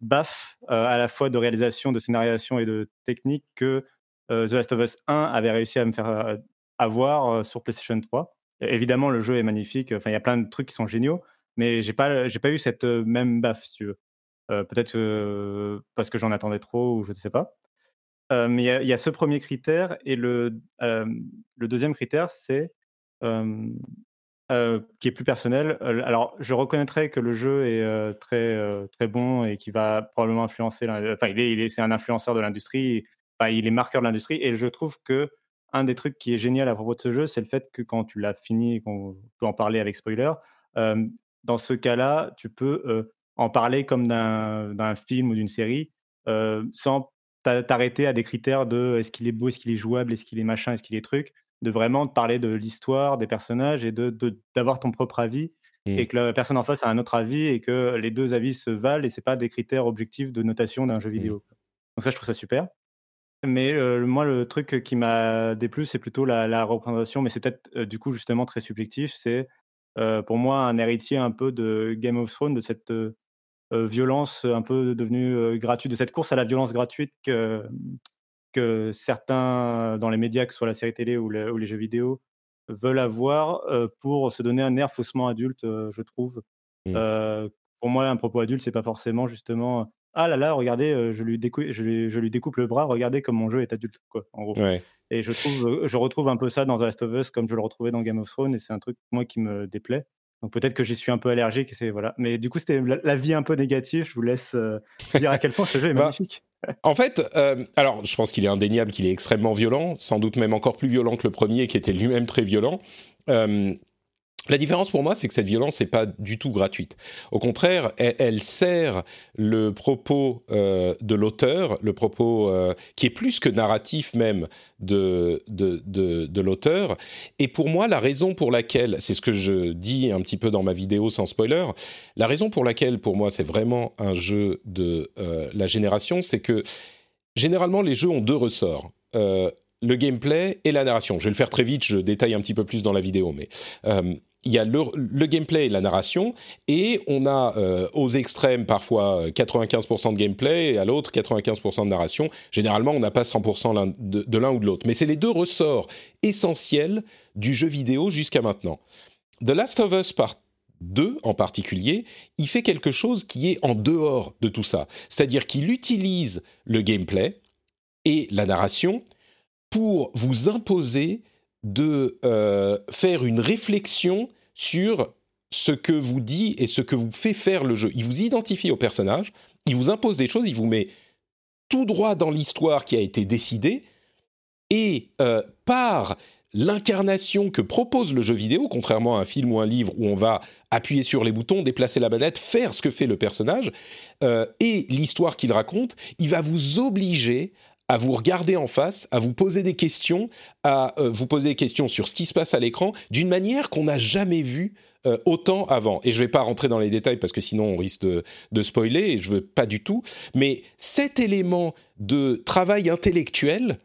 baffe à la fois de réalisation, de scénarisation et de technique que The Last of Us 1 avait réussi à me faire avoir sur PlayStation 3. Évidemment, le jeu est magnifique. Enfin, il y a plein de trucs qui sont géniaux, mais j'ai pas, j'ai pas eu cette même baffe, si tu veux. Peut-être parce que j'en attendais trop ou je ne sais pas. Mais il y a- ce premier critère et le, deuxième critère, c'est qui est plus personnel. Alors, je reconnaîtrais que le jeu est très très bon et qui va probablement influencer. Enfin, il est, il est- un influenceur de l'industrie. Il est marqueur de l'industrie et je trouve que un des trucs qui est génial à propos de ce jeu, c'est le fait que quand tu l'as fini et qu'on peut en parler avec spoiler, euh, dans ce cas-là, tu peux euh, en parler comme d'un film ou d'une série euh, sans t'a- t'arrêter à des critères de est-ce qu'il est beau, est-ce qu'il est jouable, est-ce qu'il est machin, est-ce qu'il est truc, de vraiment te parler de l'histoire, des personnages et de de- d'avoir ton propre avis et que la personne en face a un autre avis et que les deux avis se valent et c'est pas des critères objectifs de notation d'un jeu vidéo. Donc ça, je trouve ça super. Mais euh, moi, le truc qui m'a déplu, c'est plutôt la, la représentation, mais c'est peut-être euh, du coup justement très subjectif. C'est euh, pour moi un héritier un peu de Game of Thrones, de cette violence un peu devenue gratuite, de cette course à la violence gratuite que, que certains dans les médias, que ce soit la série télé ou, le- ou les jeux vidéo, veulent avoir pour se donner un air faussement adulte, je trouve. Mm. Euh, pour moi, un propos adulte, c'est pas forcément justement ah là là, regardez, euh, je lui, découpe, je, lui, je lui découpe le bras, regardez comme mon jeu est adulte, quoi, en gros. Ouais. Et je trouve, euh, je retrouve un peu ça dans The Last of Us, comme je le retrouvais dans Game of Thrones, et c'est un truc moi qui me déplaît. Donc peut-être que j'y suis un peu allergique, et c'est voilà. Mais du coup, c'était la, la vie un peu négative. Je vous laisse euh, dire à quel point ce jeu est [laughs] Bah, magnifique. [laughs] En fait, euh, alors je pense qu'il est indéniable qu'il est extrêmement violent, sans doute même encore plus violent que le premier qui était lui-même très violent. Euh, La différence pour moi, c'est que cette violence n'est pas du tout gratuite. Au contraire, elle, sert le propos euh, de l'auteur, le propos euh, qui est plus que narratif même de, de, de, l'auteur. Et pour moi, la raison pour laquelle, c'est ce que je dis un petit peu dans ma vidéo sans spoiler, la raison pour laquelle pour moi c'est vraiment un jeu de euh, la génération, c'est que généralement les jeux ont deux ressorts. Le gameplay et la narration. Je vais le faire très vite, je détaille un petit peu plus dans la vidéo, mais il y a le, gameplay et la narration, et on a euh, aux extrêmes parfois 95% de gameplay, et à l'autre 95% de narration. Généralement, on n'a pas 100% l'un- de, de l'un ou de l'autre. Mais c'est les deux ressorts essentiels du jeu vidéo jusqu'à maintenant. The Last of Us Part 2 en particulier, il fait quelque chose qui est en dehors de tout ça. C'est-à-dire qu'il utilise le gameplay et la narration pour vous imposer de euh, faire une réflexion sur ce que vous dit et ce que vous fait faire le jeu. Il vous identifie au personnage, il vous impose des choses, il vous met tout droit dans l'histoire qui a été décidée, et euh, par l'incarnation que propose le jeu vidéo, contrairement à un film ou un livre où on va appuyer sur les boutons, déplacer la manette, faire ce que fait le personnage, euh, et l'histoire qu'il raconte, il va vous obliger à vous regarder en face, à vous poser des questions, à euh, vous poser des questions sur ce qui se passe à l'écran, d'une manière qu'on n'a jamais vue euh, autant avant. Et je ne vais pas rentrer dans les détails parce que sinon on risque de, spoiler, et je veux pas du tout. Mais cet élément de travail intellectuel,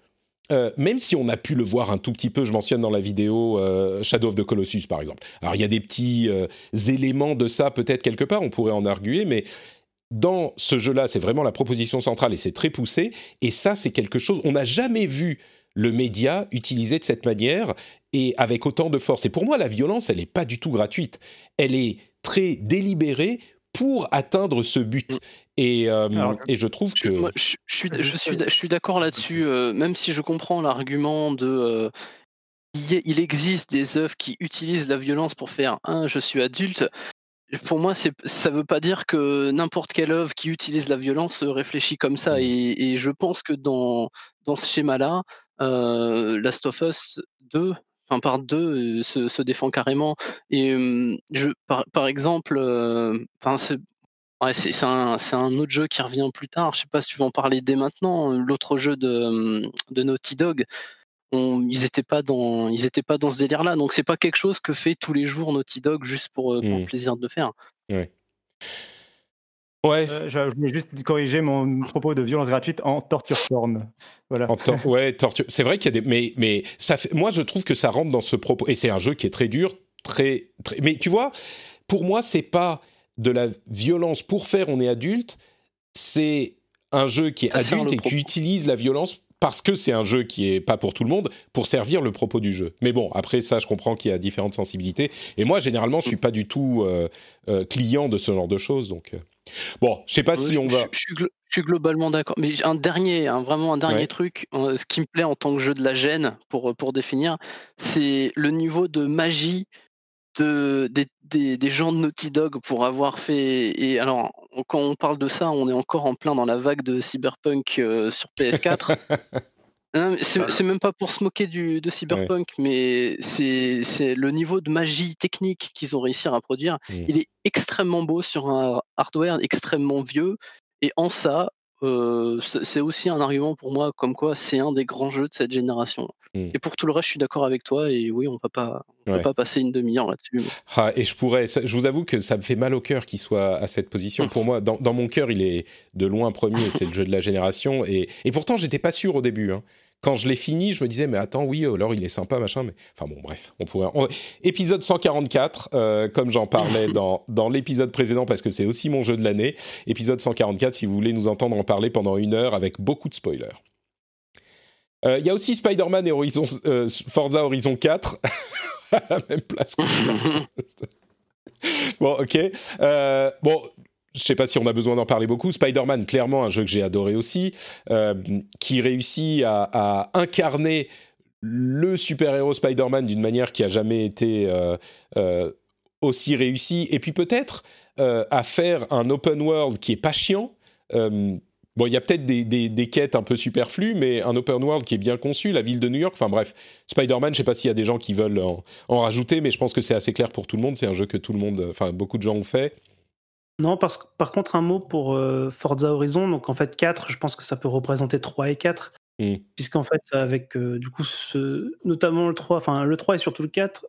euh, même si on a pu le voir un tout petit peu, je mentionne dans la vidéo Shadow of the Colossus par exemple. Alors il y a des petits éléments de ça peut-être quelque part, on pourrait en arguer, mais dans ce jeu-là, c'est vraiment la proposition centrale et c'est très poussé. Et ça, c'est quelque chose, on n'a jamais vu le média utilisé de cette manière et avec autant de force. Et pour moi, la violence, elle n'est pas du tout gratuite. Elle est très délibérée pour atteindre ce but. Et, euh, et je trouve que... Moi, je, je suis, je suis, je suis d'accord là-dessus, euh, même si je comprends l'argument de. euh, il existe des œuvres qui utilisent la violence pour faire un, je suis adulte. Pour moi, ça veut pas dire que n'importe quelle œuvre qui utilise la violence euh, réfléchit comme ça. Et, et je pense que dans, dans ce schéma-là, euh, Last of Us 2, enfin part 2, euh, se, se défend carrément. Et euh, je, par, par exemple, euh, c'est, Ouais, un, autre jeu qui revient plus tard. Je sais pas si tu veux en parler dès maintenant. L'autre jeu de, de Naughty Dog, on- ils n'étaient pas dans, ils étaient pas dans ce délire-là. Donc c'est pas quelque chose que fait tous les jours Naughty Dog juste pour, euh, pour le plaisir de le faire. Ouais. Ouais. Euh, je je voulais juste corriger mon propos de violence gratuite en torture porn. Voilà. En tor- ouais, torture. C'est vrai qu'il y a des, mais mais ça fait. Moi, je trouve que ça rentre dans ce propos. Et c'est un jeu qui est très dur, très, très. Mais tu vois, pour moi, c'est pas de la violence pour faire. On est adulte. C'est un jeu qui est adulte et qui utilise la violence parce que c'est un jeu qui est pas pour tout le monde pour servir le propos du jeu. Mais bon, après ça, je comprends qu'il y a différentes sensibilités. Et moi, généralement, je suis pas du tout euh, euh, client de ce genre de choses. Donc euh, bon, je sais pas si on va. je suis, glo- je suis globalement d'accord. Mais un dernier, un- vraiment un dernier Ouais. truc, euh, ce qui me plaît en tant que jeu de la gêne, pour, pour définir, c'est le niveau de magie de, des, des, des gens de Naughty Dog pour avoir fait. Et alors, quand on parle de ça, on est encore en plein dans la vague de Cyberpunk euh, sur PS4. [laughs] Non, mais C'est même pas pour se moquer du, de Cyberpunk, mais c'est c'est le niveau de magie technique qu'ils ont réussi à produire. Mm. Il est extrêmement beau sur un hardware extrêmement vieux, et en ça, euh, c'est aussi un argument pour moi comme quoi c'est un des grands jeux de cette génération. Mm. Et pour tout le reste, je suis d'accord avec toi, et oui, on on Ouais. peut pas passer une demi-heure là-dessus. Ah, et je pourrais, je vous avoue que ça me fait mal au cœur qu'il soit à cette position. Pour moi, dans, dans mon cœur, il est de loin premier, c'est le jeu de la génération. Et, et pourtant, j'étais pas sûr au début. hein. Quand je l'ai fini, je me disais, mais attends, oui, alors il est sympa, machin. Mais enfin bon, bref, on pourrait. on- Épisode 144, euh, comme j'en parlais dans, [laughs] dans l'épisode précédent, parce que c'est aussi mon jeu de l'année. Épisode 144, si vous voulez nous entendre en parler pendant une heure avec beaucoup de spoilers. Euh, Il y a aussi Spider-Man et Horizon, euh, Forza Horizon 4 [laughs] à la même place que [laughs] Bon, ok. Euh, bon, je sais pas si on a besoin d'en parler beaucoup. Spider-Man, clairement, un jeu que j'ai adoré aussi, euh, qui réussit à, incarner le super-héros Spider-Man d'une manière qui a jamais été euh, euh, aussi réussie. Et puis peut-être à faire un open world qui est pas chiant. Bon, il y a peut-être des, quêtes un peu superflues, mais un open world qui est bien conçu, la ville de New York, enfin bref, Spider-Man, je sais pas s'il y a des gens qui veulent en, en rajouter, mais je pense que c'est assez clair pour tout le monde. C'est un jeu que tout le monde, enfin beaucoup de gens ont fait. Non, parce, que- par contre, un mot pour euh, Forza Horizon. Donc, en fait, 4, je pense que ça peut représenter 3 et 4. Mm. Puisqu'en fait, avec euh, du coup, ce, notamment le 3, enfin le 3 et surtout le 4,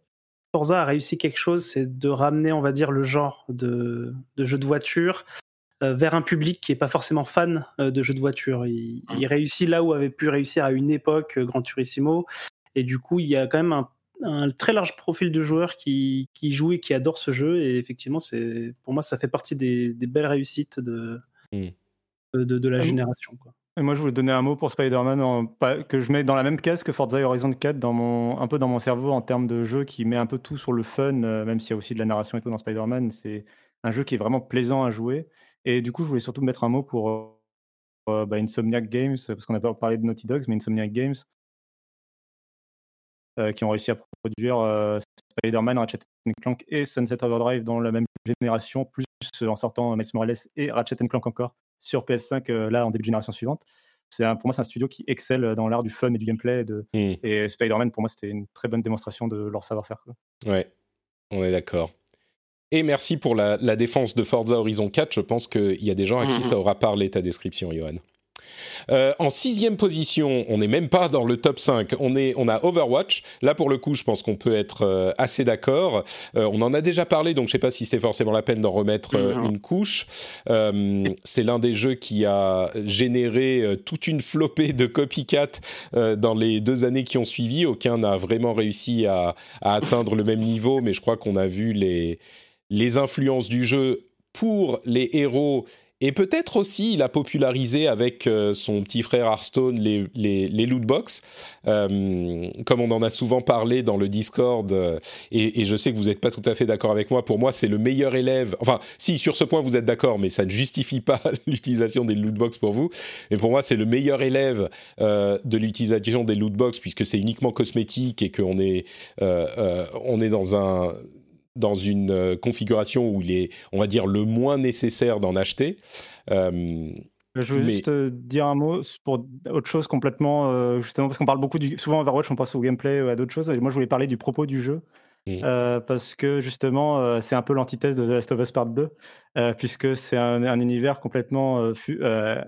Forza a réussi quelque chose, c'est de ramener, on va dire, le genre de, de jeu de voiture euh, vers un public qui n'est pas forcément fan de jeux de voiture. Il, il réussit là où avait pu réussir à une époque Gran Turismo. Et du coup, il y a quand même un, un très large profil de joueurs qui, qui jouent et qui adorent ce jeu. Et effectivement, c'est pour moi, ça fait partie des, des belles réussites de, Mm. de, de- de la Ah, génération. quoi. Et moi, je voulais donner un mot pour Spider-Man, que je mets dans la même case que Forza Horizon 4, dans mon, un peu dans mon cerveau en termes de jeu qui met un peu tout sur le fun, euh, même s'il y a aussi de la narration et tout dans Spider-Man. C'est un jeu qui est vraiment plaisant à jouer. Et du coup, je voulais surtout mettre un mot pour euh, bah, Insomniac Games, parce qu'on a pas parlé de Naughty Dogs, mais Insomniac Games, euh, qui ont réussi à produire euh, Spider-Man, Ratchet Clank et Sunset Overdrive dans la même génération, plus en sortant Miles Morales et Ratchet Clank encore sur PS5, euh, là en début de génération suivante. C'est un- pour moi, c'est un studio qui excelle dans l'art du fun et du gameplay. De, Mm. Et Spider-Man, pour moi, c'était une très bonne démonstration de leur savoir-faire. Ouais, on est d'accord. Et merci pour la, la défense de Forza Horizon 4. Je pense qu'il y a des gens à qui Mhm. ça aura parlé ta description, Johan. Euh, en sixième position, on n'est même pas dans le top 5. On, est, on a Overwatch. Là, pour le coup, je pense qu'on peut être euh, assez d'accord. Euh, on en a déjà parlé, donc je ne sais pas si c'est forcément la peine d'en remettre Mhm. une couche. C'est l'un des jeux qui a généré toute une flopée de copycat dans les deux années qui ont suivi. Aucun n'a vraiment réussi à, à atteindre le même niveau, mais je crois qu'on a vu les, les influences du jeu pour les héros. Et peut-être aussi, il a popularisé avec euh, son petit frère Hearthstone les, loot box, Euh, comme on en a souvent parlé dans le Discord, euh, et, je sais que vous n'êtes pas tout à fait d'accord avec moi, pour moi c'est le meilleur élève, enfin si sur ce point vous êtes d'accord, mais ça ne justifie pas [laughs] l'utilisation des loot box pour vous, mais pour moi c'est le meilleur élève de l'utilisation des loot box, puisque c'est uniquement cosmétique et qu'on est, on est dans un dans une euh, configuration où il est, on va dire, le moins nécessaire d'en acheter. Euh, Je veux Mais- juste euh, dire un mot pour autre chose complètement, euh, justement, parce qu'on parle beaucoup du. Souvent, Overwatch, on pense au gameplay ou à d'autres choses. Et moi, je voulais parler du propos du jeu. Mm. euh, parce que justement, euh, c'est un peu l'antithèse de The Last of Us Part 2, euh, puisque c'est un, un univers complètement. fu- un,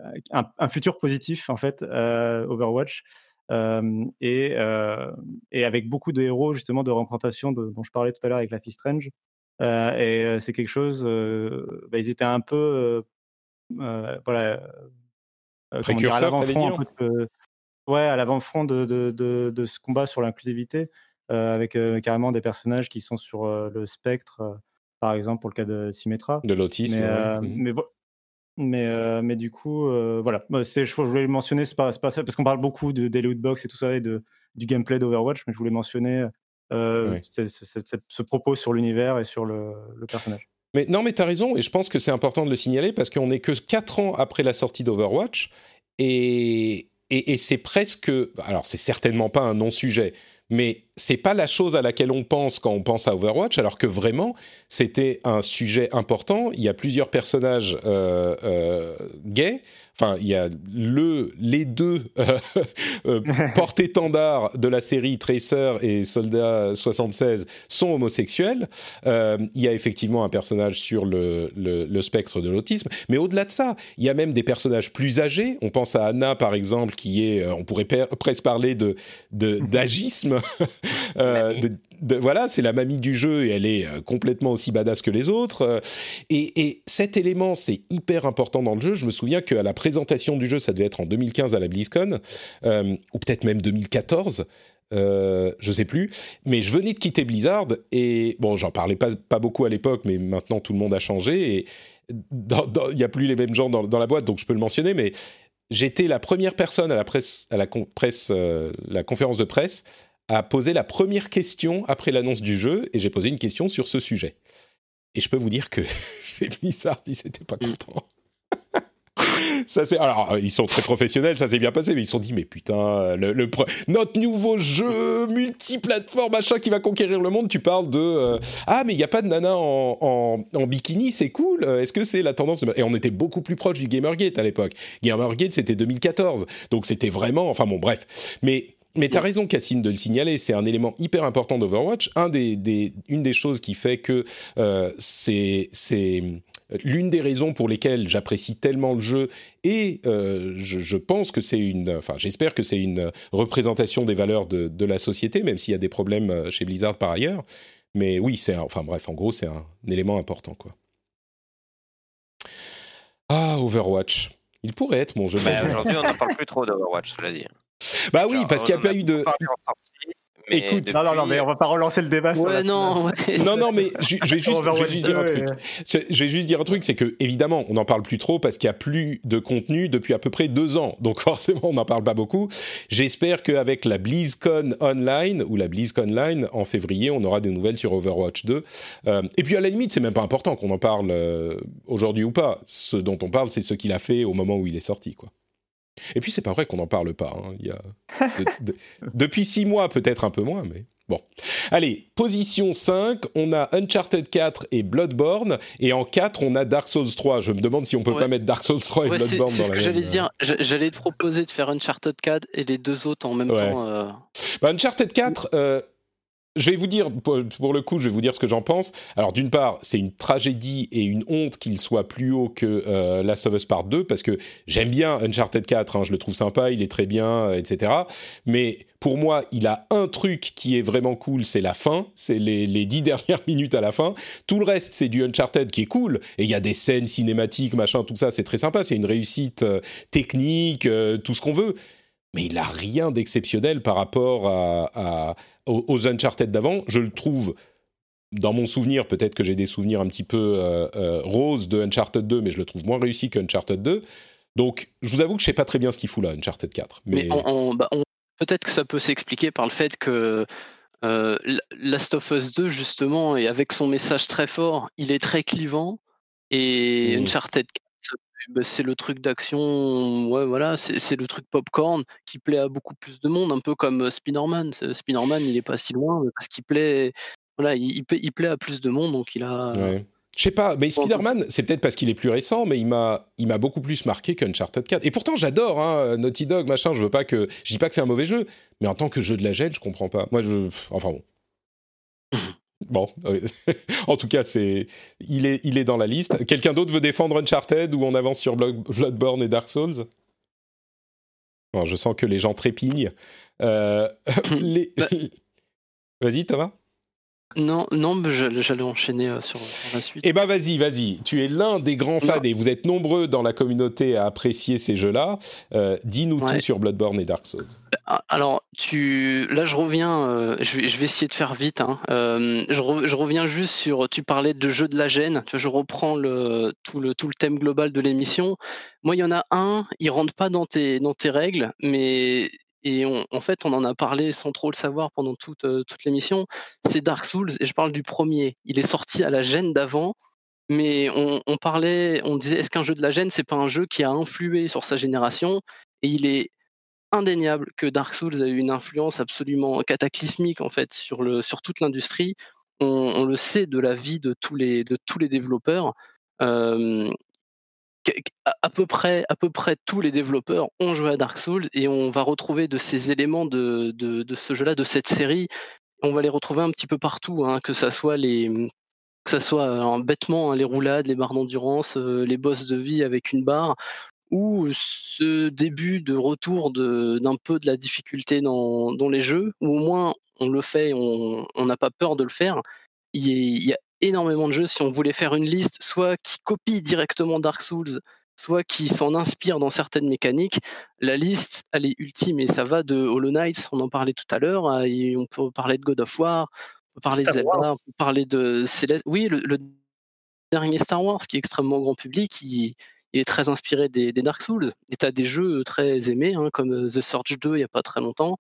un futur positif, en fait, Overwatch. Euh, et, euh, et avec beaucoup de héros, justement, de représentation de- dont je parlais tout à l'heure avec Life is Strange. Euh, et c'est quelque chose. bah, ils étaient un peu. voilà, dire, à l'avant-front de, ouais, à l'avant-front de, de, de, de ce combat sur l'inclusivité, euh, avec euh, carrément des personnages qui sont sur euh, le spectre, par exemple pour le cas de Symmetra. de l'autisme. Mais, ouais. mais, vo- mais, euh, mais du coup, euh, voilà, Moi, c'est, je, je voulais le mentionner, c'est pas, pas ça, parce qu'on parle beaucoup de, des lootbox et tout ça, et de, du gameplay d'Overwatch, mais je voulais mentionner euh, ce, propos sur l'univers et sur le, le personnage. Mais non, mais t'as raison, et je pense que c'est important de le signaler parce qu'on n'est que 4 ans après la sortie d'Overwatch, et, et, et c'est presque. Alors, c'est certainement pas un non-sujet, mais c'est pas la chose à laquelle on pense quand on pense à Overwatch, alors que vraiment, c'était un sujet important. Il y a plusieurs personnages euh, euh, gays. Enfin, il y a le, les deux [laughs] euh, [laughs] porte-étendards de la série Tracer et Soldat 76 sont homosexuels. Il y a effectivement un personnage sur le, le, le spectre de l'autisme, mais au-delà de ça, il y a même des personnages plus âgés. On pense à Anna, par exemple, qui est, on pourrait presque parler de de- d'agisme. [laughs] Euh, de- de- voilà, c'est la mamie du jeu et elle est euh, complètement aussi badass que les autres. Euh, Et, et cet élément, c'est hyper important dans le jeu. Je me souviens qu'à la présentation du jeu, ça devait être en 2015 à la BlizzCon, euh, ou peut-être même 2014. Euh, je sais plus, mais je venais de quitter Blizzard et bon, j'en parlais pas, pas beaucoup à l'époque, mais maintenant tout le monde a changé et il n'y a plus les mêmes gens dans, dans la boîte, donc je peux le mentionner, mais j'étais la première personne à la presse, à la con- presse, euh, la conférence de presse, à poser la première question après l'annonce du jeu, et j'ai posé une question sur ce sujet. Et je peux vous dire que [laughs] chez Blizzard, ils n'étaient pas contents. [laughs] Ça c'est alors euh, ils sont très professionnels, ça s'est bien passé, mais ils se sont dit mais putain le, le pre- notre nouveau jeu multiplateforme machin qui va conquérir le monde. Tu parles de euh, ah mais il y a pas de nana en, en, en bikini, c'est cool. Euh, Est-ce que c'est la tendance de- Et on était beaucoup plus proche du Gamergate à l'époque. Gamergate c'était 2014, donc c'était vraiment enfin bon bref. Mais mais t'as raison, Cassine, de le signaler. C'est un élément hyper important d'Overwatch. Un des, des, une des choses qui fait que euh, c'est l'une des raisons pour lesquelles j'apprécie tellement le jeu et euh, je, je pense que c'est une, enfin j'espère que c'est une représentation des valeurs de, de la société, même s'il y a des problèmes euh, chez Blizzard par ailleurs. Mais oui, c'est enfin bref, en gros c'est un, élément important quoi. Ah Overwatch, il pourrait être mon jeu. Préféré. aujourd'hui, on n'en parle plus trop d'Overwatch, cela dit. Bah oui, Genre, parce qu'il n'y a pas eu de. mais Écoute, Non, non, non, depuis- mais on va pas relancer le débat sur la- non, ouais. Non, non, mais je, je vais [laughs] juste, je vais Overwatch juste dire un 2, truc. Je vais juste dire un truc, c'est que évidemment, on n'en parle plus trop parce qu'il n'y a plus de contenu depuis à peu près deux ans. Donc [laughs] forcément, on n'en parle pas beaucoup. J'espère qu'avec la BlizzCon Online ou la BlizzCon Line en février, on aura des nouvelles sur Overwatch 2. Euh, et puis à la limite, c'est même pas important qu'on en parle euh, aujourd'hui ou pas. Ce dont on parle, c'est ce qu'il a fait au moment où il est sorti, quoi. Et puis c'est pas vrai qu'on n'en parle pas. hein. Il y a [laughs] de- de- depuis six mois, peut-être un peu moins, mais bon. Allez, position 5, on a Uncharted 4 et Bloodborne, et en 4, on a Dark Souls 3. Je me demande si on peut Ouais. pas mettre Dark Souls 3 et Ouais, c'est Bloodborne c'est dans ce la que même, j'allais euh, dire. J'a- J'allais te proposer de faire Uncharted 4 et les deux autres en même Ouais. temps. euh, Bah, Uncharted 4, euh, je vais vous dire, pour, le coup, je vais vous dire ce que j'en pense. Alors, d'une part, c'est une tragédie et une honte qu'il soit plus haut que euh, Last of Us Part 2, parce que j'aime bien Uncharted 4, hein, je le trouve sympa, il est très bien, euh, etc. Mais pour moi, il a un truc qui est vraiment cool, c'est la fin, c'est les, dix [laughs] dernières minutes à la fin. Tout le reste, c'est du Uncharted qui est cool, et il y a des scènes cinématiques, machin, tout ça, c'est très sympa, c'est une réussite euh, technique, euh, tout ce qu'on veut mais il a rien d'exceptionnel par rapport à- aux, aux Uncharted d'avant. Je le trouve, dans mon souvenir, peut-être que j'ai des souvenirs un petit peu euh, euh, roses de Uncharted 2, mais je le trouve moins réussi que Uncharted 2. Donc, je vous avoue que je sais pas très bien ce qu'il fout là, Uncharted 4. Mais, Mais on- on- bah, on- peut-être que ça peut s'expliquer par le fait que euh, Last of Us 2, justement, et avec son message très fort, il est très clivant. Et Mhm. Uncharted 4, bah, c'est le truc d'action, ouais, voilà, c'est le truc popcorn qui plaît à beaucoup plus de monde, un peu comme euh, Spider-Man. Euh, Spider-Man, il est pas si loin, parce qu'il plaît, voilà, il, il plaît, il plaît à plus de monde, donc il a. ouais. Je sais pas, mais Spider-Man, c'est peut-être parce qu'il est plus récent, mais il m'a, il m'a beaucoup plus marqué qu'Uncharted 4. Et pourtant, j'adore hein, Naughty Dog, machin. Je veux pas que, je dis pas que c'est un mauvais jeu, mais en tant que jeu de la gêne, je comprends pas. Moi, je, enfin bon. [laughs] Bon, [laughs] en tout cas, c'est, il est, il est dans la liste. Quelqu'un d'autre veut défendre Uncharted ou on avance sur Blood- Bloodborne et Dark Souls? Bon, Je sens que les gens trépignent. Euh, [laughs] les- Bah. [laughs] Vas-y, Thomas. Non, non, j'allais enchaîner euh, sur, sur la suite. Eh ben vas-y, vas-y. Tu es l'un des grands fans Non. et vous êtes nombreux dans la communauté à apprécier ces jeux-là. Euh, Dis-nous Ouais. tout sur Bloodborne et Dark Souls. Ah, Alors, tu, là, je reviens. euh, je, vais, je vais essayer de faire vite. hein. Euh, je, re- je reviens juste sur. Tu parlais de jeu de la gêne. Tu vois, je reprends le, tout, le, tout le thème global de l'émission. Moi, il y en a un. Il rentre pas dans tes, dans tes règles, mais et en fait, on en a parlé sans trop le savoir pendant toute, l'émission. C'est Dark Souls et je parle du premier. Il est sorti à la gêne d'avant. Mais on, parlait, on disait, est-ce qu'un jeu de la gêne, c'est pas un jeu qui a influé sur sa génération? Et il est indéniable que Dark Souls a eu une influence absolument cataclysmique en fait sur, toute l'industrie. On, le sait de la vie de tous les, développeurs. À, peu près, à peu près tous les développeurs ont joué à Dark Souls et on va retrouver de ces éléments de, de, ce jeu-là, de cette série, on va les retrouver un petit peu partout, hein, que ça soit les que ça soit alors, bêtement hein, les roulades, les barres d'endurance, euh, les boss de vie avec une barre, ou ce début de retour d'un peu de la difficulté dans, dans les jeux, ou au moins on le fait, on n'a pas peur de le faire. Il y a énormément de jeux, si on voulait faire une liste, soit qui copie directement Dark Souls, soit qui s'en inspire dans certaines mécaniques, la liste, elle est ultime, et ça va de Hollow Knight, on en parlait tout à l'heure, on peut parler de God of War, on peut parler Star de Zelda, Wars. on peut parler de Céleste. Oui, le, le dernier Star Wars, qui est extrêmement grand public, il, il est très inspiré des, des Dark Souls. Et tu as des jeux très aimés, hein, comme euh, The Surge 2 il n'y a pas très longtemps,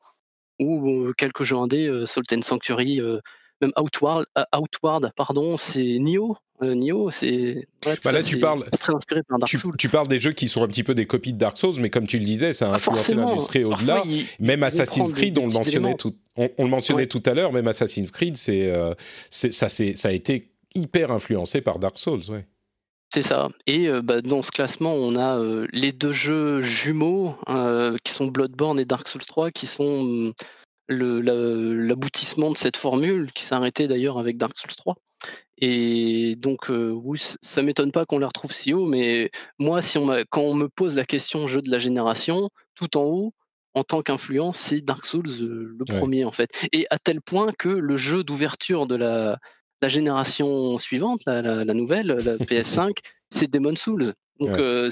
ou euh, quelques jeux indés, euh, Salt and Sanctuary, euh, même Outward, euh, Outward pardon, c'est Nioh. Euh, Nioh, c'est. Bah ça, là, tu parles- très inspiré par Dark Tu, Souls. tu parles des jeux qui sont un petit peu des copies de Dark Souls, mais comme tu le disais, ça a Pas influencé l'industrie au-delà. Même Assassin's des- Creed, des on le mentionnait tout, on, on le mentionnait Ouais. tout à l'heure, même Assassin's Creed, c'est, euh, ça, c'est, ça a été hyper influencé par Dark Souls, ouais. C'est ça. Et euh, bah, dans ce classement, on a euh, les deux jeux jumeaux euh, qui sont Bloodborne et Dark Souls 3, qui sont la- l'aboutissement de cette formule, qui s'est arrêtée d'ailleurs avec Dark Souls 3. Et donc, euh, oui, ça m'étonne pas qu'on les retrouve si haut, mais moi, si on quand on me pose la question jeu de la génération, tout en haut, en tant qu'influence, c'est Dark Souls euh, le Ouais. premier en fait. Et à tel point que le jeu d'ouverture de la, la génération suivante, la, la- la nouvelle, la [laughs] PS5, c'est Demon Souls. Donc, Ouais. euh,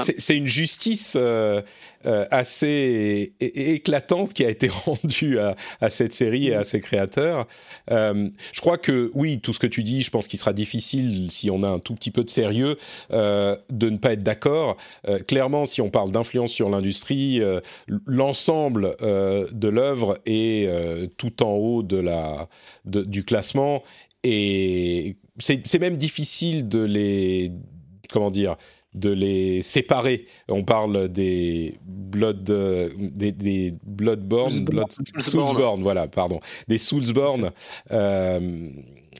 C'est, une justice euh, euh, assez éclatante qui a été [laughs] rendue à, à cette série et à ses créateurs. Euh, je crois que oui, tout ce que tu dis, je pense qu'il sera difficile si on a un tout petit peu de sérieux euh, de ne pas être d'accord. Euh, clairement, si on parle d'influence sur l'industrie, euh, l'ensemble de l'œuvre est tout en haut de la, du classement et c'est même difficile de les comment dire de les séparer. On parle des Blood, euh, des, des Bloodborne, Soulsborne. Blood, Soulsborne. Voilà, pardon, des Soulsborne. Euh,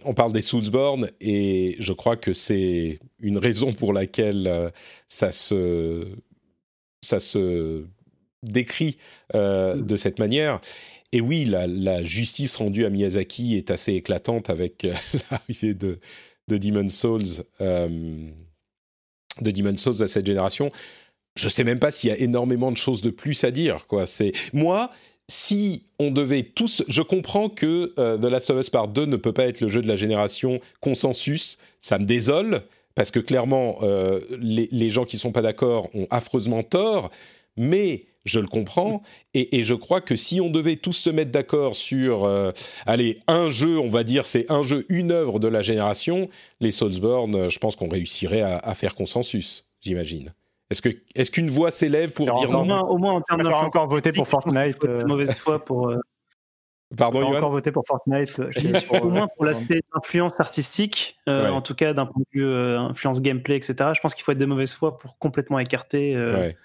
on parle des Soulsborne et je crois que c'est une raison pour laquelle euh, ça se, ça se décrit euh, de cette manière. Et oui, la, la justice rendue à Miyazaki est assez éclatante avec euh, [laughs] l'arrivée de, de Demon's Souls. De Demon's Souls à cette génération. Je sais même pas s'il y a énormément de choses de plus à dire. Quoi. Moi. Si on devait tous, je comprends que euh, The Last of Us Part 2 ne peut pas être le jeu de la génération consensus. Ça me désole parce que clairement, euh, les, les gens qui sont pas d'accord ont affreusement tort. Mais je le comprends et, et je crois que si on devait tous se mettre d'accord sur, euh, allez, un jeu, on va dire, c'est un jeu, une œuvre de la génération, les Soulsborne, euh, je pense qu'on réussirait à, à faire consensus, j'imagine. Est-ce que est-ce qu'une voix s'élève pour Alors, dire Au non? moins, au moins en termes d'influence encore pour je pense qu'il Fortnite, euh. mauvaise foi pour. euh, Pardon, Johan encore voter pour Fortnite. euh, pour, au moins euh, pour l'aspect influence artistique, euh, Ouais. en tout cas d'un point de vue euh, influence gameplay, etc. Je pense qu'il faut être de mauvaise foi pour complètement écarter euh, Ouais.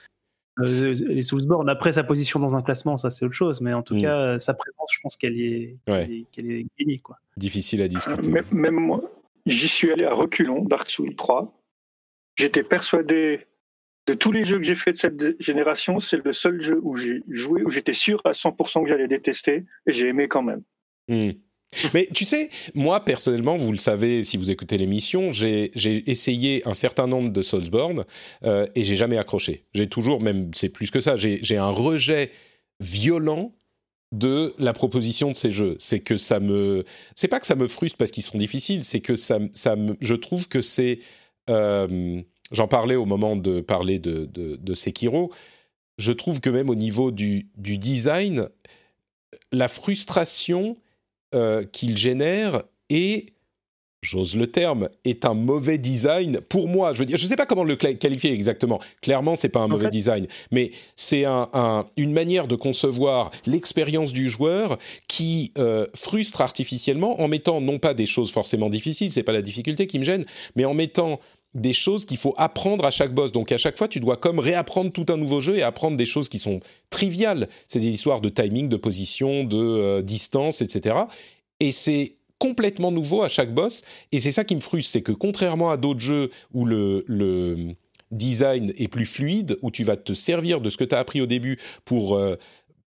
Euh, les Soulsborne. Après sa position dans un classement, ça c'est autre chose, mais en tout Mm. cas euh, sa présence, je pense qu'elle est, qu'elle Ouais. est, qu'elle est gagnée, quoi. Difficile à discuter. Même, même moi, j'y suis allé à reculons, Dark Souls 3. J'étais persuadé de tous les jeux que j'ai fait de cette génération, c'est le seul jeu où j'ai joué, où j'étais sûr à 100% que j'allais détester, et j'ai aimé quand même. Hmm. [laughs] Mais tu sais, moi personnellement, vous le savez si vous écoutez l'émission, j'ai essayé un certain nombre de Soulsborne euh, et j'ai jamais accroché. J'ai toujours, même c'est plus que ça, j'ai un rejet violent de la proposition de ces jeux. C'est que ça me, c'est pas que ça me frustre parce qu'ils sont difficiles, c'est que ça, ça je trouve que c'est, euh, j'en parlais au moment de parler de, de, de Sekiro. Je trouve que même au niveau du, du design, la frustration euh, qu'il génère est, j'ose le terme, est un mauvais design pour moi. Je veux dire, je ne sais pas comment le qualifier exactement. Clairement, c'est pas un mauvais fait- design, mais c'est un, un- une manière de concevoir l'expérience du joueur qui euh, frustre artificiellement en mettant non pas des choses forcément difficiles, c'est pas la difficulté qui me gêne, mais en mettant des choses qu'il faut apprendre à chaque boss. Donc à chaque fois, tu dois comme réapprendre tout un nouveau jeu et apprendre des choses qui sont triviales. C'est des histoires de timing, de position, de euh, distance, etc. Et c'est complètement nouveau à chaque boss. Et c'est ça qui me frustre, c'est que contrairement à d'autres jeux où le, le design est plus fluide, où tu vas te servir de ce que tu as appris au début pour euh,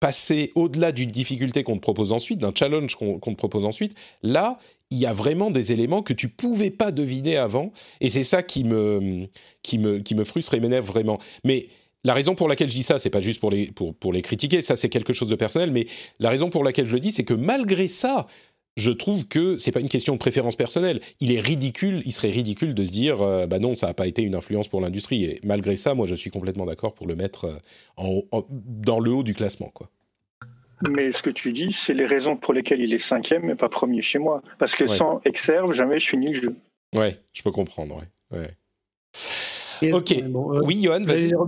passer au-delà d'une difficulté qu'on te propose ensuite, d'un challenge qu'on te propose ensuite, là, il y a vraiment des éléments que tu pouvais pas deviner avant. Et c'est ça qui me, qui me, qui me frustre et m'énerve vraiment. Mais la raison pour laquelle je dis ça, c'est pas juste pour les, pour, pour les critiquer, ça c'est quelque chose de personnel, mais la raison pour laquelle je le dis, c'est que malgré ça, je trouve que c'est pas une question de préférence personnelle. Il est ridicule, il serait ridicule de se dire, euh, bah non, ça n'a pas été une influence pour l'industrie. Et malgré ça, moi, je suis complètement d'accord pour le mettre euh, en- dans le haut du classement, quoi. Mais ce que tu dis, c'est les raisons pour lesquelles il est cinquième et pas premier chez moi. Parce que Ouais. sans Exerve, jamais je finis le jeu. Ouais, je peux comprendre. Ouais. ouais. Et- Ok. mais bon, euh, Oui, Johan, vas-y. j'allais dire-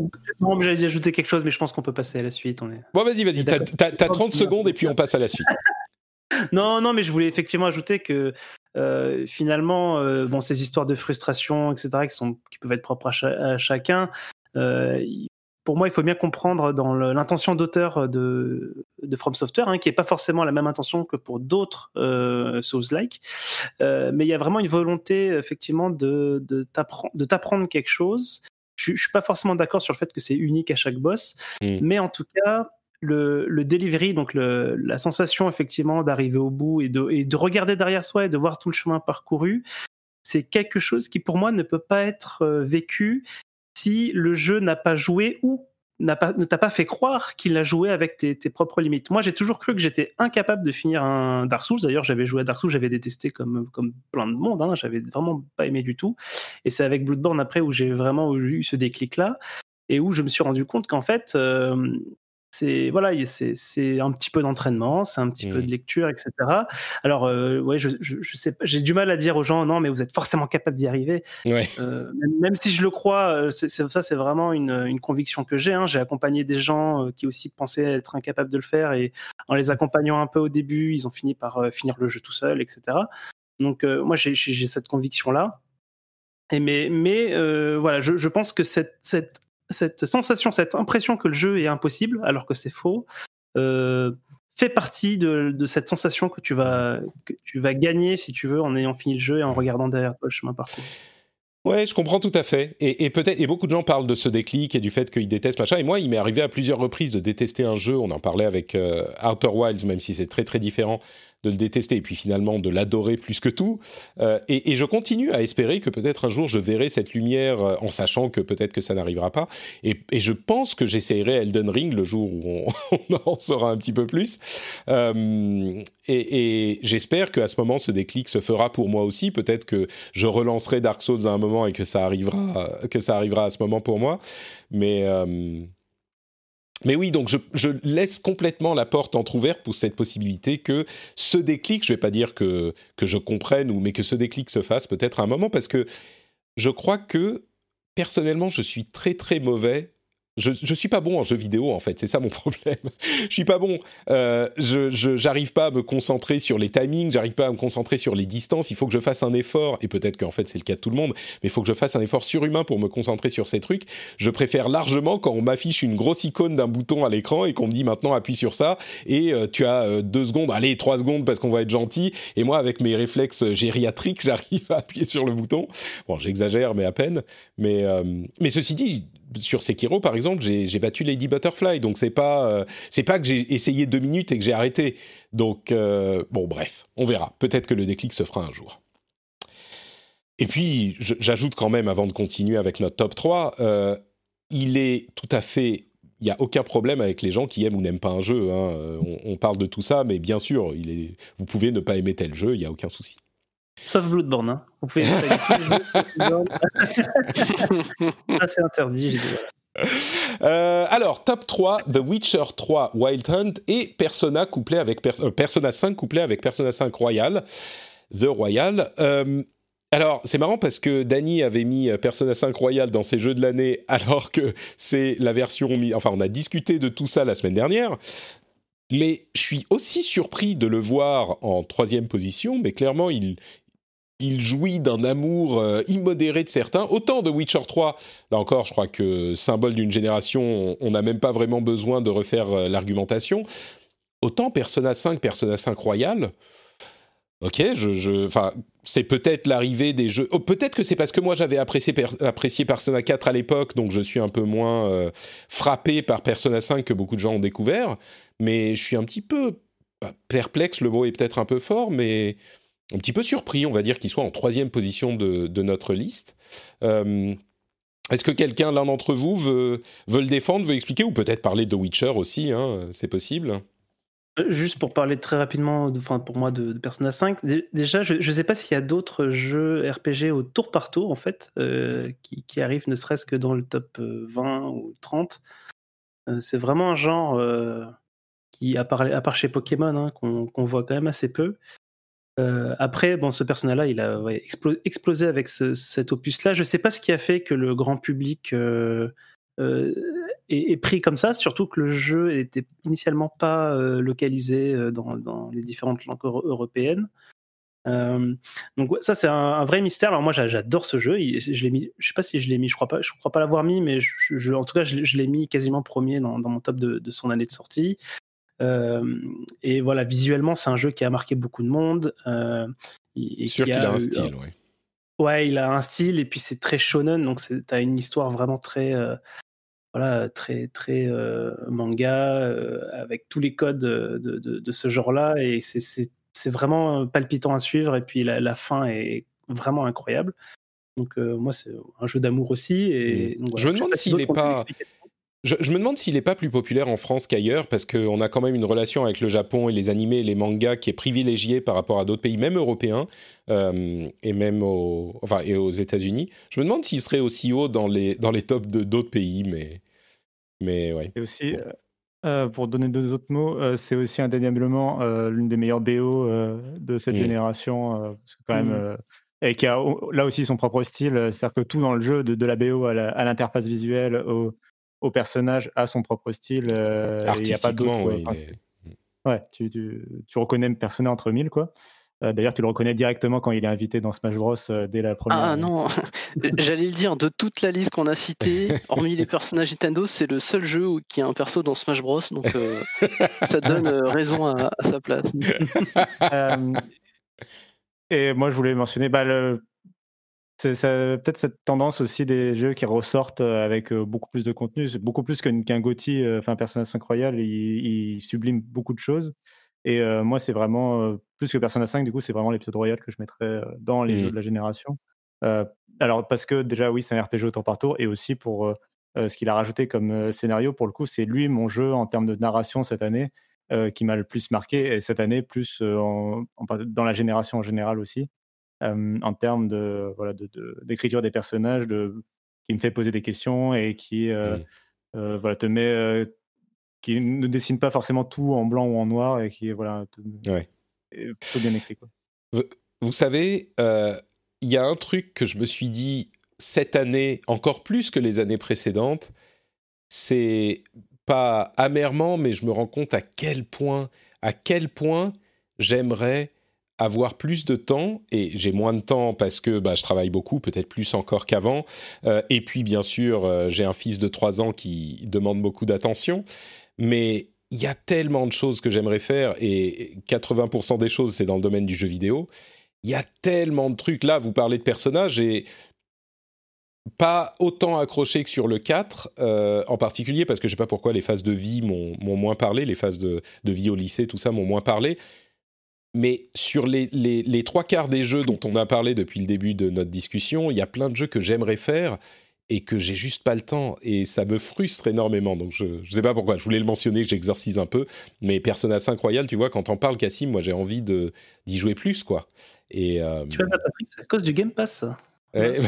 non, mais j'allais ajouter quelque chose, mais je pense qu'on peut passer à la suite. On est... Bon, vas-y, vas-y. T'as, t'as- t'as 30 secondes et puis on passe à la suite. [laughs] non, non, mais je voulais effectivement ajouter que euh, finalement, euh, bon, ces histoires de frustration, etc., qui, sont, qui peuvent être propres à, cha- à chacun, euh, il- pour moi, il faut bien comprendre dans l'intention d'auteur de, de From Software, hein, qui n'est pas forcément la même intention que pour d'autres euh, Souls-like. Euh, mais il y a vraiment une volonté, effectivement, de, de t'appren- de t'apprendre quelque chose. Je ne suis pas forcément d'accord sur le fait que c'est unique à chaque boss, Mm. mais en tout cas, le, le delivery, donc le- la sensation effectivement d'arriver au bout et de, et de regarder derrière soi et de voir tout le chemin parcouru, c'est quelque chose qui pour moi ne peut pas être euh, vécu si le jeu n'a pas joué ou n'a pas, ne t'a pas fait croire qu'il a joué avec tes, tes propres limites. Moi, j'ai toujours cru que j'étais incapable de finir un Dark Souls. D'ailleurs, j'avais joué à Dark Souls, j'avais détesté comme, comme plein de monde. Hein. J'avais vraiment pas aimé du tout. Et c'est avec Bloodborne après où j'ai vraiment eu ce déclic-là et où je me suis rendu compte qu'en fait, euh, c'est voilà, c'est c'est un petit peu d'entraînement, c'est un petit peu de lecture, etc. Alors, euh, ouais, je, je, je sais pas, j'ai du mal à dire aux gens non, mais vous êtes forcément capable d'y arriver. Ouais. Euh, même, même si je le crois, euh, c'est c'est- ça c'est vraiment une, une conviction que j'ai. hein. J'ai accompagné des gens euh, qui aussi pensaient être incapables de le faire et en les accompagnant un peu au début, ils ont fini par euh, finir le jeu tout seul, etc. Donc euh, moi j'ai- cette conviction là. Et mais mais euh, voilà, je, je pense que cette, cette cette sensation, cette impression que le jeu est impossible alors que c'est faux. euh, fait partie de, cette sensation que tu vas que tu vas gagner si tu veux en ayant fini le jeu et en regardant derrière toi le chemin parcouru. Ouais, je comprends tout à fait. Et, et peut-être, et beaucoup de gens parlent de ce déclic et du fait qu'ils détestent machin. Et moi, il m'est arrivé à plusieurs reprises de détester un jeu. On en parlait avec euh, Outer Wilds, même si c'est très très différent de le détester et puis finalement de l'adorer plus que tout. Euh, et, je continue à espérer que peut-être un jour je verrai cette lumière euh, en sachant que peut-être que ça n'arrivera pas. Et, je pense que j'essayerai Elden Ring le jour où [laughs] on, en saura un petit peu plus. Euh, et et j'espère qu'à ce moment, ce déclic se fera pour moi aussi. Peut-être que je relancerai Dark Souls à un moment et que ça arrivera, que ça arrivera à ce moment pour moi. Mais mais oui, donc je, laisse complètement la porte entrouverte pour cette possibilité que ce déclic, je vais pas dire que, que je comprenne, ou, mais que ce déclic se fasse peut-être à un moment, parce que je crois que personnellement, je suis très très mauvais. Je, je suis pas bon en jeu vidéo en fait, c'est ça mon [laughs] problème. je suis pas bon. Euh, je j'arrive pas à me concentrer sur les timings, j'arrive pas à me concentrer sur les distances. Il faut que je fasse un effort, et peut-être qu'en fait c'est le cas de tout le monde, mais il faut que je fasse un effort surhumain pour me concentrer sur ces trucs. Je préfère largement quand on m'affiche une grosse icône d'un bouton à l'écran et qu'on me dit maintenant appuie sur ça et euh, tu as euh, deux secondes, allez trois secondes parce qu'on va être gentil. Et moi avec mes réflexes gériatriques, [laughs] j'arrive à appuyer sur le bouton. Bon, j'exagère mais à peine. Mais euh, mais ceci dit, sur Sekiro par exemple, j'ai battu Lady Butterfly, donc c'est pas euh, c'est pas que j'ai essayé deux minutes et que j'ai arrêté. Donc euh, bon bref, on verra. Peut-être que le déclic se fera un jour. Et puis, j'ajoute quand même, avant de continuer avec notre top 3, euh, il est tout à fait... Il n'y a aucun problème avec les gens qui aiment ou n'aiment pas un jeu. hein. On, parle de tout ça, mais bien sûr, vous pouvez ne pas aimer tel jeu, il n'y a aucun souci. Sauf Bloodborne. Hein. Vous pouvez essayer tous les jeux de [laughs] Bloodborne. Ça, c'est interdit. dit, voilà. Euh, alors, top 3, The Witcher 3 Wild Hunt et Persona, couplé avec Pers- euh, Persona 5 couplé avec Persona 5 Royal, The Royal. Euh, alors, c'est marrant parce que Danny avait mis Persona 5 Royal dans ses jeux de l'année, [laughs] alors que c'est la version... Enfin, on a discuté de tout ça la semaine dernière. Mais je suis aussi surpris de le voir en troisième position, mais clairement, il, il jouit d'un amour euh, immodéré de certains. Autant de Witcher 3, là encore, je crois que symbole d'une génération, on- n'a même pas vraiment besoin de refaire euh, l'argumentation. Autant Persona 5, Persona 5 Royal, ok, je, c'est peut-être l'arrivée des jeux. oh, peut-être que c'est parce que moi j'avais apprécié, apprécié Persona 4 à l'époque, donc je suis un peu moins euh, frappé par Persona 5 que beaucoup de gens ont découvert. Mais je suis un petit peu bah, perplexe, le mot est peut-être un peu fort, mais un petit peu surpris, on va dire, qu'il soit en troisième position de, notre liste. Euh, Est-ce que quelqu'un, l'un d'entre vous, veut, le défendre, veut expliquer, ou peut-être parler de Witcher aussi, hein, c'est possible? Euh, Juste pour parler très rapidement, de- enfin pour moi de, Persona 5, dé- déjà je ne sais pas s'il y a d'autres jeux RPG au tour par tour en fait euh, qui, arrivent ne serait-ce que dans le top euh, 20 ou 30. Euh, c'est vraiment un genre qui, à part, à part chez Pokémon, hein, qu'on voit quand même assez peu. Euh, après, bon, ce personnage-là, il a explosé avec ce- cet opus-là. Je ne sais pas ce qui a fait que le grand public euh, euh, est, pris comme ça, surtout que le jeu était initialement pas euh, localisé dans, les différentes langues euro- européennes. Donc ça c'est un, vrai mystère. Alors moi j'a- j'adore ce jeu. Je l'ai mis. Je sais pas si je l'ai mis. Je crois pas. Je crois pas l'avoir mis, mais en tout cas je, l'ai- mis quasiment premier dans, mon top de son année de sortie. Euh, et voilà, visuellement c'est un jeu qui a marqué beaucoup de monde. Euh, et, Sûr qui qu'il a un style, ouais. Ouais, il a un style et puis c'est très shonen, donc t'as une histoire vraiment très, euh, voilà, très très euh, manga euh, avec tous les codes de, de, ce genre-là et c'est- vraiment palpitant à suivre et puis la, la fin est vraiment incroyable. Donc moi c'est un jeu d'amour aussi et donc, Mm. Je me demande si s'il n'est pas. Je, je me demande s'il n'est pas plus populaire en France qu'ailleurs, parce qu'on a quand même une relation avec le Japon et les animés et les mangas qui est privilégiée par rapport à d'autres pays, même européens, euh, et même aux, enfin, et aux États-Unis. Je me demande s'il serait aussi haut dans les, dans les tops de d'autres pays, mais, mais ouais. Et aussi, euh, euh, pour donner deux autres mots, euh, c'est aussi indéniablement l'une des meilleures BO de cette Mm. génération. parce que quand même, Mm. euh, et qui a là aussi son propre style. C'est-à-dire que tout dans le jeu, de, de la BO à la- à l'interface visuelle, au, au personnage, a son propre style. euh, Il n'y a pas d'autre. Artistiquement, ouais, enfin, il est- c'est- ouais, tu, tu, tu reconnais le personnage entre mille, quoi. Euh, D'ailleurs, tu le reconnais directement quand il est invité dans Smash Bros. euh, dès la première. Ah non, [laughs] j'allais le dire, de toute la liste qu'on a citée, [laughs] hormis les personnages Nintendo, c'est le seul jeu où- qui a un perso dans Smash Bros. Donc euh, [laughs] ça donne euh, raison à, à sa place. Euh, et moi, je voulais mentionner bah, le- c'est peut-être cette tendance aussi des jeux qui ressortent euh, avec euh, beaucoup plus de contenu. Beaucoup plus qu'un qu'un GOTY, euh, enfin Persona 5 Royal, il, il sublime beaucoup de choses. Et euh, moi, c'est vraiment, euh, plus que Persona 5, du coup, c'est vraiment l'épisode Royal que je mettrais dans les jeux de la génération. Euh, alors, parce que déjà, oui, c'est un RPG au tour par tour, et aussi pour ce qu'il a rajouté comme scénario, pour le coup, c'est lui, mon jeu en termes de narration cette année, qui m'a le plus marqué, et cette année, plus en- en par- dans la génération en général aussi, en termes de, voilà, de- de- d'écriture des personnages, de, qui me fait poser des questions et qui euh, euh, voilà, te met, euh, qui ne dessine pas forcément tout en blanc ou en noir, et qui voilà, Ouais. est plutôt bien écrit. Quoi. Vous, vous savez, euh, il y a un truc que je me suis dit cette année, encore plus que les années précédentes, c'est pas amèrement, mais je me rends compte à quel point, à quel point j'aimerais avoir plus de temps, et j'ai moins de temps parce que bah, je travaille beaucoup, peut-être plus encore qu'avant, Euh, et puis bien sûr, euh, j'ai un fils de 3 ans qui demande beaucoup d'attention, mais il y a tellement de choses que j'aimerais faire, et 80% des choses, c'est dans le domaine du jeu vidéo. Il y a tellement de trucs. Là, vous parlez de personnages, et pas autant accroché que sur le 4, euh, en particulier parce que je sais pas pourquoi les phases de vie m'ont moins parlé, les phases de, de vie au lycée, tout ça m'ont moins parlé. Mais sur les, les, les trois quarts des jeux dont on a parlé depuis le début de notre discussion, il y a plein de jeux que j'aimerais faire et que j'ai juste pas le temps. Et ça me frustre énormément. Donc je, je sais pas pourquoi, je voulais le mentionner, que j'exorcise un peu. Mais Persona 5 Royal, tu vois, quand on parle, Cassim, moi j'ai envie de- d'y jouer plus, quoi. Et, euh, Tu vois ça, Patrick, c'est à cause du Game Pass. ça. eh,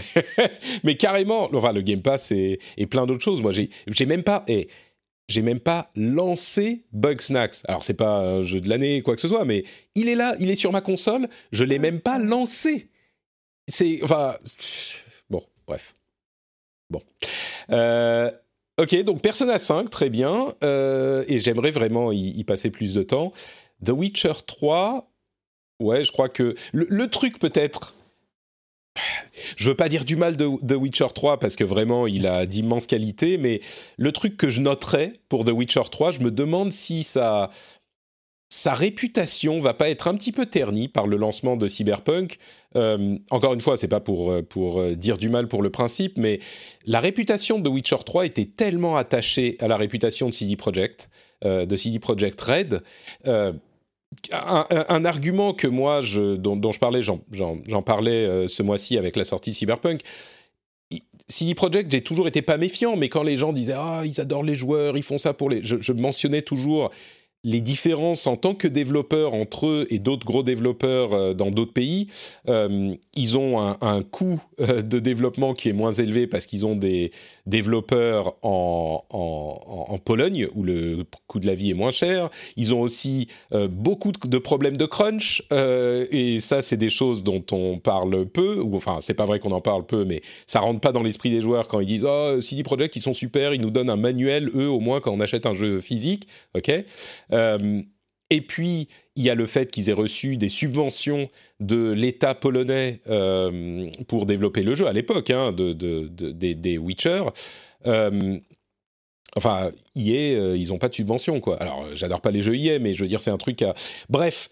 [laughs] mais carrément, enfin, le Game Pass et, et plein d'autres choses. Moi, j'ai j'ai même pas, eh, j'ai même pas lancé Bugsnax. Alors, c'est pas un jeu de l'année, quoi que ce soit, mais il est là, il est sur ma console. Je l'ai même pas lancé. C'est, enfin, bon, bref. Bon. Euh, ok, donc Persona 5, très bien. Euh, et j'aimerais vraiment y, passer plus de temps. The Witcher 3, ouais, je crois que le truc peut-être je veux pas dire du mal de The Witcher 3 parce que vraiment il a d'immenses qualités, mais le truc que je noterais pour The Witcher 3, je me demande si sa, réputation va pas être un petit peu ternie par le lancement de Cyberpunk. Euh, encore une fois, c'est pas pour, euh, euh, dire du mal pour le principe, mais la réputation de The Witcher 3 était tellement attachée à la réputation de CD Projekt, de CD Projekt Red. Un, argument que moi, dont, je parlais, j'en- parlais euh, ce mois-ci avec la sortie Cyberpunk. CD Projekt, j'ai toujours été pas méfiant, mais quand les gens disaient ah ils adorent les joueurs, ils font ça pour les, je, mentionnais toujours les différences en tant que développeurs entre eux et d'autres gros développeurs euh, dans d'autres pays, euh, ils ont un, coût de développement qui est moins élevé parce qu'ils ont des développeurs en, en, en, Pologne où le coût de la vie est moins cher. Ils ont aussi euh, beaucoup de problèmes de crunch euh, et ça, c'est des choses dont on parle peu. Ou enfin, c'est pas vrai qu'on en parle peu, mais ça rentre pas dans l'esprit des joueurs quand ils disent oh CD Projekt ils sont super, ils nous donnent un manuel eux au moins quand on achète un jeu physique, ok? Euh, et puis, il y a le fait qu'ils aient reçu des subventions de l'État polonais euh, pour développer le jeu à l'époque, hein, de, de, de, des, des Witcher. Euh, enfin, EA, euh, ils n'ont pas de subvention, quoi. Alors, j'adore pas les jeux EA, mais je veux dire, c'est un truc à... Bref,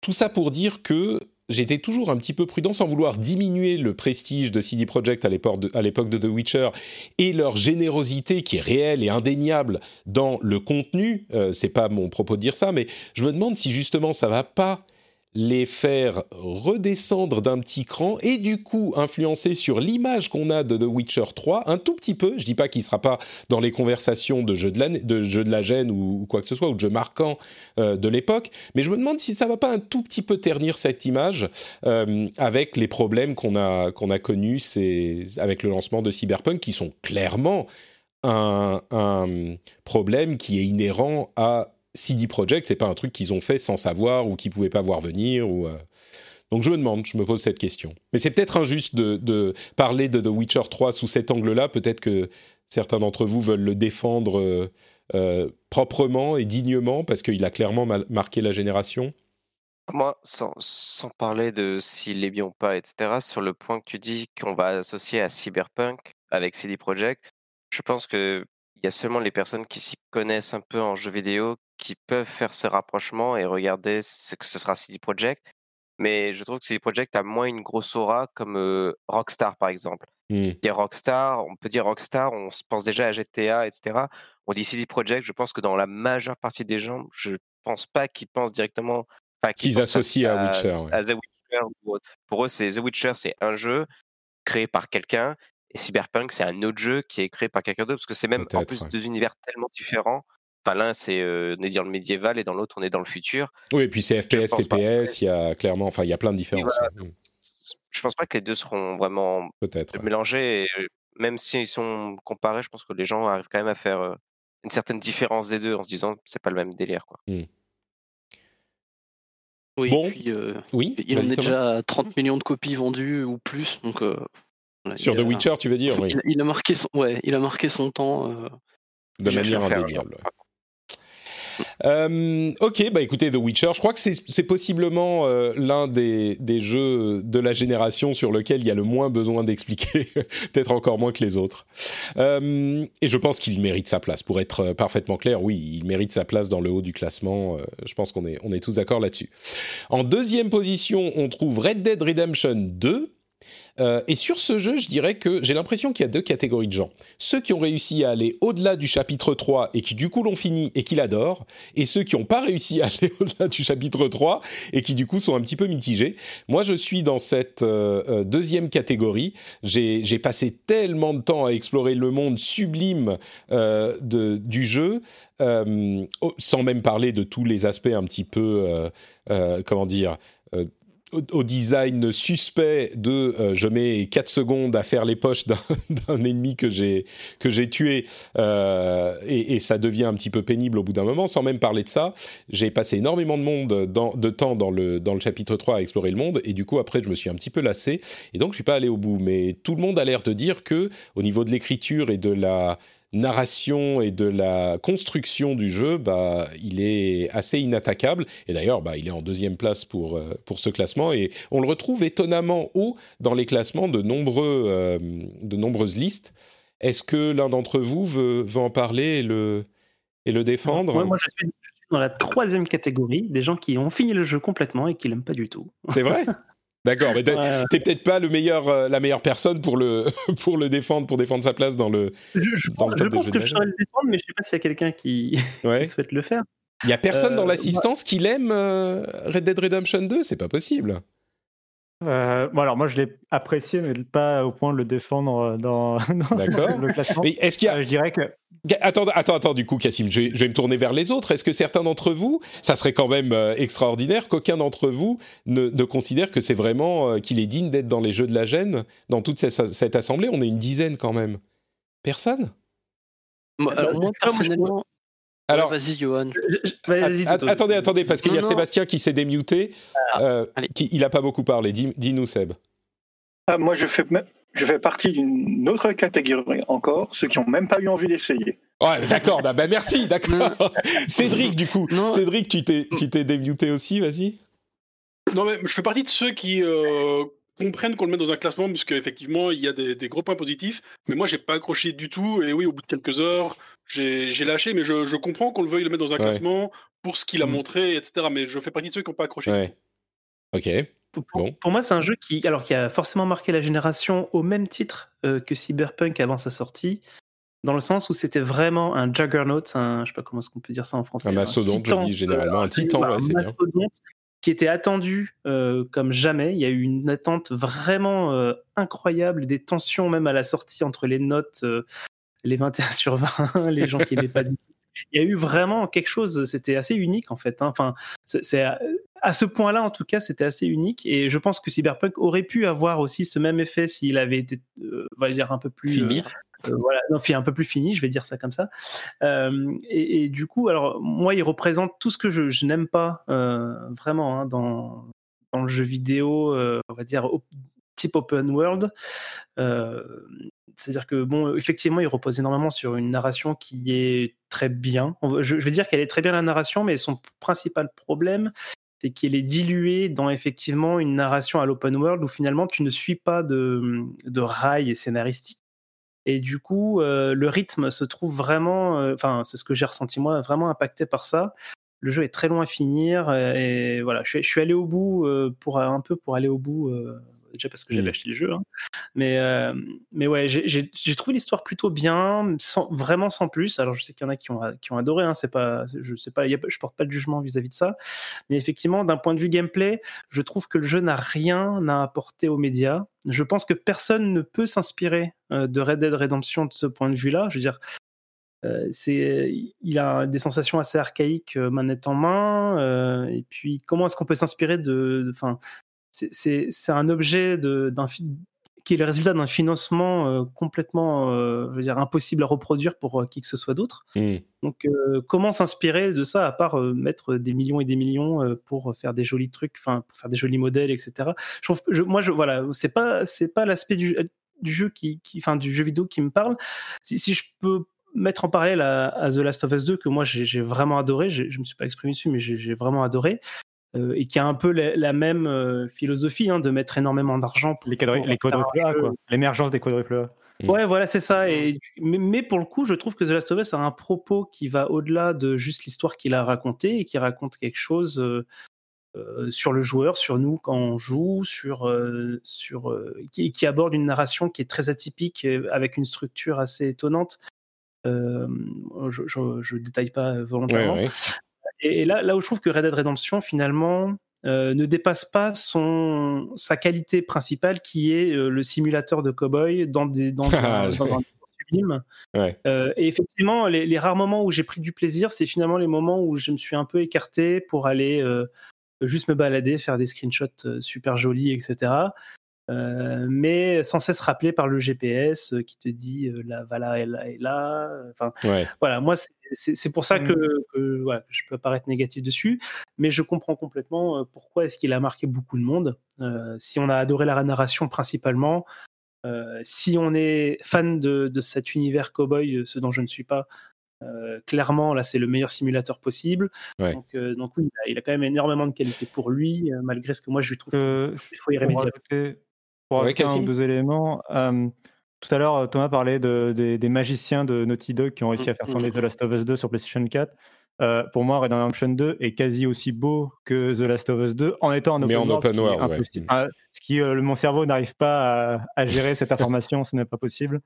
tout ça pour dire que j'étais toujours un petit peu prudent sans vouloir diminuer le prestige de CD Projekt à l'époque de, de The Witcher et leur générosité qui est réelle et indéniable dans le contenu. Euh, c'est pas mon propos de dire ça, mais je me demande si justement ça va pas les faire redescendre d'un petit cran et du coup influencer sur l'image qu'on a de The Witcher 3 un tout petit peu. Je dis pas qu'il sera pas dans les conversations de jeux de la, de, de la gêne ou, quoi que ce soit, ou de jeux marquants euh, de l'époque, mais je me demande si ça va pas un tout petit peu ternir cette image euh, avec les problèmes qu'on a, a connus avec le lancement de Cyberpunk qui sont clairement un, un problème qui est inhérent à CD Projekt, c'est pas un truc qu'ils ont fait sans savoir ou qu'ils pouvaient pas voir venir. Ou, euh... Donc je me demande, je me pose cette question. Mais c'est peut-être injuste de, parler de The Witcher 3 sous cet angle-là. Peut-être que certains d'entre vous veulent le défendre euh, euh, proprement et dignement parce qu'il a clairement marqué la génération. Moi, sans, sans parler de s'il est bien ou pas, etc., sur le point que tu dis qu'on va associer à Cyberpunk avec CD Projekt, je pense que il y a seulement les personnes qui s'y connaissent un peu en jeux vidéo qui peuvent faire ce rapprochement et regarder ce que ce sera CD Projekt. Mais je trouve que CD Projekt a moins une grosse aura comme euh, Rockstar, par exemple. Mmh. Dire Rockstar, on peut dire Rockstar, on se pense déjà à GTA, etc. On dit CD Projekt, je pense que dans la majeure partie des gens, je pense pas qu'ils pensent directement. Enfin, qu'ils associent à, à, Witcher. Ouais. À The Witcher. Pour eux, c'est The Witcher, c'est un jeu créé par quelqu'un et Cyberpunk, c'est un autre jeu qui est créé par quelqu'un d'autre, parce que c'est même en plus ouais. deux univers tellement différents. Enfin, l'un, c'est euh, on est dans le médiéval et dans l'autre, on est dans le futur. Oui, et puis c'est FPS, TPS, il y a clairement, enfin, il y a plein de différences. Voilà, mmh. Je pense pas que les deux seront vraiment Peut-être, mélangés. Et même s'ils sont comparés, je pense que les gens arrivent quand même à faire une certaine différence des deux en se disant c'est pas le même délire. Quoi. Mmh. Oui, bon. puis, euh, oui, il en est déjà à 30 millions de copies vendues ou plus, donc euh, sur The Witcher, tu veux dire oui. il, il, a marqué son, ouais, il a marqué son temps. Euh, de manière indéniable. Euh, ok, bah écoutez, The Witcher, je crois que c'est possiblement euh, l'un des, des, jeux de la génération sur lequel il y a le moins besoin d'expliquer, [laughs] peut-être encore moins que les autres. Euh, et je pense qu'il mérite sa place. Pour être parfaitement clair, oui, il mérite sa place dans le haut du classement. Je pense qu'on est, on est tous d'accord là-dessus. En deuxième position, on trouve Red Dead Redemption 2. Euh, et sur ce jeu, je dirais que j'ai l'impression qu'il y a deux catégories de gens. Ceux qui ont réussi à aller au-delà du chapitre 3 et qui du coup l'ont fini et qui l'adorent, et ceux qui n'ont pas réussi à aller [laughs] au-delà du chapitre 3 et qui du coup sont un petit peu mitigés. Moi, je suis dans cette euh, euh, deuxième catégorie. J'ai passé tellement de temps à explorer le monde sublime du jeu, sans même parler de tous les aspects un petit peu, comment dire au, design suspect de euh, je mets 4 secondes à faire les poches [laughs] d'un ennemi que j'ai que j'ai tué euh, et, et, ça devient un petit peu pénible au bout d'un moment. Sans même parler de ça j'ai passé énormément de monde dans, de temps dans le dans le chapitre 3 à explorer le monde et du coup après je me suis un petit peu lassé et donc je suis pas allé au bout. Mais tout le monde a l'air de dire que au niveau de l'écriture et de la narration et de la construction du jeu, bah, il est assez inattaquable. Et d'ailleurs, bah, il est en deuxième place pour, euh, pour ce classement. Et on le retrouve étonnamment haut dans les classements de, nombreux, euh, de nombreuses listes. Est-ce que l'un d'entre vous veut, veut, en parler et le, et le défendre? Moi, moi je, suis, je suis dans la troisième catégorie, des gens qui ont fini le jeu complètement et qui l'aiment pas du tout. C'est vrai? [laughs] D'accord, mais t'es ouais. peut-être pas le meilleur, euh, la meilleure personne pour le, [laughs] pour le défendre, pour défendre sa place dans le. Je, je, dans le je pense que je saurais le défendre, mais je sais pas s'il y a quelqu'un qui... [laughs] ouais. qui, souhaite le faire. Il y a personne euh, dans l'assistance bah... qui l'aime euh, Red Dead Redemption 2, c'est pas possible. Euh, bon alors moi je l'ai apprécié mais pas au point de le défendre dans, [laughs] dans le classement. Mais est-ce qu'il y a Euh, je dirais que Attends, attends, attends, du coup, Cassim, je vais, je vais me tourner vers les autres. Est-ce que certains d'entre vous, ça serait quand même euh, extraordinaire qu'aucun d'entre vous ne, ne considère que c'est vraiment, euh, qu'il est digne d'être dans les jeux de la gêne, dans toute cette, cette assemblée? On est une dizaine quand même. Personne? Moi, alors, moi, personnellement. Alors, Ouais, Vas-y, Johan. Attendez, attendez, parce qu'il y a Non. Sébastien qui s'est démuté. Euh, qui, il n'a pas beaucoup parlé. Dis- Dis-nous, Seb. Ah, moi, je fais, je fais partie d'une autre catégorie encore, ceux qui n'ont même pas eu envie d'essayer. Ouais, d'accord, bah, bah, merci, d'accord. [laughs] Cédric, du coup. Non. Cédric, tu t'es, tu t'es démuté aussi, vas-y. Non, mais je fais partie de ceux qui euh, comprennent qu'on le met dans un classement, parce qu'effectivement, il y a des, des gros points positifs. Mais moi, j'ai pas accroché du tout. Et oui, au bout de quelques heures, j'ai lâché. Mais je, je comprends qu'on le veuille le mettre dans un Ouais. classement pour ce qu'il a Mm. montré, etc. Mais je fais partie de ceux qui n'ont pas accroché. Ouais. Ok. Pour, Bon. pour moi, c'est un jeu qui, alors, qui a forcément marqué la génération au même titre euh, que Cyberpunk avant sa sortie, dans le sens où c'était vraiment un juggernaut, un, je sais pas comment est-ce qu'on peut dire ça en français. Un mastodonte, je titan, dis généralement. euh, Un titan, voilà, ouais, c'est un bien. mastodonte qui était attendu euh, comme jamais. Il y a eu une attente vraiment euh, incroyable, des tensions même à la sortie entre les notes, euh, les 21 sur 20, les gens qui n'aimaient pas du. Il y a eu vraiment quelque chose, c'était assez unique en fait. hein. Enfin, c'est à, à ce point-là, en tout cas, c'était assez unique. Et je pense que Cyberpunk aurait pu avoir aussi ce même effet s'il avait été, euh, on va dire, un peu plus. Fini. euh, euh, voilà, non, un peu plus fini, je vais dire ça comme ça. Euh, et, et du coup, alors moi, il représente tout ce que je, je n'aime pas vraiment hein, dans, dans le jeu vidéo, on va dire type open world. Euh, C'est-à-dire que bon, effectivement, il repose énormément sur une narration qui est très bien. Je, vais dire qu'elle est très bien la narration, mais son principal problème, c'est qu'elle est diluée dans effectivement une narration à l'open world où finalement tu ne suis pas de, de rails scénaristiques. Et du coup, euh, le rythme se trouve vraiment, euh, enfin, c'est ce que j'ai ressenti moi, vraiment impacté par ça. Le jeu est très long à finir et voilà, je suis, allé au bout pour un peu pour aller au bout déjà parce que j'avais Mm. acheté le jeu, hein. mais euh, mais ouais, j'ai- trouvé l'histoire plutôt bien, sans, vraiment sans plus. Alors je sais qu'il y en a qui ont qui ont adoré, hein, c'est pas, je sais pas, il y a pas- je porte pas de jugement vis-à-vis de ça, mais effectivement, d'un point de vue gameplay, je trouve que le jeu n'a rien à apporter aux médias. Je pense que personne ne peut s'inspirer euh, de Red Dead Redemption de ce point de vue-là. Je veux dire, euh, c'est, il a des sensations assez archaïques manette en main. euh, et puis, comment est-ce qu'on peut s'inspirer de, de- c'est, un objet de, qui est le résultat d'un financement euh, complètement, euh, je veux dire, impossible à reproduire pour euh, qui que ce soit d'autre. Hmm. Donc, comment s'inspirer de ça à part mettre des millions et des millions pour faire des jolis trucs, enfin, pour faire des jolis modèles, etc. Je trouve, je- moi, je, voilà, c'est pas, c'est pas l'aspect du, du jeu qui, enfin, du jeu vidéo qui me parle. Si, si je peux mettre en parallèle à, à The Last of Us 2 que moi j'ai vraiment adoré, je me suis pas exprimé dessus, mais j'ai vraiment adoré. Euh, et qui a un peu la, la même euh, philosophie hein, de mettre énormément d'argent pour les, quadri- pour les quadruples A, quoi. L'émergence des quadruples A. Ouais, voilà, c'est ça. Et, mais, mais pour le coup, je trouve que The Last of Us a un propos qui va au-delà de juste l'histoire qu'il a racontée et qui raconte quelque chose euh, euh, sur le joueur, sur nous quand on joue, sur, euh, sur euh, qui, qui aborde une narration qui est très atypique avec une structure assez étonnante. Euh, je, je détaille pas volontairement. Ouais, ouais. Et, et là, là où je trouve que Red Dead Redemption finalement euh, ne dépasse pas son sa qualité principale qui est euh, le simulateur de cowboy dans des dans, [laughs] Ah, un, dans un sublime. Ouais. Euh, et effectivement, les, les rares moments où j'ai pris du plaisir, c'est finalement les moments où je me suis un peu écarté pour aller juste me balader, faire des screenshots super jolis, etc. Mais sans cesse rappelé par le GPS qui te dit là, va là, et là, et là. Enfin, Ouais. voilà, moi, c'est- c'est pour ça que, que, je peux paraître négatif dessus, mais je comprends complètement euh, pourquoi est-ce qu'il a marqué beaucoup de monde. Euh, si on a adoré la narration principalement, euh, si on est fan de, de cet univers cowboy, ce dont je ne suis pas, euh, clairement, là, c'est le meilleur simulateur possible. Ouais. Donc, euh, donc oui, il a, il a quand même énormément de qualité pour lui, euh, malgré ce que moi je lui trouve Euh, qu'il faut y pour remédier. rajouter, pour Ouais, un ou deux éléments, euh, tout à l'heure, Thomas parlait de- des, des magiciens de Naughty Dog qui ont réussi à faire tourner The Last of Us 2 sur PlayStation 4. Euh, pour moi, Red Dead Redemption 2 est quasi aussi beau que The Last of Us 2 en étant en Mais open en world, ce open est world, ouais. Ah, ce qui, euh, mon cerveau n'arrive pas à, à gérer cette [laughs] information, ce n'est pas possible.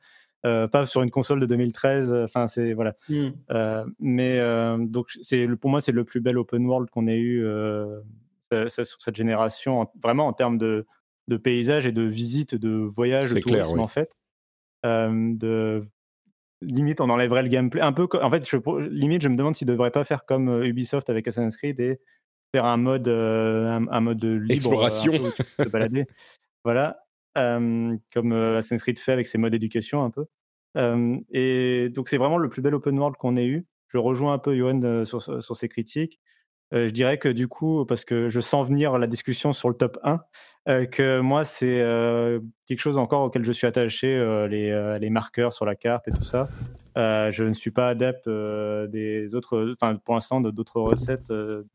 Euh, pas sur une console de 2013. Enfin, c'est voilà. Mm. Euh, mais euh, donc, c'est pour moi, c'est le plus bel open world qu'on ait eu euh, sur cette génération, en- vraiment en termes de, de paysages et de visites, de voyages, de C'est clair, tourisme oui. en fait. Euh, de limite, on enlèverait le gameplay. Un peu, en fait, je, limite, je me demande s'ils devraient pas faire comme euh, Ubisoft avec Assassin's Creed et faire un mode, euh, un, un mode libre, euh, Exploration. un peu où tu peux te [laughs] balader. voilà, Euh, comme euh, Assassin's Creed fait avec ses modes d'éducation un peu. Euh, et donc, c'est vraiment le plus bel open world qu'on ait eu. Je rejoins un peu Johan euh, sur, sur ses critiques. Je dirais que du coup, parce que je sens venir la discussion sur le top 1, euh, que moi, c'est quelque chose encore auquel je suis attaché, les, les marqueurs sur la carte et tout ça. Je ne suis pas adepte des autres, enfin pour l'instant, d'autres recettes de,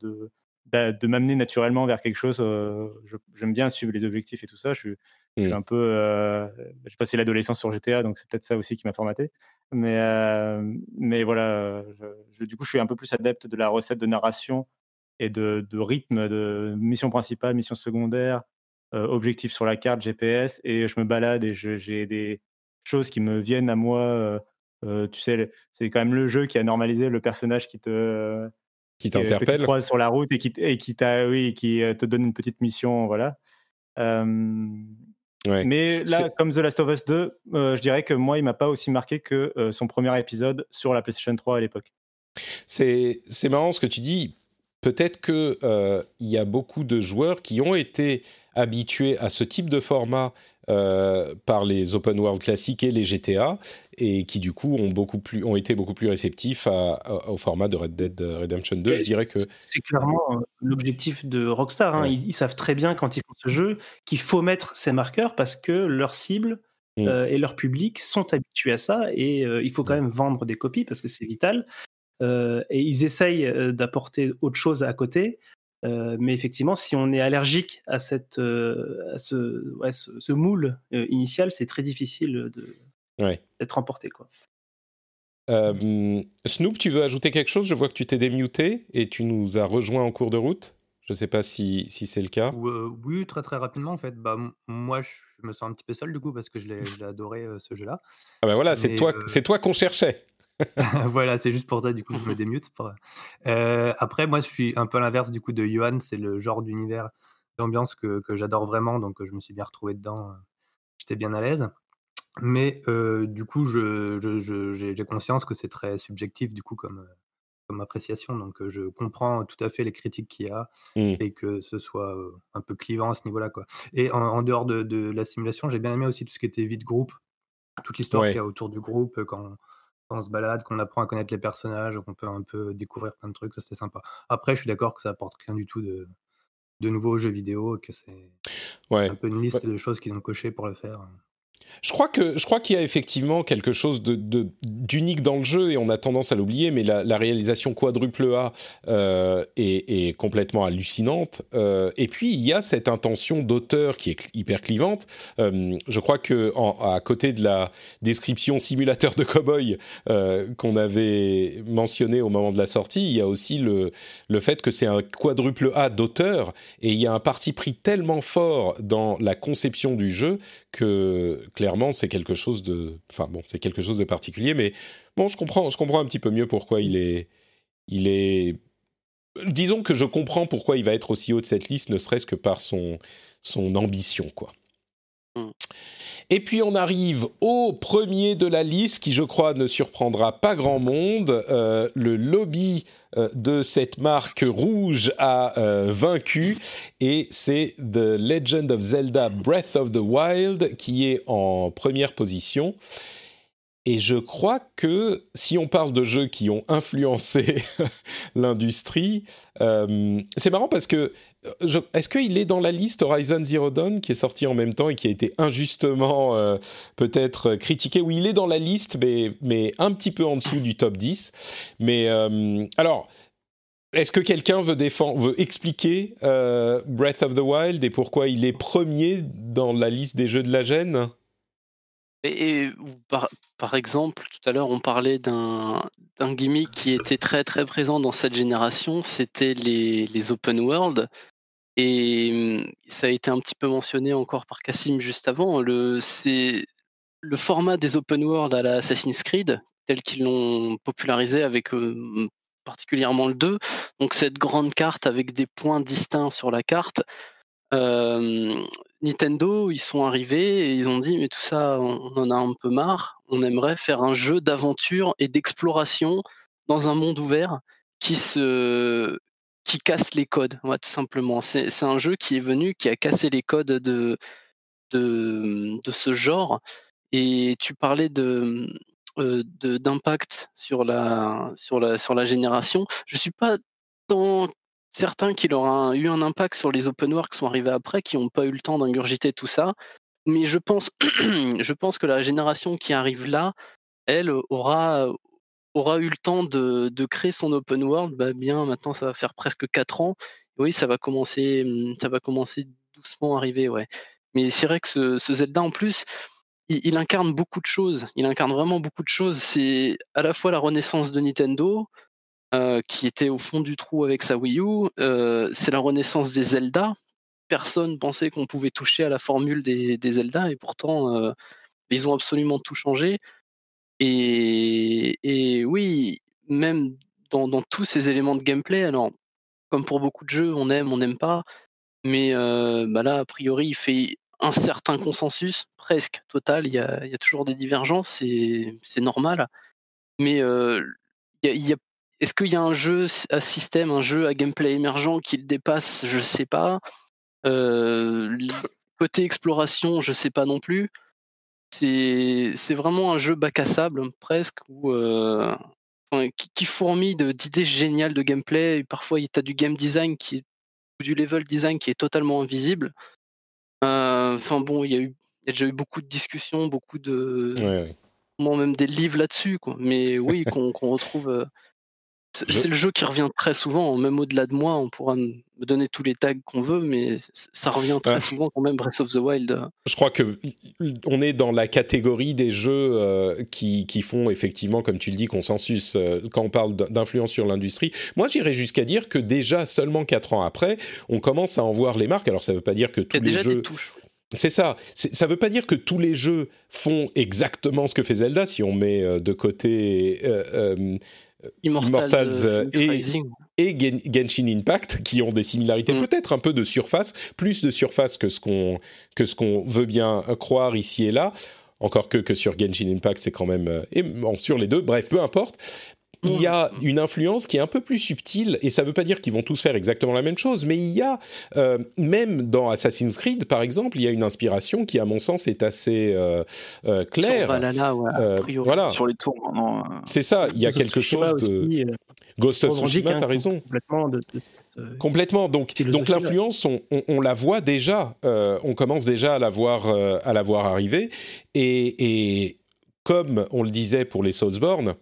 d'a- de m'amener naturellement vers quelque chose. euh, J'aime bien suivre les objectifs et tout ça. Je suis, je suis Mm. un peu. euh, j'ai passé l'adolescence sur GTA, donc c'est peut-être ça aussi qui m'a formaté. Mais, euh, mais voilà, je- je- du coup, je suis un peu plus adepte de la recette de narration et de, de rythme de mission principale, mission secondaire, euh, objectif sur la carte, GPS, et je me balade et j'ai des choses qui me viennent à moi. euh, euh, tu sais, c'est quand même le jeu qui a normalisé le personnage qui te Qui t'interpelle. croises sur la route et qui, et qui, t'a- oui, qui te donne une petite mission, voilà. Euh, Ouais. mais là, comme The Last of Us 2, euh, je dirais que moi, il m'a pas aussi marqué que son premier épisode sur la PlayStation 3 à l'époque. C'est c'est marrant ce que tu dis. Peut-être que euh, il y a beaucoup de joueurs qui ont été habitués à ce type de format euh, par les open world classiques et les GTA et qui du coup ont beaucoup plus ont été beaucoup plus réceptifs à- à- au format de Red Dead Redemption 2. Je dirais que C'est clairement euh, l'objectif de Rockstar. hein. Ouais. Ils, ils savent très bien quand ils font ce jeu qu'il faut mettre ces marqueurs parce que leur cible Mm. euh, et leur public sont habitués à ça et euh, il faut quand même vendre des copies parce que c'est vital. Euh, et ils essayent euh, d'apporter autre chose à côté. Euh, mais effectivement, si on est allergique à, cette, euh, à ce, ouais, ce, ce moule euh, initial, c'est très difficile ouais. d'être emporté. Quoi. Euh, Snoop, tu veux ajouter quelque chose? Je vois que tu t'es démuté et tu nous as rejoint en cours de route. Je ne sais pas si, si c'est le cas. Ou, euh, oui, très très rapidement en fait. Bah, moi, je me sens un petit peu seul du coup parce que je l'ai adoré euh, ce jeu-là. Ah ben voilà, c'est toi, euh, c'est toi qu'on cherchait. [laughs] voilà, c'est juste pour ça du coup je me démute. pour- Euh, après, moi, je suis un peu à l'inverse du coup de Johan. C'est le genre d'univers, d'ambiance que, que j'adore vraiment, donc je me suis bien retrouvé dedans. euh, J'étais bien à l'aise. Mais euh, du coup, je, je- je- j'ai conscience que c'est très subjectif du coup comme, comme appréciation. Donc, je comprends tout à fait les critiques qu'il y a Mm. et que ce soit un peu clivant à ce niveau-là. Quoi. Et en, en dehors de, de la simulation, j'ai bien aimé aussi tout ce qui était vie de groupe, toute l'histoire Ouais. qu'il y a autour du groupe quand on se balade, qu'on apprend à connaître les personnages, qu'on peut un peu découvrir plein de trucs. Ça, c'était sympa. Après, je suis d'accord que ça apporte rien du tout de, de nouveau aux jeux vidéo, que c'est Ouais. un peu une liste de choses qu'ils ont cochées pour le faire. Je crois que je qu'il y a effectivement quelque chose d'unique dans le jeu et on a tendance à l'oublier, mais la, réalisation quadruple A euh, est, complètement hallucinante. Euh, et puis il y a cette intention d'auteur qui est hyper clivante. Euh, je crois que en- à côté de la description simulateur de cowboy qu'on avait mentionné au moment de la sortie, il y a aussi le le fait que c'est un quadruple A d'auteur et il y a un parti pris tellement fort dans la conception du jeu que clairement c'est quelque chose de enfin bon c'est quelque chose de particulier mais bon je comprends je comprends un petit peu mieux pourquoi il est il est disons que je comprends pourquoi il va être aussi haut de cette liste ne serait-ce que par son son ambition quoi. Et puis on arrive au premier de la liste qui je crois ne surprendra pas grand monde Euh, le lobby euh, de cette marque rouge a euh, vaincu et c'est The Legend of Zelda Breath of the Wild qui est en première position. Et je crois que si on parle de jeux qui ont influencé [laughs] l'industrie, euh, c'est marrant parce que euh, est-ce qu'il est dans la liste Horizon Zero Dawn qui est sorti en même temps et qui a été injustement euh, peut-être critiqué? Oui, il est dans la liste, mais, un petit peu en dessous du top 10. Mais alors, est-ce que quelqu'un veut, veut expliquer Breath of the Wild et pourquoi il est premier dans la liste des jeux de la gêne? Par exemple, tout à l'heure, on parlait d'un gimmick qui était très très présent dans cette génération, c'était les, les open world. Et hum, ça a été un petit peu mentionné encore par Cassim juste avant. Le, c'est le format des open world à la Assassin's Creed, tel qu'ils l'ont popularisé avec euh, particulièrement le 2. Donc cette grande carte avec des points distincts sur la carte. euh, Nintendo, ils sont arrivés et ils ont dit mais tout ça, on en a un peu marre. On aimerait faire un jeu d'aventure et d'exploration dans un monde ouvert qui se qui casse les codes, tout simplement. C'est un jeu qui est venu, qui a cassé les codes de de, de ce genre. Et tu parlais de euh, d'impact sur la sur la sur la génération. Je suis pas tant certain qu'il aura eu un impact sur les open world qui sont arrivés après, qui n'ont pas eu le temps d'ingurgiter tout ça. Mais je pense, [clears throat] je pense que la génération qui arrive là, elle aura, aura eu le temps de, de créer son open world. Bah bien, maintenant, ça va faire presque 4 ans. Oui, ça va commencer, hum, ça va commencer doucement à arriver, ouais. Mais c'est vrai que ce, Zelda, en plus, il incarne beaucoup de choses. Il incarne vraiment beaucoup de choses. C'est à la fois la renaissance de Nintendo, euh, qui était au fond du trou avec sa Wii U. Euh, c'est la renaissance des Zelda. Personne pensait qu'on pouvait toucher à la formule des, Zelda et pourtant euh, ils ont absolument tout changé. Et, oui, même dans, tous ces éléments de gameplay, alors comme pour beaucoup de jeux, on aime, on n'aime pas, mais bah là, a priori, il fait un certain consensus, presque total. Il y a, toujours des divergences, c'est normal. Mais il y y a- est-ce qu'il y a un jeu à système, un jeu à gameplay émergent qui le dépasse? Je sais pas. Euh, côté exploration, je sais pas non plus. C'est vraiment un jeu bac à sable presque où euh, qui, qui fourmille d'idées géniales de gameplay. Et parfois, tu as du game design qui ou du level design qui est totalement invisible. Euh, Enfin bon, il y a eu il y a déjà eu beaucoup de discussions, beaucoup de Ouais, ouais. moi même des livres là-dessus quoi. Mais oui, [laughs] qu'on qu'on retrouve. C'est le jeu qui revient très souvent, même au-delà de moi, on pourra me donner tous les tags qu'on veut, mais ça revient très Ouais. souvent quand même, Breath of the Wild. euh. Je crois que on est dans la catégorie des jeux euh, qui, qui font effectivement, comme tu le dis, consensus euh, quand on parle d'influence sur l'industrie. Moi, j'irais jusqu'à dire que déjà seulement quatre ans après, on commence à en voir les marques. Alors, ça ne veut pas dire que tous les déjà jeux des touches. c'est ça. Ça veut pas dire que tous les jeux font exactement ce que fait Zelda. Si on met de côté euh, euh, Immortals, Immortals, euh, euh, et, Genshin Impact, qui ont des similarités Mm. peut-être un peu de surface, plus de surface que ce qu'on que ce qu'on veut bien croire ici et là. Encore que, que sur Genshin Impact, c'est quand même... euh, et bon, sur les deux, bref, peu importe. Il y a une influence qui est un peu plus subtile, et ça ne veut pas dire qu'ils vont tous faire exactement la même chose, mais il y a, euh, même dans Assassin's Creed, par exemple, il y a une inspiration qui, à mon sens, est assez euh, euh, Sur claire. Valhalla, ouais, a priori. voilà, Sur les tours, non. euh, c'est ça, il y a Ghost of quelque chose de... aussi, euh, Ghost of Tsushima, hein, t'as raison. Complètement de, de cette, Complètement. Donc, l'influence, on, on- on la voit déjà. euh, on commence déjà à la voir, euh, à la voir arriver. Et, et comme on le disait pour les Soulsborne,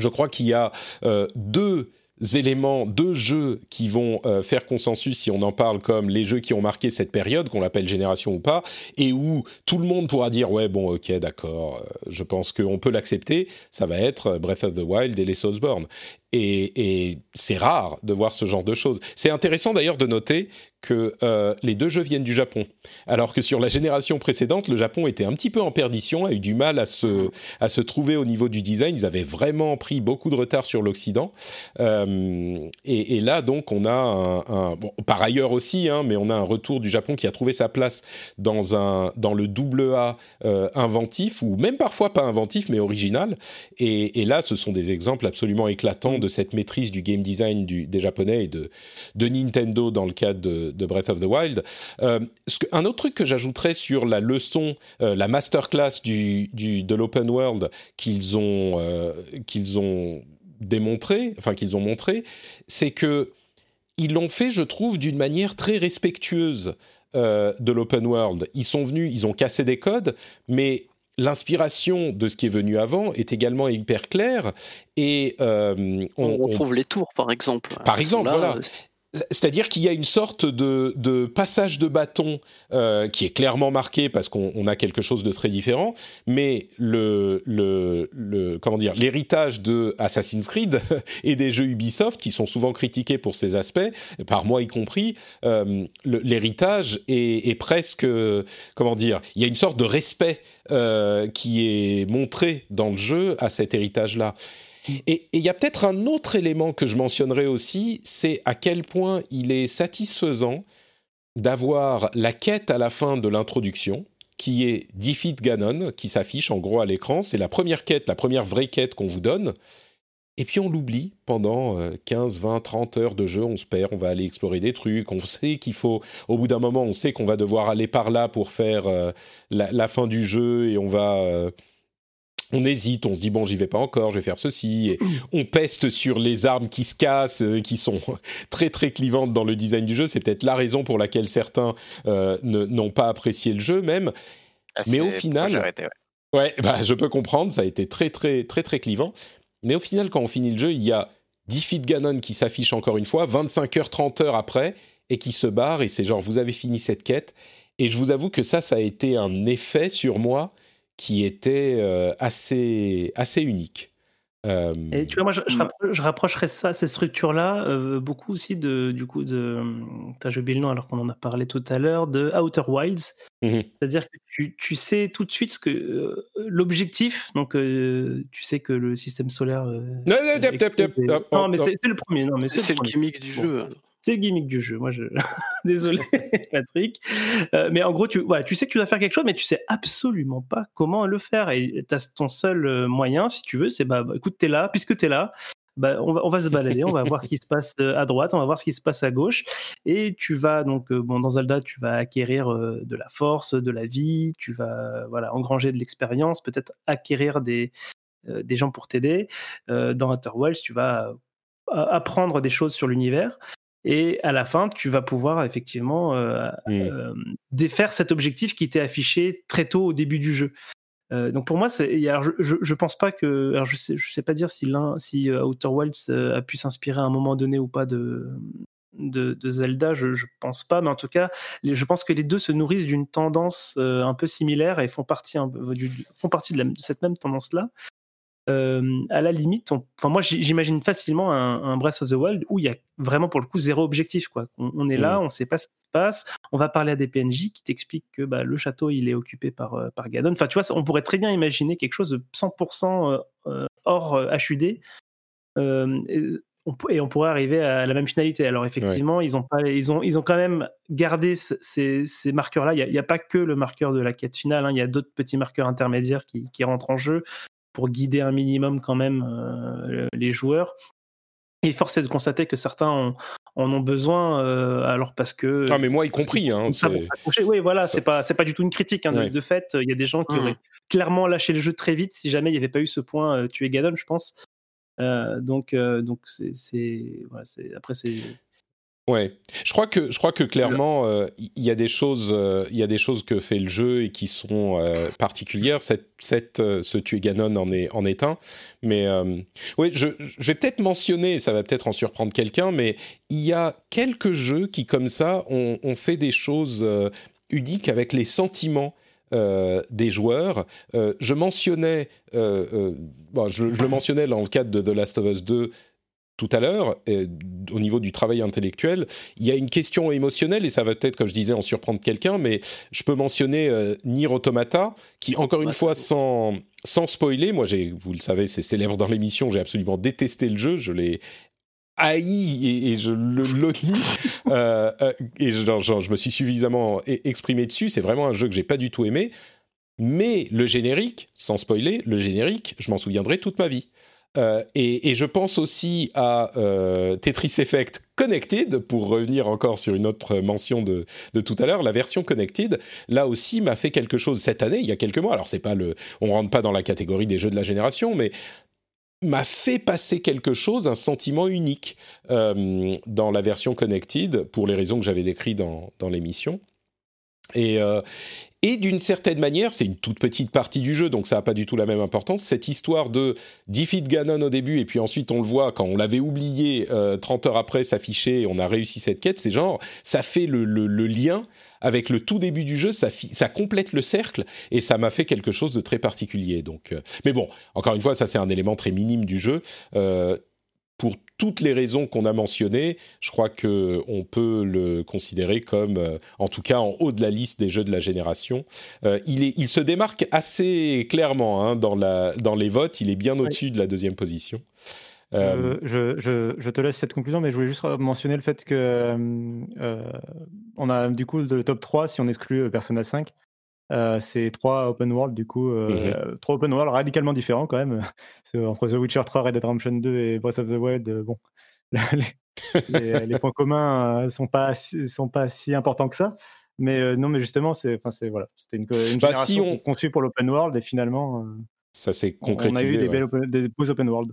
je crois qu'il y a euh, deux éléments, deux jeux qui vont euh, faire consensus si on en parle comme les jeux qui ont marqué cette période, qu'on l'appelle génération ou pas, et où tout le monde pourra dire ouais bon ok d'accord, euh, je pense qu'on peut l'accepter, ça va être Breath of the Wild et les Soulsborne. Et, c'est rare de voir ce genre de choses. C'est intéressant d'ailleurs de noter que euh, les deux jeux viennent du Japon, alors que sur la génération précédente, le Japon était un petit peu en perdition, a eu du mal à se, à se trouver au niveau du design. Ils avaient vraiment pris beaucoup de retard sur l'Occident. Euh, et, là, donc, on a un, bon, par ailleurs aussi, hein, mais on a un retour du Japon qui a trouvé sa place dans un dans le double A euh, inventif ou même parfois pas inventif mais original. Et là, ce sont des exemples absolument éclatants de cette maîtrise du game design des Japonais et de, de Nintendo dans le cadre de, Breath of the Wild. Euh, un autre truc que j'ajouterais sur la leçon, euh, la masterclass du, du, de l'open world qu'ils ont, euh, ont démontré, enfin qu'ils ont montré, c'est que ils l'ont fait, je trouve, d'une manière très respectueuse de l'open world. Ils sont venus, ils ont cassé des codes, mais l'inspiration de ce qui est venu avant est également hyper claire et euh, On, on, on- retrouve les tours, par exemple. par exemple, là, voilà. C'est-à-dire qu'il y a une sorte de, de passage de bâton euh, qui est clairement marqué parce qu'on on a quelque chose de très différent, mais le, le, le comment dire l'héritage de Assassin's Creed [laughs] et des jeux Ubisoft qui sont souvent critiqués pour ces aspects, par moi y compris, euh, l'héritage est, est presque comment dire, il y a une sorte de respect euh, qui est montré dans le jeu à cet héritage-là. Et et il y a peut-être un autre élément que je mentionnerai aussi, c'est à quel point il est satisfaisant d'avoir la quête à la fin de l'introduction, qui est Defeat Ganon, qui s'affiche en gros à l'écran. C'est la première quête, la première vraie quête qu'on vous donne. Et puis on l'oublie pendant 15, 20, 30 heures de jeu, on se perd, on va aller explorer des trucs, on sait qu'il faut, au bout d'un moment, on sait qu'on va devoir aller par là pour faire euh, la, fin du jeu et on va... Euh, on hésite, on se dit bon j'y vais pas encore, je vais faire ceci, et on peste sur les armes qui se cassent, euh, qui sont [laughs] très très clivantes dans le design du jeu. C'est peut-être la raison pour laquelle certains euh, n'ont pas apprécié le jeu même. Ah, Mais au final, arrêté, ouais. Ouais, [laughs] bah, je peux comprendre, ça a été très très très très clivant. Mais au final, quand on finit le jeu, il y a Defeat Ganon qui s'affiche encore une fois, 25 heures, 30 heures après, et qui se barre, et c'est genre, vous avez fini cette quête. Et je vous avoue que ça, ça a été un effet sur moi qui était euh, assez, assez unique. Euh, Et tu vois, moi, je, je rapprocherais ça, ces structures-là, euh, beaucoup aussi de, du coup, de. T'as j'ai oublié le nom alors qu'on en a parlé tout à l'heure, de Outer Wilds. Mhm. C'est-à-dire que tu, tu sais tout de suite ce que euh, l'objectif. Donc, euh, tu sais que le système solaire. euh, Non, non, non, hop, mais c'est le premier. Non, mais c'est le premier. gimmick du Bon. jeu. C'est le gimmick du jeu. Moi, je. [laughs] Désolé, [laughs] Patrick. Euh, mais en gros, tu, voilà, tu sais que tu dois faire quelque chose, mais tu sais absolument pas comment le faire. Et ton seul euh, moyen, si tu veux, c'est bah, bah, écoute, t'es là, puisque t'es là. Bah, on, va, on va se balader, on va voir ce qui se passe euh, à droite, on va voir ce qui se passe à gauche. Et tu vas donc, bon, dans Zelda, tu vas acquérir de la force, de la vie, tu vas voilà, engranger de l'expérience, peut-être acquérir des, euh, des gens pour t'aider. Euh, dans Outer Wilds, tu vas apprendre des choses sur l'univers. Et à la fin, tu vas pouvoir effectivement euh, euh, défaire cet objectif qui était affiché très tôt au début du jeu. Euh, donc pour moi, alors je, je, je pense pas que, alors je sais, je sais pas dire si l'un, si Outer Wilds a pu s'inspirer à un moment donné ou pas de de, de Zelda, je, je pense pas, mais en tout cas, les- je pense que les deux se nourrissent d'une tendance euh, un peu similaire et font partie un du- font partie de, la- de cette même tendance-là. Euh, à la limite, on- enfin moi j'imagine facilement un, un Breath of the Wild où il y a vraiment pour le coup zéro objectif quoi. On, on est là, Mm. on sait pas ce qui se passe, on va parler à des PNJ qui t'expliquent que bah, le château il est occupé par euh, par Ganon. Enfin tu vois, on pourrait très bien imaginer quelque chose de 100% euh, euh, hors HUD. Et, on, p- et on pourrait arriver à la même finalité. Alors effectivement, ils ont pas, ils ont, ils ont quand même gardé ce- ces, ces marqueurs-là. Il n'y a, pas que le marqueur de la quête finale. hein. Il y a d'autres petits marqueurs intermédiaires qui, qui rentrent en jeu pour guider un minimum quand même euh, les joueurs. Et force est de constater que certains ont- en ont besoin, euh, alors parce que. Ah, mais moi y compris, hein. Oui, voilà, ça- c'est pas, c'est pas du tout une critique. hein, de, Ouais. de fait, il y a des gens qui Mhm. auraient clairement lâché le jeu très vite si jamais il n'y avait pas eu ce point euh, tuer Ganon, je pense. Euh, donc, euh, donc c'est- après c'est. Ouais, je crois que je crois que clairement euh, il y a des choses euh, il y a des choses que fait le jeu et qui sont euh, particulières. Cette, cette ce tuer Ganon en est en est un, mais oui, je, je vais peut-être mentionner, ça va peut-être en surprendre quelqu'un, mais il y a quelques jeux qui comme ça ont, ont fait des choses uniques avec les sentiments. euh, des joueurs. Euh, je mentionnais, euh, bon, je, je le mentionnais dans le cadre de The Last of Us 2 tout à l'heure, euh, au niveau du travail intellectuel, il y a une question émotionnelle, et ça va peut-être, comme je disais, en surprendre quelqu'un, mais je peux mentionner euh, Nier Automata, qui, encore une fois, sans, sans spoiler, moi, j'ai, vous le savez, c'est célèbre dans l'émission, j'ai absolument détesté le jeu, je l'ai haï et, et je le l'odie, [laughs] euh, euh, et je, genre, genre, je me suis suffisamment e- exprimé dessus, c'est vraiment un jeu que j'ai pas du tout aimé, mais le générique, sans spoiler, le générique, je m'en souviendrai toute ma vie. Euh, et, je pense aussi à euh, Tetris Effect Connected, pour revenir encore sur une autre mention de, tout à l'heure, la version Connected, là aussi m'a fait quelque chose cette année, il y a quelques mois. Alors c'est pas le, on rentre pas dans la catégorie des jeux de la génération, mais m'a fait passer quelque chose, un sentiment unique euh, dans la version Connected, pour les raisons que j'avais décrites dans, l'émission. Et, et d'une certaine manière, c'est une toute petite partie du jeu, donc ça n'a pas du tout la même importance. Cette histoire de defeat Ganon au début, et puis ensuite on le voit quand on l'avait oublié, euh, 30 heures après s'afficher, on a réussi cette quête, c'est genre, ça fait le, le- le lien avec le tout début du jeu, ça, ça complète le cercle, et ça m'a fait quelque chose de très particulier. Donc, euh, mais bon, encore une fois, ça c'est un élément très minime du jeu. Euh, toutes les raisons qu'on a mentionnées, je crois que on peut le considérer comme, euh, en tout cas, en haut de la liste des jeux de la génération. Euh, il, est, il se démarque assez clairement hein, dans, la, dans les votes. Il est bien au-dessus de la deuxième position. Euh, Je, je- je te laisse cette conclusion, mais je voulais juste mentionner le fait que on a du coup le top 3, si on exclut Persona 5, euh, c'est trois open world, du coup, euh, trois open world radicalement différents quand même. Que [laughs] Entre The Witcher 3, Red Dead Redemption 2 et Breath of the Wild, euh, bon, [laughs] les, les- les points communs euh, sont pas si- sont pas si importants que ça. Mais euh, non, mais justement, c'est enfin, c'est voilà, c'était une, une Bah, génération si on- conçue pour l'open world et finalement, euh, Ça s'est on- on a concrétisé. eu des, ouais. belles open- des beaux open world.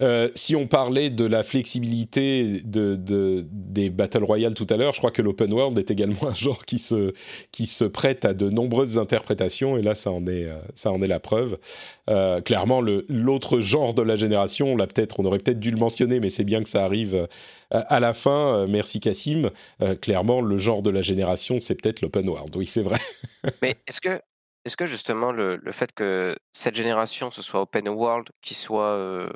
Euh, si on parlait de la flexibilité de, de- des Battle Royale tout à l'heure, je crois que l'open world est également [laughs] un genre qui se, qui se prête à de nombreuses interprétations, et là, ça en est, euh, ça en est la preuve. Euh, clairement, le- l'autre genre de la génération, on, peut-être, on aurait peut-être dû le mentionner, mais c'est bien que ça arrive euh, à la fin. Merci Cassim. Euh, clairement, le genre de la génération, c'est peut-être l'open world. Oui, c'est vrai. Mais est-ce que, est-ce que justement le, le fait que cette génération, ce soit open world, qui soit euh,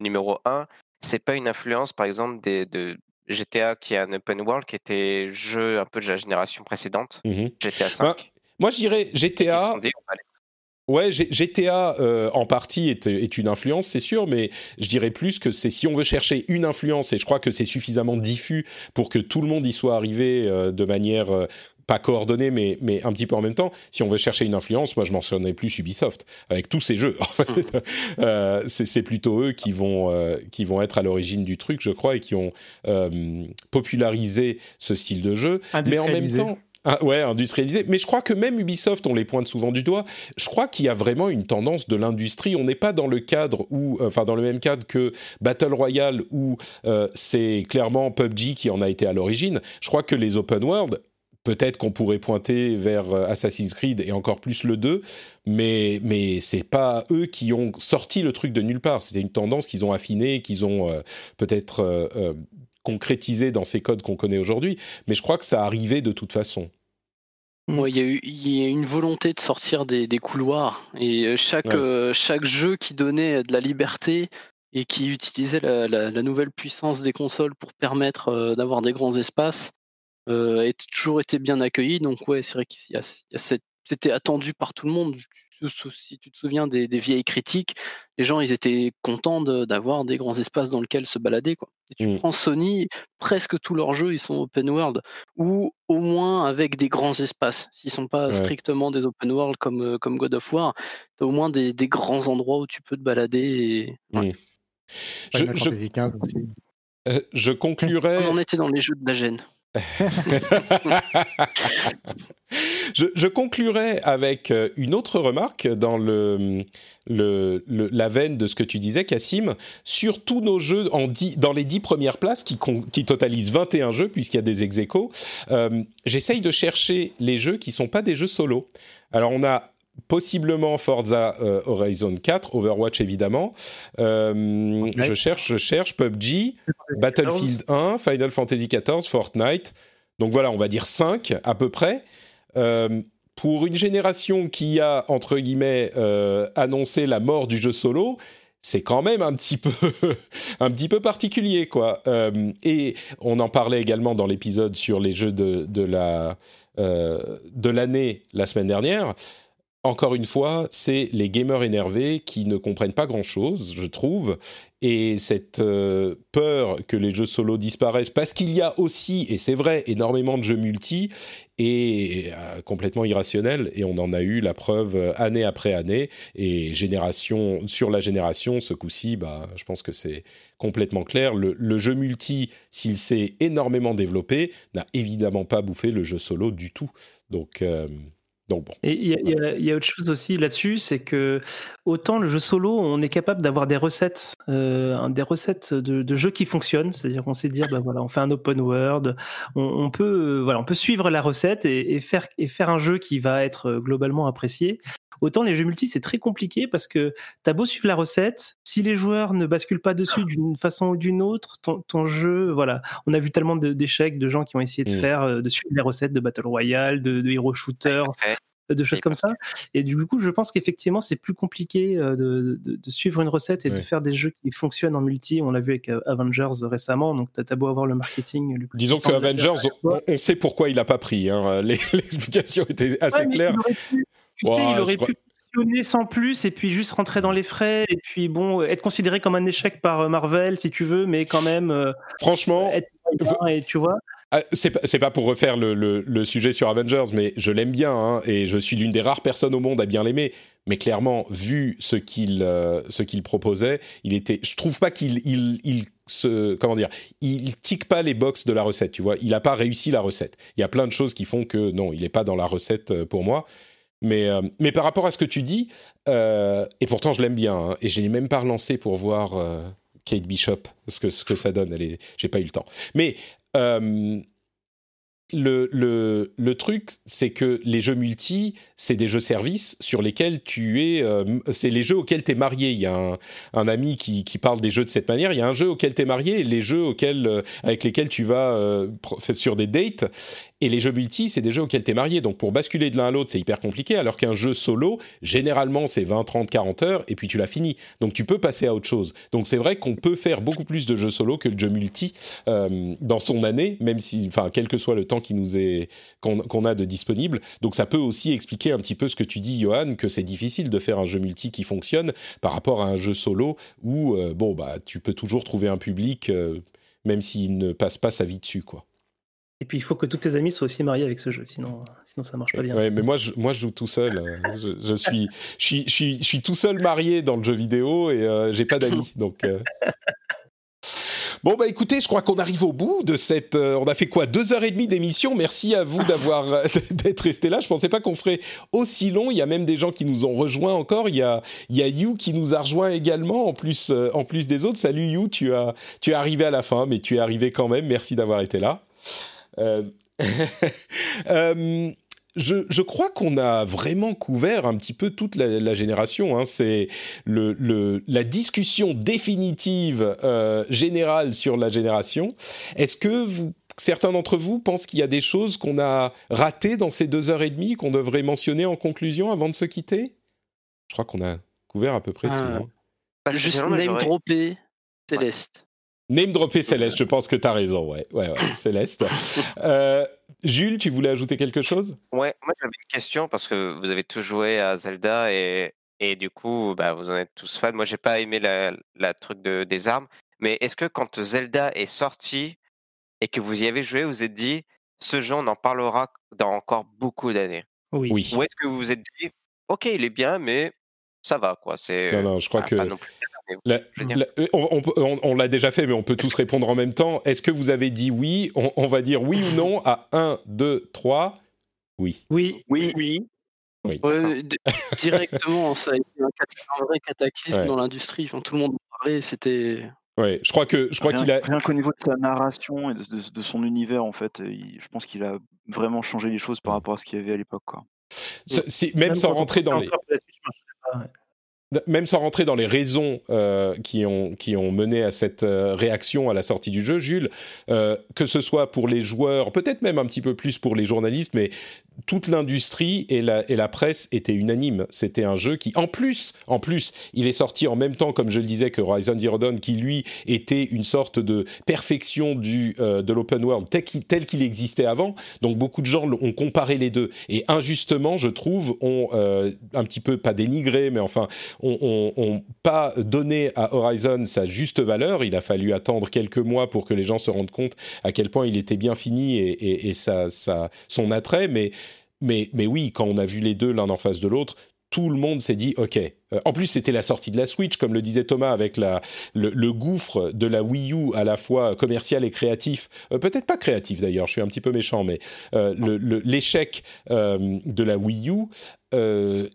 numéro un, c'est pas une influence, par exemple, des, de GTA qui est un open world, qui était jeu un peu de la génération précédente, Mhm. GTA 5 Ben, moi, je dirais GTA. Ouais, GTA euh, en partie est, est une influence, c'est sûr, mais je dirais plus que c'est si on veut chercher une influence, et je crois que c'est suffisamment diffus pour que tout le monde y soit arrivé euh, de manière euh, pas coordonnée, mais, mais un petit peu en même temps. Si on veut chercher une influence, moi je mentionnerais plus Ubisoft avec tous ces jeux. En fait, [laughs] Euh, c'est c'est plutôt eux qui vont euh, qui vont être à l'origine du truc, je crois, et qui ont euh, popularisé ce style de jeu. Mais en même temps, ah, ouais, industrialisé. Mais je crois que même Ubisoft, on les pointe souvent du doigt. Je crois qu'il y a vraiment une tendance de l'industrie. On n'est pas dans le cadre où, enfin, dans le même cadre que Battle Royale où euh, c'est clairement PUBG qui en a été à l'origine. Je crois que les open world, peut-être qu'on pourrait pointer vers euh, Assassin's Creed et encore plus le 2, mais, mais c'est pas eux qui ont sorti le truc de nulle part. C'était une tendance qu'ils ont affinée, qu'ils ont euh, peut-être euh, euh, concrétisé dans ces codes qu'on connaît aujourd'hui. Mais je crois que ça arrivait de toute façon. Ouais, il y a eu il y a une volonté de sortir des, des couloirs et chaque, Ouais. euh, chaque jeu qui donnait de la liberté et qui utilisait la, la- la nouvelle puissance des consoles pour permettre euh, d'avoir des grands espaces euh, a toujours été bien accueilli. Donc ouais, c'est vrai qu'il y a, il y a cette- c'était attendu par tout le monde. Si tu te souviens des, des vieilles critiques, les gens ils étaient contents de- d'avoir des grands espaces dans lesquels se balader. Quoi. Et tu Mm. prends Sony, presque tous leurs jeux ils sont open world ou au moins avec des grands espaces. S'ils sont pas Ouais. strictement des open world comme, euh, comme God of War, tu as au moins des, des grands endroits où tu peux te balader. Et... ouais. Mm. Je, je, euh, je conclurai. On en était dans les jeux de la gêne. Je, conclurai avec euh, une autre remarque dans la veine de ce que tu disais, Cassim, sur tous nos jeux dix- dans les 10 premières places qui, qui totalisent 21 jeux, puisqu'il y a des ex euh, j'essaye de chercher les jeux qui sont pas des jeux solo. Alors, on a possiblement Forza euh, Horizon 4, Overwatch évidemment. Euh, Je cherche, je cherche PUBG, Battlefield 1, Final Fantasy XIV, Fortnite. Donc voilà, on va dire 5 à peu près. Euh, pour une génération qui a, entre guillemets, annoncé la mort du jeu solo, c'est quand même un petit peu, [laughs] un petit peu particulier, quoi. Et on en parlait également dans l'épisode sur les jeux de, de la, de l'année la semaine dernière. Encore une fois, c'est les gamers énervés qui ne comprennent pas grand-chose, je trouve, et cette euh, peur que les jeux solo disparaissent, parce qu'il y a aussi, et c'est vrai, énormément de jeux multi, est euh, complètement irrationnelle, et on en a eu la preuve euh, année après année, et génération sur la génération, ce coup-ci, bah, je pense que c'est complètement clair. Le, jeu multi, s'il s'est énormément développé, n'a évidemment pas bouffé le jeu solo du tout. Donc, donc bon. Et il y, a- y y autre chose aussi là-dessus, c'est que autant le jeu solo, on est capable d'avoir des recettes, euh, des recettes de, de jeux qui fonctionnent, c'est-à-dire qu'on sait dire, bah voilà, on fait un open world, on, on peut, euh, voilà, on peut suivre la recette et, et faire et faire un jeu qui va être euh, globalement apprécié. Autant les jeux multi, c'est très compliqué parce que t'as beau suivre la recette, si les joueurs ne basculent pas dessus d'une façon ou d'une autre, ton, ton jeu, voilà, on a vu tellement d'échecs de gens qui ont essayé de Mm. faire, de suivre les recettes de Battle Royale, de, de Hero Shooter, de choses comme ça. Et du coup, je pense qu'effectivement, c'est plus compliqué euh, de, de- de suivre une recette et de faire des jeux qui fonctionnent en multi. On l'a vu avec euh, Avengers récemment, donc t'as beau avoir le marketing. le plus Disons que Avengers, on, on sait pourquoi il n'a pas pris. hein. [laughs] Les- L'explication était assez Ouais, claire. il aurait pu- sans plus et puis juste rentrer dans les frais et puis bon être considéré comme un échec par euh, Marvel si tu veux, mais quand même. euh, Franchement, être et tu vois. Ah, c'est pas, pour refaire le, sujet sur Avengers, mais je l'aime bien hein, et je suis l'une des rares personnes au monde à bien l'aimer. Mais clairement, vu ce qu'il euh, proposait, il était. Je trouve pas qu'il il, il se comment dire, il tique pas les box de la recette. Tu vois, il a pas réussi la recette. Il y a plein de choses qui font que non, il est pas dans la recette euh, pour moi. Mais, euh, mais par rapport à ce que tu dis, et pourtant je l'aime bien, hein, et je n'ai même pas relancé pour voir Kate Bishop, ce que, ce que ça donne. J'ai pas eu le temps. Mais euh, le, truc, c'est que les jeux multi, c'est des jeux services sur lesquels tu es. euh, c'est les jeux auxquels tu es marié. Il y a un, ami qui, parle des jeux de cette manière. Il y a un jeu auquel tu es marié et les jeux auxquels, euh, avec lesquels tu vas sur des dates. Et les jeux multi, c'est des jeux auxquels tu es marié. Donc pour basculer de l'un à l'autre, c'est hyper compliqué. Alors qu'un jeu solo, généralement, c'est 20, 30, 40 heures et puis tu l'as fini. Donc tu peux passer à autre chose. Donc c'est vrai qu'on peut faire beaucoup plus de jeux solo que de jeux multi euh, dans son année, même si, enfin, quel que soit le temps qui nous est qu'on a de disponible. Donc ça peut aussi expliquer un petit peu ce que tu dis, Johan, que c'est difficile de faire un jeu multi qui fonctionne par rapport à un jeu solo où euh, bon bah tu peux toujours trouver un public euh, même s'il ne passe pas sa vie dessus quoi. Et puis il faut que tous tes amis soient aussi mariés avec ce jeu, sinon, sinon ça marche pas bien. Ouais, mais moi je, moi je joue tout seul. euh, Je, je suis je suis je suis je suis tout seul marié dans le jeu vidéo et euh, j'ai pas d'amis [laughs] donc. euh. Bon bah écoutez, je crois qu'on arrive au bout de cette. euh, on a fait quoi? Deux heures et demie d'émission. Merci à vous d'avoir [laughs] d'être resté là. Je pensais pas qu'on ferait aussi long. Il y a même des gens qui nous ont rejoints encore. Il y a il y a You qui nous a rejoint également en plus euh, en plus des autres. Salut You, tu as tu es arrivé à la fin, mais tu es arrivé quand même. Merci d'avoir été là. Euh, [laughs] euh, je, je crois qu'on a vraiment couvert un petit peu toute la, la génération. Hein. C'est le, le, la discussion définitive euh, générale sur la génération. Est-ce que vous, certains d'entre vous pensent qu'il y a des choses qu'on a ratées dans ces deux heures et demie qu'on devrait mentionner en conclusion avant de se quitter? Je crois qu'on a couvert à peu près tout. Ah, hein. Pas Juste name dropper Céleste. Name dropper Céleste, je pense que tu as raison. Ouais, ouais, ouais Céleste. [laughs] Euh, Jules, tu voulais ajouter quelque chose? Ouais, moi j'avais une question parce que vous avez tous joué à Zelda et, et du coup, bah, vous en êtes tous fans. Moi, j'ai pas aimé la, la truc de, des armes, mais est-ce que quand Zelda est sorti et que vous y avez joué, vous vous êtes dit, ce jeu, on en parlera dans encore beaucoup d'années? Oui. Oui. Ou est-ce que vous vous êtes dit, ok, il est bien, mais ça va, quoi. C'est Non, non, je crois bah, que pas non plus mais La- je veux dire. la- euh, on, on peut- on- on l'a déjà fait, mais on peut tous répondre en même temps. Est-ce que vous avez dit oui? On, on va dire oui ou non à 1, 2, 3. Oui. Oui. Oui, Oui. D- directement, [laughs] ça a été un, cat- un vrai cataclysme Ouais. dans l'industrie. Enfin, tout le monde en parlait. C'était. Ouais, je crois que je crois rien, qu'il a. rien qu'au niveau de sa narration et de, de- de son univers, en fait, euh, il- je pense qu'il a vraiment changé les choses par rapport à ce qu'il y avait à l'époque. quoi. ce- si- même sans rentrer dans les. Même sans rentrer dans les raisons euh, qui, ont, qui ont mené à cette euh, réaction à la sortie du jeu, Jules, euh, que ce soit pour les joueurs, peut-être même un petit peu plus pour les journalistes, mais toute l'industrie et la, presse étaient unanimes. C'était un jeu qui, en plus, en plus, il est sorti en même temps, comme je le disais, que Horizon Zero Dawn, qui lui était une sorte de perfection du, euh, de l'open world tel qu'il, existait avant. Donc beaucoup de gens ont comparé les deux et injustement, je trouve, ont euh, un petit peu pas dénigré, mais enfin, ont, ont pas donné à Horizon sa juste valeur. Il a fallu attendre quelques mois pour que les gens se rendent compte à quel point il était bien fini et, sa- son attrait, mais mais, oui, quand on a vu les deux l'un en face de l'autre, tout le monde s'est dit OK. Euh, en plus, c'était la sortie de la Switch, comme le disait Thomas, avec le, gouffre de la Wii U à la fois commercial et créatif. Euh, Peut-être pas créatif d'ailleurs, je suis un petit peu méchant, mais euh, l'échec de la Wii U.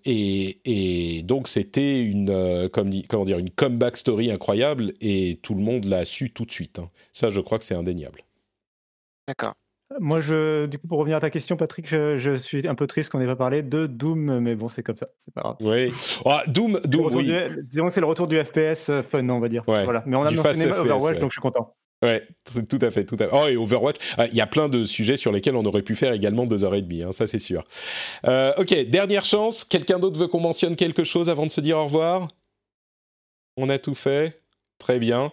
et, donc c'était une une comeback story incroyable et tout le monde l'a su tout de suite. hein. Ça, je crois que c'est indéniable. D'accord. Moi, je, du coup, pour revenir à ta question, Patrick, je, je suis un peu triste qu'on n'ait pas parlé de Doom, mais bon, c'est comme ça, c'est pas grave. Oui. Ah, Doom, Doom, retour oui. du- disons que c'est le retour du FPS euh, fun, on va dire. Ouais. Voilà. Mais on a mentionné Overwatch, donc je suis content. Ouais, tout à fait, tout à fait. Oh, et Overwatch, ah, il y a plein de sujets sur lesquels on aurait pu faire également deux heures et demie, hein, ça c'est sûr. Euh, ok, dernière chance. Quelqu'un d'autre veut qu'on mentionne quelque chose avant de se dire au revoir? On a tout fait Très bien.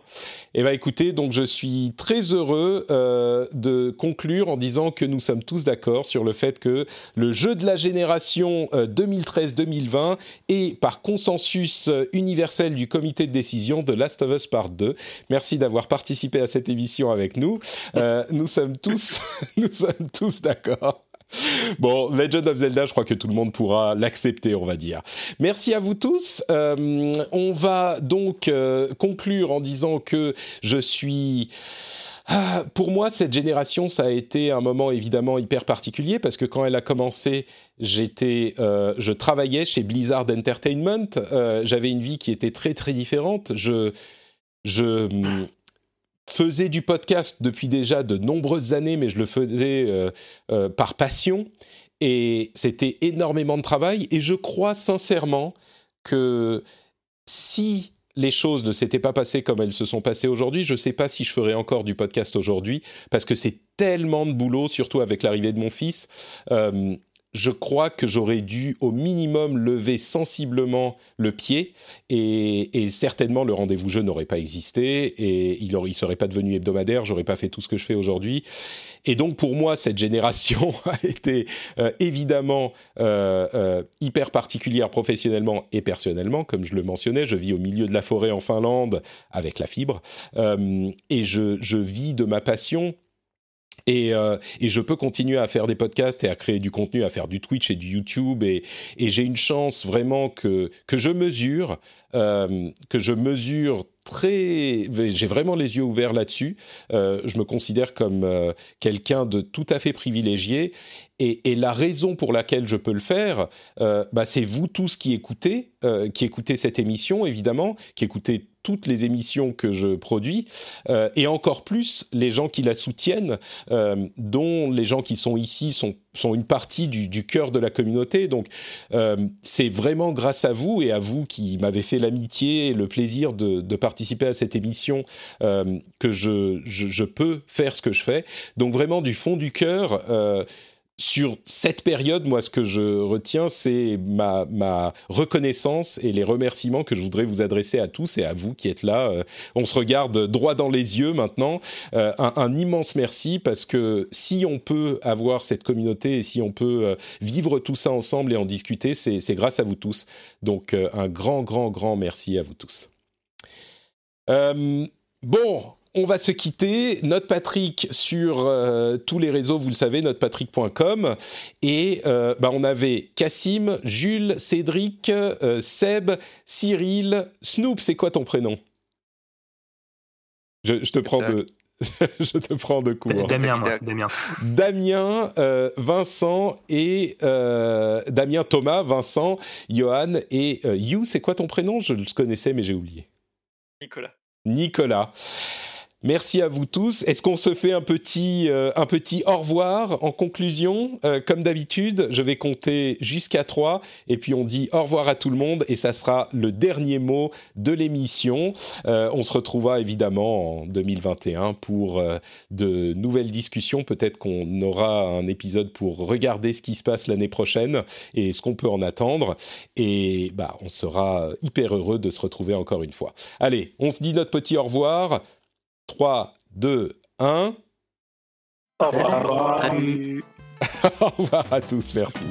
Eh bien, écoutez, donc je suis très heureux euh, de conclure en disant que nous sommes tous d'accord sur le fait que le jeu de la génération euh, 2013-2020 est par consensus euh, universel du comité de décision de Last of Us Part 2. Merci d'avoir participé à cette émission avec nous. Euh, nous sommes tous, [laughs] nous sommes tous d'accord. [laughs] Bon, Legend of Zelda, je crois que tout le monde pourra l'accepter, on va dire. Merci à vous tous. Euh, on va donc euh, conclure en disant que je suis... Ah, pour moi, cette génération, ça a été un moment évidemment hyper particulier parce que quand elle a commencé, j'étais, euh, je travaillais chez Blizzard Entertainment. Euh, J'avais une vie qui était très très différente. Je, faisais du podcast depuis déjà de nombreuses années, mais je le faisais euh, euh, par passion. Et c'était énormément de travail. Et je crois sincèrement que si les choses ne s'étaient pas passées comme elles se sont passées aujourd'hui, je ne sais pas si je ferais encore du podcast aujourd'hui, parce que c'est tellement de boulot, surtout avec l'arrivée de mon fils. Euh, je crois que j'aurais dû au minimum lever sensiblement le pied et, certainement le rendez-vous jeu n'aurait pas existé et il ne serait pas devenu hebdomadaire, j'aurais pas fait tout ce que je fais aujourd'hui. Et donc pour moi, cette génération [laughs] a été euh, évidemment euh, euh, hyper particulière professionnellement et personnellement, comme je le mentionnais. Je vis au milieu de la forêt en Finlande avec la fibre et je vis de ma passion et, euh, et, je peux continuer à faire des podcasts et à créer du contenu, à faire du Twitch et du YouTube. Et, j'ai une chance vraiment que, je mesure, euh, que je mesure très... J'ai vraiment les yeux ouverts là-dessus. Euh, je me considère comme quelqu'un de tout à fait privilégié. Et, et, la raison pour laquelle je peux le faire, euh, bah, c'est vous tous qui écoutez, euh, qui écoutez cette émission, évidemment, qui écoutez toutes les émissions que je produis, euh, et encore plus les gens qui la soutiennent, euh, dont les gens qui sont ici sont, sont une partie du, du cœur de la communauté. Donc euh, c'est vraiment grâce à vous et à vous qui m'avez fait l'amitié et le plaisir de, de, participer à cette émission euh, que je, je, je, peux faire ce que je fais. Donc vraiment du fond du cœur sur cette période, moi, ce que je retiens, c'est ma, reconnaissance et les remerciements que je voudrais vous adresser à tous et à vous qui êtes là. Euh, on se regarde droit dans les yeux maintenant. Euh, un, immense merci parce que si on peut avoir cette communauté et si on peut euh, vivre tout ça ensemble et en discuter, c'est grâce à vous tous. Donc, un grand, grand, grand merci à vous tous. Bon, on va se quitter. Note Patrick sur euh, tous les réseaux, vous le savez, notepatrick.com. Et euh, bah, on avait Cassim, Jules, Cédric, euh, Seb, Cyril, Snoop. C'est quoi ton prénom? Je, je, te prends de. [laughs] je te prends de court. Damien, moi. Damien. Damien, euh, Vincent et Damien, Thomas, Vincent, Johan et You. C'est quoi ton prénom? Je le connaissais, mais j'ai oublié. Nicolas. Nicolas. Merci à vous tous. Est-ce qu'on se fait un petit, euh, un petit au revoir en conclusion? Euh, Comme d'habitude, je vais compter jusqu'à 3 et puis on dit au revoir à tout le monde et ça sera le dernier mot de l'émission. Euh, on se retrouvera évidemment en 2021 pour de nouvelles discussions. Peut-être qu'on aura un épisode pour regarder ce qui se passe l'année prochaine et ce qu'on peut en attendre. Et bah, on sera hyper heureux de se retrouver encore une fois. Allez, on se dit notre petit au revoir. 3, 2, 1. Au revoir. Au revoir à tous, merci.